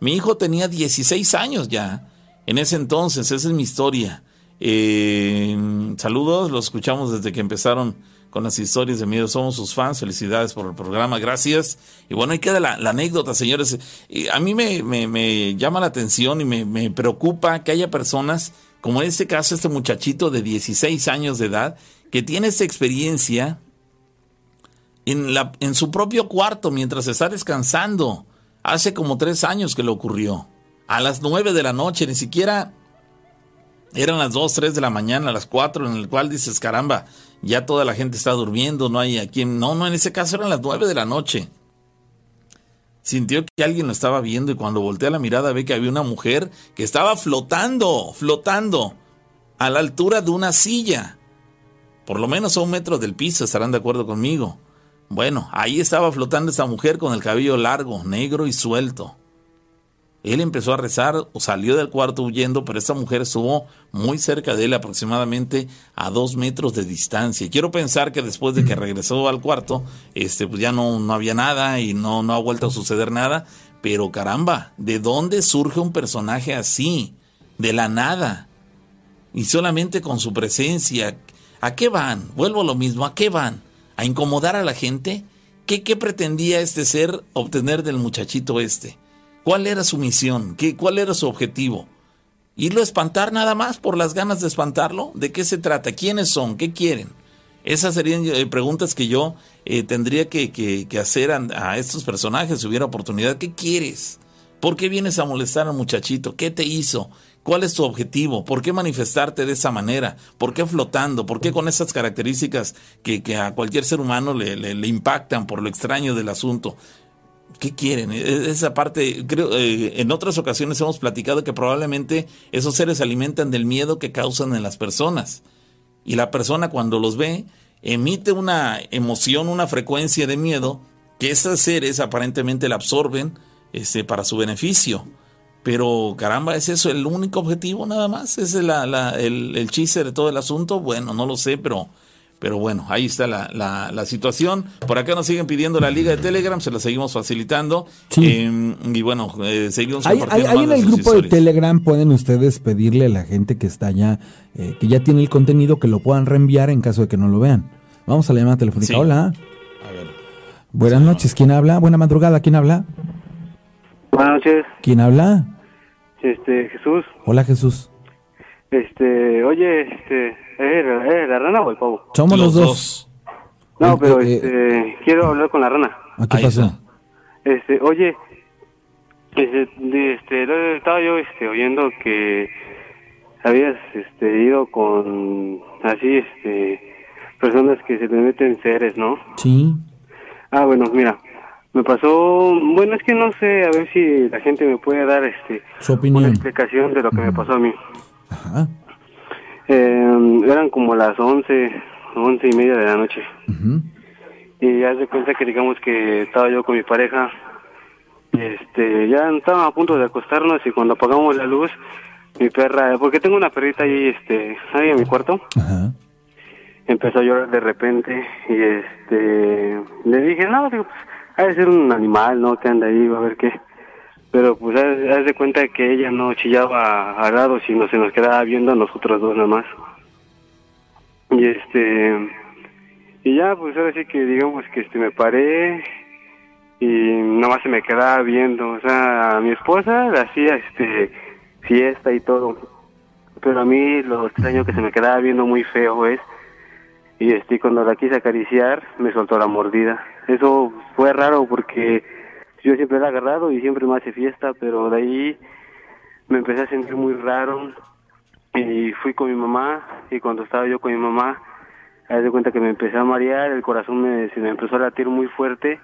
Mi hijo tenía 16 años ya. En ese entonces, esa es mi historia. Eh, saludos, lo escuchamos desde que empezaron con las historias de miedo. Somos sus fans. Felicidades por el programa. Gracias. Y bueno, ahí queda la, anécdota, señores. a mí me, llama la atención y me, preocupa que haya personas, como en este caso, este muchachito de 16 años de edad, que tiene esta experiencia en, en su propio cuarto mientras está descansando. Hace como tres años que le ocurrió. A las nueve de la noche, ni siquiera eran las dos, tres de la mañana, las cuatro, en el cual dices, caramba, ya toda la gente está durmiendo, no hay a quien. No, no, en ese caso eran las nueve de la noche. Sintió que alguien lo estaba viendo y cuando voltea la mirada ve que había una mujer que estaba flotando, flotando, a la altura de una silla. Por lo menos a un metro del piso, estarán de acuerdo conmigo. Bueno, ahí estaba flotando esa mujer con el cabello largo, negro y suelto. Él empezó a rezar o salió del cuarto huyendo, pero esta mujer estuvo muy cerca de él, aproximadamente a dos metros de distancia. quiero pensar que después de que regresó al cuarto, este, pues ya no, no había nada y no, no ha vuelto a suceder nada. Pero caramba, ¿de dónde surge un personaje así? De la nada. Y solamente con su presencia. ¿A qué van? Vuelvo a lo mismo, ¿a qué van? ¿A incomodar a la gente? ¿Qué, qué pretendía este ser obtener del muchachito este? ¿Cuál era su misión? ¿Qué, ¿Cuál era su objetivo? ¿Irlo a espantar nada más por las ganas de espantarlo? ¿De qué se trata? ¿Quiénes son? ¿Qué quieren? Esas serían eh, preguntas que yo eh, tendría que, hacer a, estos personajes si hubiera oportunidad. ¿Qué quieres? ¿Por qué vienes a molestar al muchachito? ¿Qué te hizo? ¿Cuál es tu objetivo? ¿Por qué manifestarte de esa manera? ¿Por qué flotando? ¿Por qué con esas características que, a cualquier ser humano le, le, impactan por lo extraño del asunto? ¿Qué quieren? E, e, esa parte, creo, eh, en otras ocasiones hemos platicado que probablemente esos seres se alimentan del miedo que causan en las personas. Y la persona cuando los ve emite una emoción, una frecuencia de miedo que esos seres aparentemente la absorben este, para su beneficio. Pero caramba, ¿es eso el único objetivo nada más? ¿Es la, el, el chiste de todo el asunto? Bueno, no lo sé, pero Pero bueno, ahí está la, la, la, situación. Por acá nos siguen pidiendo la liga de Telegram, se la seguimos facilitando. Eh, y bueno, eh, seguimos ahí, ahí, en el grupo de Telegram pueden ustedes pedirle a la gente que está allá, eh, que ya tiene el contenido, que lo puedan reenviar en caso de que no lo vean. Vamos a la llamada telefónica. Hola. A ver. Buenas noches, ¿quién habla? Buena madrugada, ¿quién habla? Buenas noches. ¿Quién habla? Este, Jesús. Hola, Jesús. Este, oye, este, ¿es la rana o el pavo? Somos los dos. No, pero eh, este, quiero hablar con la rana. ¿Qué pasó? Este, oye, este, este, estaba yo este, oyendo que habías este, ido con así, este, personas que se te meten seres, ¿no? Sí. Ah, bueno, mira, me pasó, bueno, es que no sé, a ver si la gente me puede dar este Su opinión. una explicación de lo que me pasó a mí. Ajá. Eh, eran como las once, once y media de la noche. Y ya de cuenta que digamos que estaba yo con mi pareja, este, ya estábamos a punto de acostarnos y cuando apagamos la luz, mi perra, porque tengo una perrita ahí, este, ahí en mi cuarto, empezó a llorar de repente y este, le dije, no, digo, pues, ha de ser un animal, ¿no? Que anda ahí, va a ver qué pero pues haz, de cuenta que ella no chillaba al lado, sino se nos quedaba viendo a nosotros dos nada más. Y este, y ya pues ahora sí que digamos que este me paré y nada más se me quedaba viendo, o sea, a mi esposa le hacía este fiesta y todo, pero a mí lo extraño que se me quedaba viendo muy feo es, y este cuando la quise acariciar me soltó la mordida. Eso fue raro porque yo siempre he agarrado y siempre me hace fiesta, pero de ahí me empecé a sentir muy raro y fui con mi mamá y cuando estaba yo con mi mamá, me de cuenta que me empecé a marear, el corazón me, se me empezó a latir muy fuerte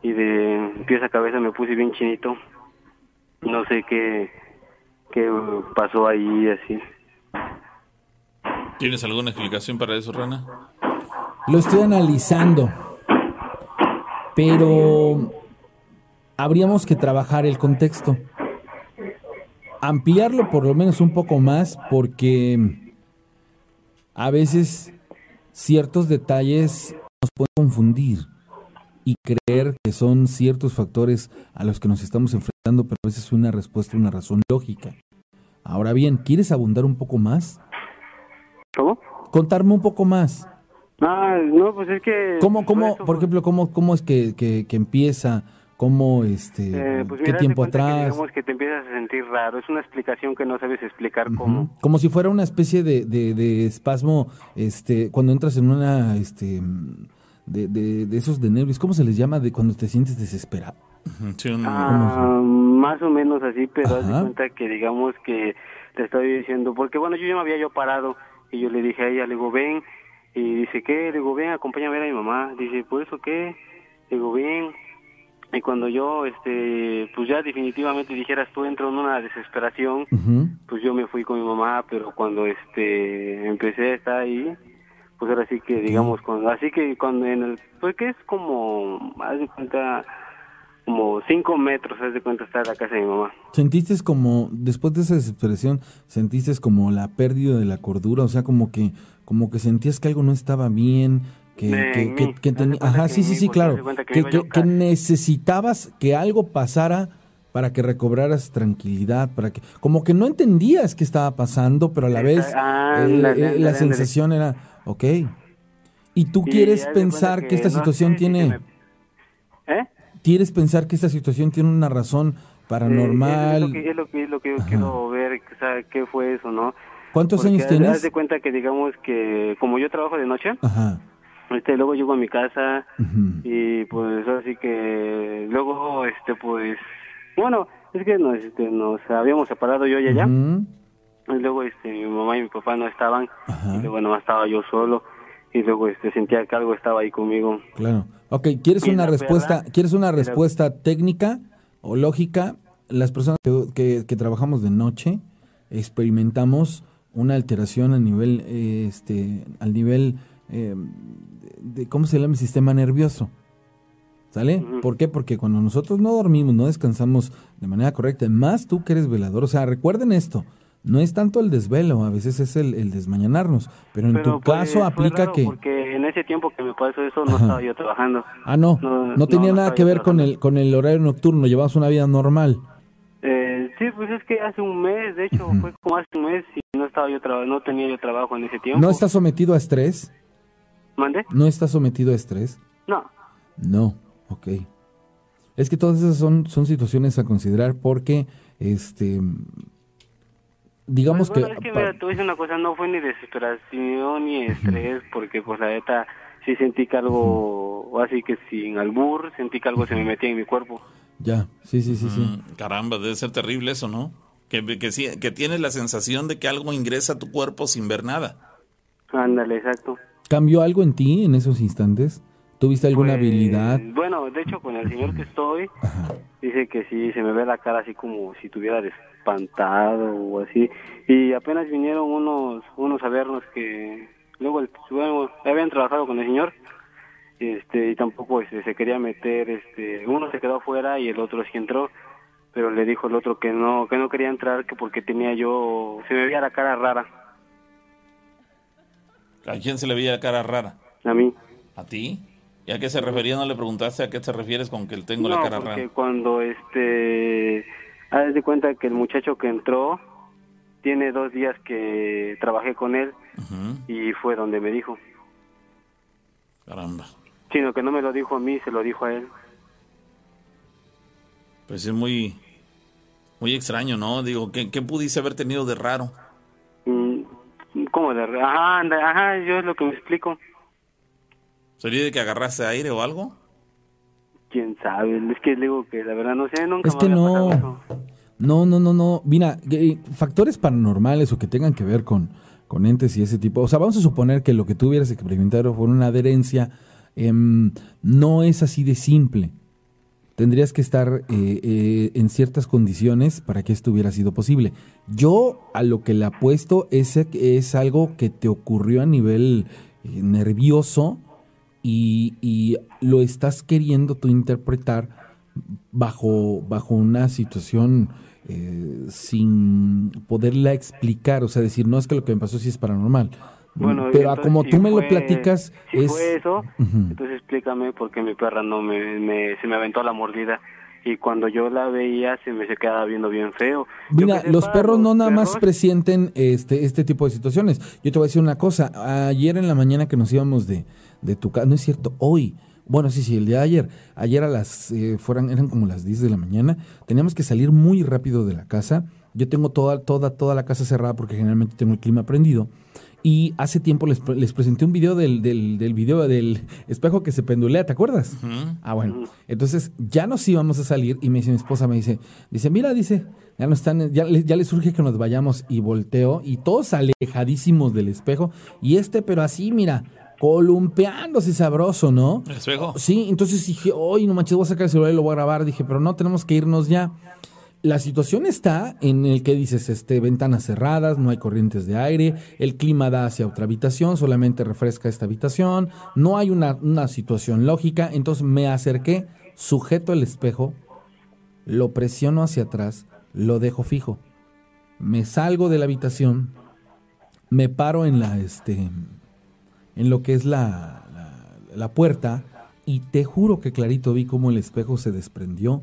y de pies a cabeza me puse bien chinito. No sé qué, qué pasó ahí así. ¿Tienes alguna explicación para eso, Rana? Lo estoy analizando, pero habríamos que trabajar el contexto. Ampliarlo por lo menos un poco más porque a veces ciertos detalles nos pueden confundir y creer que son ciertos factores a los que nos estamos enfrentando, pero a veces es una respuesta, una razón lógica. Ahora bien, ¿quieres abundar un poco más? ¿Cómo? Contarme un poco más. Ah, no, pues es que... ¿Cómo, cómo, por ejemplo, cómo, cómo es que, que, que empieza ¿Cómo, este, eh, pues qué tiempo atrás? Que digamos que te empiezas a sentir raro, es una explicación que no sabes explicar cómo. Como si fuera una especie de, de, espasmo, este, cuando entras en una, este, de, de, esos de nervios, ¿cómo se les llama de cuando te sientes desesperado? ah, más o menos así, pero haz de cuenta que digamos que te estoy diciendo, porque bueno, yo ya me había yo parado y yo le dije a ella, le digo, ven, y dice, ¿qué? Le digo, ven, acompáñame a ver a mi mamá. Dice, ¿por eso qué? Le digo, ven, y cuando yo este pues ya definitivamente dijeras tú entro en una desesperación pues yo me fui con mi mamá pero cuando este empecé a estar ahí pues ahora sí que digamos cuando así que cuando en el pues que es como haz de cuenta como cinco metros haz de cuenta estar la casa de mi mamá. Sentiste como después de esa desesperación sentiste como la pérdida de la cordura o sea como que como que sentías que algo no estaba bien que, que, que, ajá, sí, sí, sí, claro, que, necesitabas que algo pasara para que recobraras tranquilidad, para que, como que no entendías qué estaba pasando, pero a la vez ah, eh, la, sensación era, ok. ¿Y tú quieres pensar que, esta situación tiene... ¿Eh? ¿Quieres pensar que esta situación tiene una razón paranormal? es, lo que, es lo que, yo quiero ver, o sea, qué fue eso, ¿no? ¿Cuántos años tienes? Haz de cuenta que digamos que como yo trabajo de noche, Ajá este luego llego a mi casa y pues así que luego este pues bueno es que nos este, nos habíamos separado yo y ella. Y luego este mi mamá y mi papá no estaban. Y luego no estaba yo solo. Y luego este sentía que algo estaba ahí conmigo. Claro. Ok, quieres una respuesta quieres una respuesta técnica o lógica las personas que, que, trabajamos de noche experimentamos una alteración a nivel este al nivel eh, de cómo se llama el sistema nervioso. ¿Sale? ¿Por qué? Porque cuando nosotros no dormimos, no descansamos de manera correcta, más tú que eres velador, o sea, recuerden esto, no es tanto el desvelo, a veces es el, el desmañanarnos, pero en tu pues, caso aplica que... Porque en ese tiempo que me pasó eso no estaba yo trabajando. Ah, no, no, tenía nada que ver con el, con el horario nocturno, llevabas una vida normal. Eh, sí, pues es que hace un mes, de hecho, fue como hace un mes y no estaba yo no tenía yo trabajo en ese tiempo. ¿No estás sometido a estrés? ¿Mande? ¿No estás sometido a estrés? No. No, ok. Es que todas esas son, son situaciones a considerar porque, este, digamos pues, que... Es que mira, te voy a decir una cosa, no fue ni desesperación ni estrés, porque pues la neta sí sentí que algo, así que sin albur, sentí que algo se me metía en mi cuerpo. Ya, sí, sí, sí, sí. Mm, caramba, debe ser terrible eso, ¿no? Que, que, que tienes la sensación de que algo ingresa a tu cuerpo sin ver nada. Ándale, exacto. ¿Cambió algo en ti en esos instantes? ¿Tuviste alguna Pues, habilidad? Bueno, de hecho, con el señor que estoy, dice que sí, se me ve la cara así como si tuviera espantado o así. Y apenas vinieron unos unos a vernos que luego el- bueno, habían trabajado con el señor este y tampoco este, se quería meter este uno se quedó afuera y el otro sí entró pero le dijo el otro que no que no quería entrar que porque tenía yo se me veía la cara rara ¿A quién se le veía cara rara? a mí ¿A ti? ¿Y a qué se refería? ¿No le preguntaste a qué te refieres con que tengo no la cara porque rara? cuando este haz de cuenta que el muchacho que entró tiene dos días que trabajé con él y fue donde me dijo Caramba. sino que no me lo dijo a mí se lo dijo a él Pues es muy, muy extraño, ¿no? Digo, ¿qué, qué pudiste haber tenido de raro? Mm, ¿Cómo de Ajá, anda, ajá, yo es lo que me explico. ¿Sería de que agarraste aire o algo? ¿Quién sabe? Es que le digo que la verdad no sé, nunca Es me que había no. pasado eso. No, no, no, no. Mira, que- factores paranormales o que tengan que ver con, con entes y ese tipo. O sea, vamos a suponer que lo que tú hubieras experimentado fue una adherencia. em, no es así de simple. Tendrías que estar eh, eh, en ciertas condiciones para que esto hubiera sido posible. Yo a lo que le apuesto es, es algo que te ocurrió a nivel eh, nervioso y, y lo estás queriendo tú interpretar bajo, bajo una situación eh, sin poderla explicar, o sea, decir, no es que lo que me pasó sí es paranormal. Bueno, Pero entonces, como si tú me lo platicas, si es... fue eso, entonces explícame por qué mi perra no me, me- se me aventó la mordida y cuando yo la veía se me se quedaba viendo bien feo. Mira, los perros no nada más presienten este, este tipo de situaciones. Yo te voy a decir una cosa. Ayer en la mañana que nos íbamos de, de tu casa, no es cierto, hoy. Bueno, sí, sí, el día de ayer. Ayer a las, eh, fueran, eran como las 10 de la mañana. Teníamos que salir muy rápido de la casa. Yo tengo toda, toda, toda la casa cerrada porque generalmente tengo el clima prendido. Y hace tiempo les, les presenté un video del, del, del video del espejo que se pendulea, ¿te acuerdas? Ah, bueno. Entonces ya nos íbamos a salir y me dice mi esposa, me dice, dice, mira, dice, ya no están, ya, le- ya les surge que nos vayamos y volteo y todos alejadísimos del espejo y este, pero así, mira, columpeándose sabroso, ¿no? ¿El espejo? Sí, entonces dije, hoy no manches, voy a sacar el celular y lo voy a grabar. Dije, pero no, tenemos que irnos ya. La situación está en el que dices, este, ventanas cerradas, no hay corrientes de aire, el clima da hacia otra habitación, solamente refresca esta habitación, no hay una, una situación lógica, entonces me acerqué, sujeto el espejo, lo presiono hacia atrás, lo dejo fijo, me salgo de la habitación, me paro en la, este, en lo que es la, la, la puerta y te juro que clarito vi cómo el espejo se desprendió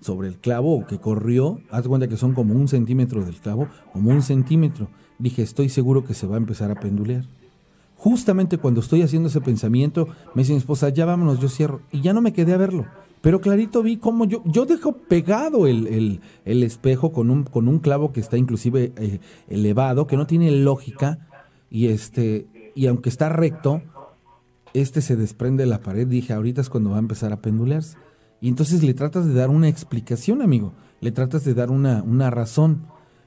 sobre el clavo que corrió. Haz cuenta que son como un centímetro del clavo, como un centímetro. Dije, estoy seguro que se va a empezar a pendulear. Justamente cuando estoy haciendo ese pensamiento, me dice mi esposa, ya vámonos, yo cierro. Y ya no me quedé a verlo. Pero clarito vi cómo yo, yo dejo pegado el, el- el espejo con un, con un clavo que está inclusive eh, elevado, que no tiene lógica, y este, y aunque está recto, este se desprende de la pared. Dije, ahorita es cuando va a empezar a pendulearse. Y entonces le tratas de dar una explicación, amigo. Le tratas de dar una, una razón.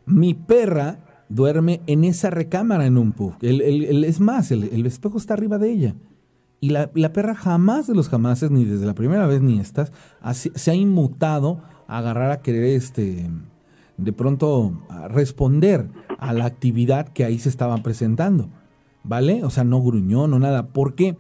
Mi perra duerme en esa recámara en un pub. El, el- es más, el, espejo está arriba de ella. Y la, la perra jamás de los jamases, ni desde la primera vez ni estas, así- se ha inmutado a agarrar a querer este de pronto responder a la actividad que ahí se estaba presentando. ¿Vale? O sea, no gruñó, no nada. ¿Por qué? Porque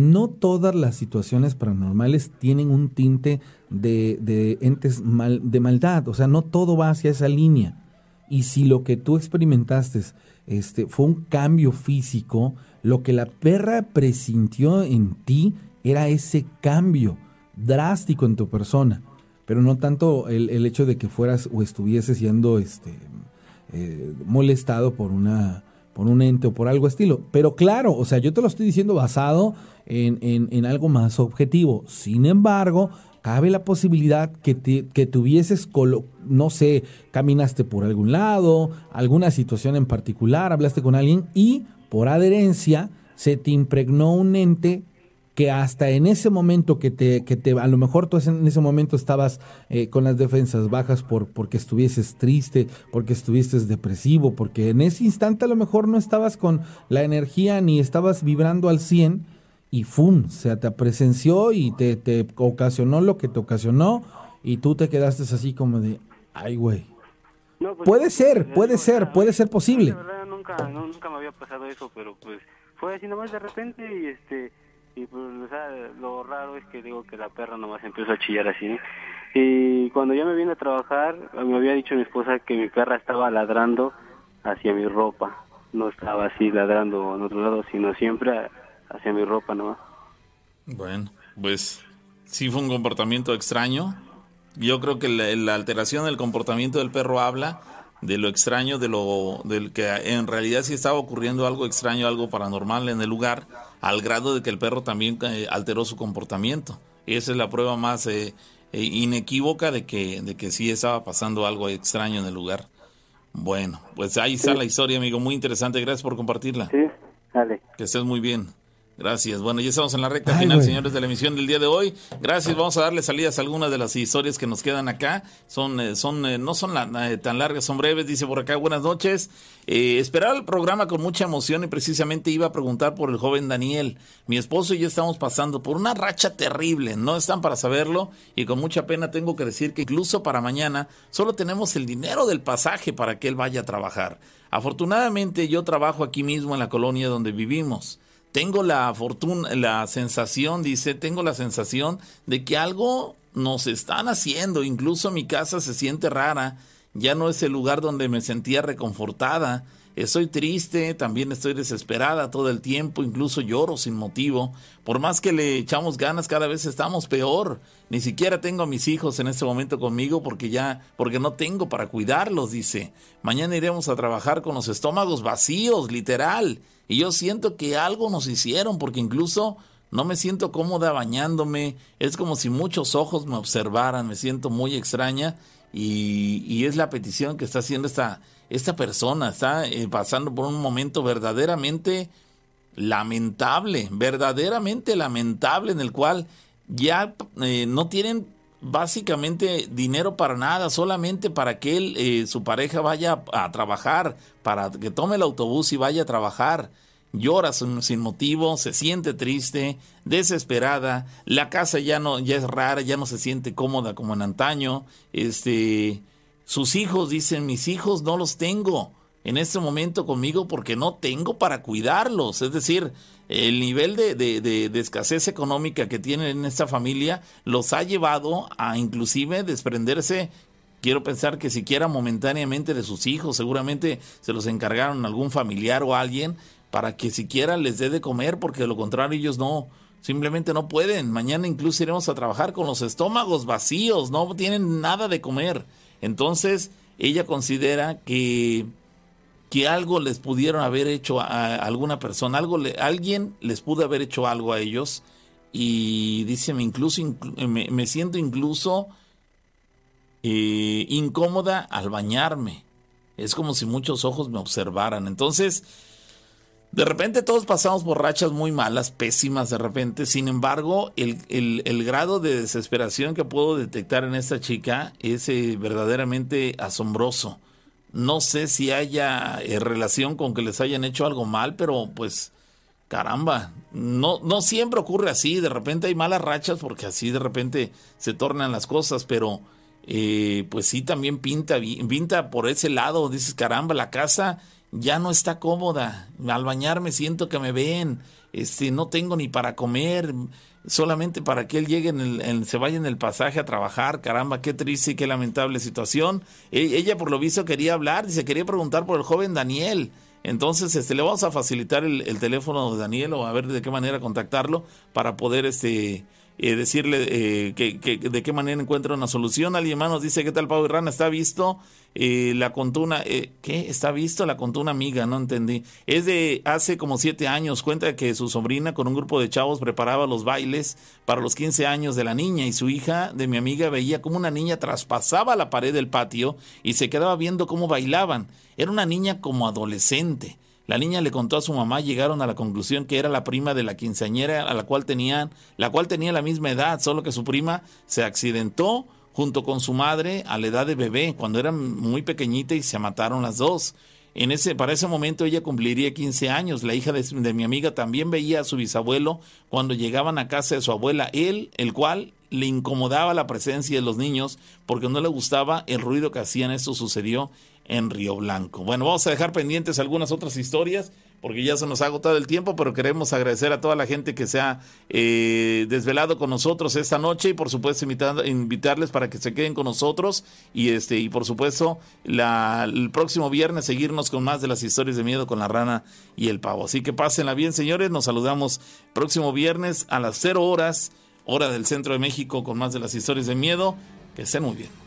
no todas las situaciones paranormales tienen un tinte de, entes de maldad. O sea, no todo va hacia esa línea. Y si lo que tú experimentaste este, fue un cambio físico, lo que la perra presintió en ti era ese cambio drástico en tu persona, pero no tanto el, el hecho de que fueras o estuvieses siendo este, eh, molestado por una por un ente o por algo estilo. Pero claro, o sea, yo te lo estoy diciendo basado en, en, algo más objetivo. Sin embargo, cabe la posibilidad que, te, que tuvieses, no sé, caminaste por algún lado, alguna situación en particular, hablaste con alguien y por adherencia se te impregnó un ente que hasta en ese momento que te, que te a lo mejor tú en ese momento estabas eh, con las defensas bajas por porque estuvieses triste, porque estuvieses depresivo, porque en ese instante a lo mejor no estabas con la energía ni estabas vibrando al 100 y ¡fum! se te presenció y te, te ocasionó lo que te ocasionó y tú te quedaste así como de, ay güey. Pues, puede ser, puede ser, puede ser posible. nunca, nunca me había pasado eso, pero pues fue así nomás de repente y este y pues lo raro es que digo que la perra nomás empezó a chillar así y cuando ya me vine a trabajar me había dicho mi esposa que mi perra estaba ladrando hacia mi ropa. No estaba así ladrando en otro lado sino siempre hacia mi ropa nomás. Bueno pues sí fue un comportamiento extraño. Yo creo que la, la alteración del comportamiento del perro habla de lo extraño, de lo del que en realidad sí estaba ocurriendo algo extraño, algo paranormal en el lugar, al grado de que el perro también eh, alteró su comportamiento. Esa es la prueba más eh, eh, inequívoca de que, de que sí estaba pasando algo extraño en el lugar. Bueno, pues ahí está la historia, amigo, muy interesante. Gracias por compartirla. Sí, dale. Que estés muy bien. Gracias. Bueno, ya estamos en la recta final, señores, de la emisión del día de hoy. Gracias. Vamos a darle salidas a algunas de las historias que nos quedan acá. Son, eh, son, eh, no son eh, tan largas, son breves. Dice por acá, buenas noches. esperaba el programa con mucha emoción y precisamente iba a preguntar por el joven Daniel. Mi esposo y yo estamos pasando por una racha terrible. No están para saberlo y con mucha pena tengo que decir que incluso para mañana solo tenemos el dinero del pasaje para que él vaya a trabajar. Afortunadamente yo trabajo aquí mismo en la colonia donde vivimos tengo la fortuna, la sensación, dice, tengo la sensación de que algo nos están haciendo, incluso mi casa se siente rara, ya no es el lugar donde me sentía reconfortada, estoy triste, también estoy desesperada todo el tiempo, incluso lloro sin motivo, por más que le echamos ganas cada vez estamos peor, ni siquiera tengo a mis hijos en este momento conmigo porque ya, porque no tengo para cuidarlos, dice, mañana iremos a trabajar con los estómagos vacíos, literal, y yo siento que algo nos hicieron porque incluso no me siento cómoda bañándome. Es como si muchos ojos me observaran. Me siento muy extraña. Y, es la petición que está haciendo esta, esta persona. Está eh, pasando por un momento verdaderamente lamentable. Verdaderamente lamentable en el cual ya eh, no tienen básicamente dinero para nada, solamente para que él, eh, su pareja vaya a, trabajar, para que tome el autobús y vaya a trabajar. Llora sin, motivo, se siente triste, desesperada, la casa ya no, ya es rara, ya no se siente cómoda como en antaño. Este, sus hijos dicen, mis hijos no los tengo en este momento conmigo porque no tengo para cuidarlos. Es decir, el nivel de, de, escasez económica que tienen en esta familia los ha llevado a inclusive desprenderse quiero pensar que siquiera momentáneamente de sus hijos, seguramente se los encargaron algún familiar o alguien para que siquiera les dé de comer, porque de lo contrario ellos no, simplemente no pueden. Mañana incluso iremos a trabajar con los estómagos vacíos, no tienen nada de comer. Entonces, ella considera que que algo les pudieron haber hecho a, alguna persona, algo alguien les pudo haber hecho algo a ellos y dice, me, incluso, me, siento incluso eh, incómoda al bañarme. Es como si muchos ojos me observaran. Entonces, de repente todos pasamos por rachas muy malas, pésimas de repente. Sin embargo, el, grado de desesperación que puedo detectar en esta chica es eh, verdaderamente asombroso. No sé si haya eh, relación con que les hayan hecho algo mal, pero pues caramba, no, no siempre ocurre así, de repente hay malas rachas porque así de repente se tornan las cosas, pero eh, pues sí también pinta, pinta por ese lado, dices caramba, la casa ya no está cómoda, al bañarme siento que me ven, este, no tengo ni para comer, solamente para que él llegue en el, se vaya en el pasaje a trabajar, caramba, qué triste y qué lamentable situación. E, ella por lo visto quería hablar, dice, quería preguntar por el joven Daniel. Entonces, este, le vamos a facilitar el, el teléfono de Daniel o a ver de qué manera contactarlo para poder, este, eh, decirle eh, que, de qué manera encuentra una solución. Alguien más nos dice, ¿qué tal Pau y Rana? ¿Está visto? Eh, la contó una, ¿qué? ¿Está visto? La contó una amiga, no entendí. Es de hace como siete años, cuenta que su sobrina con un grupo de chavos preparaba los bailes para los 15 años de la niña y su hija de mi amiga veía como una niña traspasaba la pared del patio y se quedaba viendo cómo bailaban. Era una niña como adolescente. La niña le contó a su mamá, llegaron a la conclusión que era la prima de la quinceañera a la cual tenían, la cual tenía la misma edad, solo que su prima se accidentó junto con su madre a la edad de bebé, cuando era muy pequeñita y se mataron las dos. En ese, para ese momento ella cumpliría 15 años. La hija de, de, mi amiga también veía a su bisabuelo cuando llegaban a casa de su abuela, él, el cual le incomodaba la presencia de los niños porque no le gustaba el ruido que hacían. Esto sucedió en Río Blanco. Bueno, vamos a dejar pendientes algunas otras historias porque ya se nos ha agotado el tiempo, pero queremos agradecer a toda la gente que se ha eh, desvelado con nosotros esta noche y por supuesto invitarles para que se queden con nosotros y este y por supuesto el próximo viernes seguirnos con más de las historias de miedo con la rana y el pavo. Así que pásenla bien, señores. Nos saludamos próximo viernes a las 0 horas, hora del centro de México, con más de las historias de miedo. Que estén muy bien.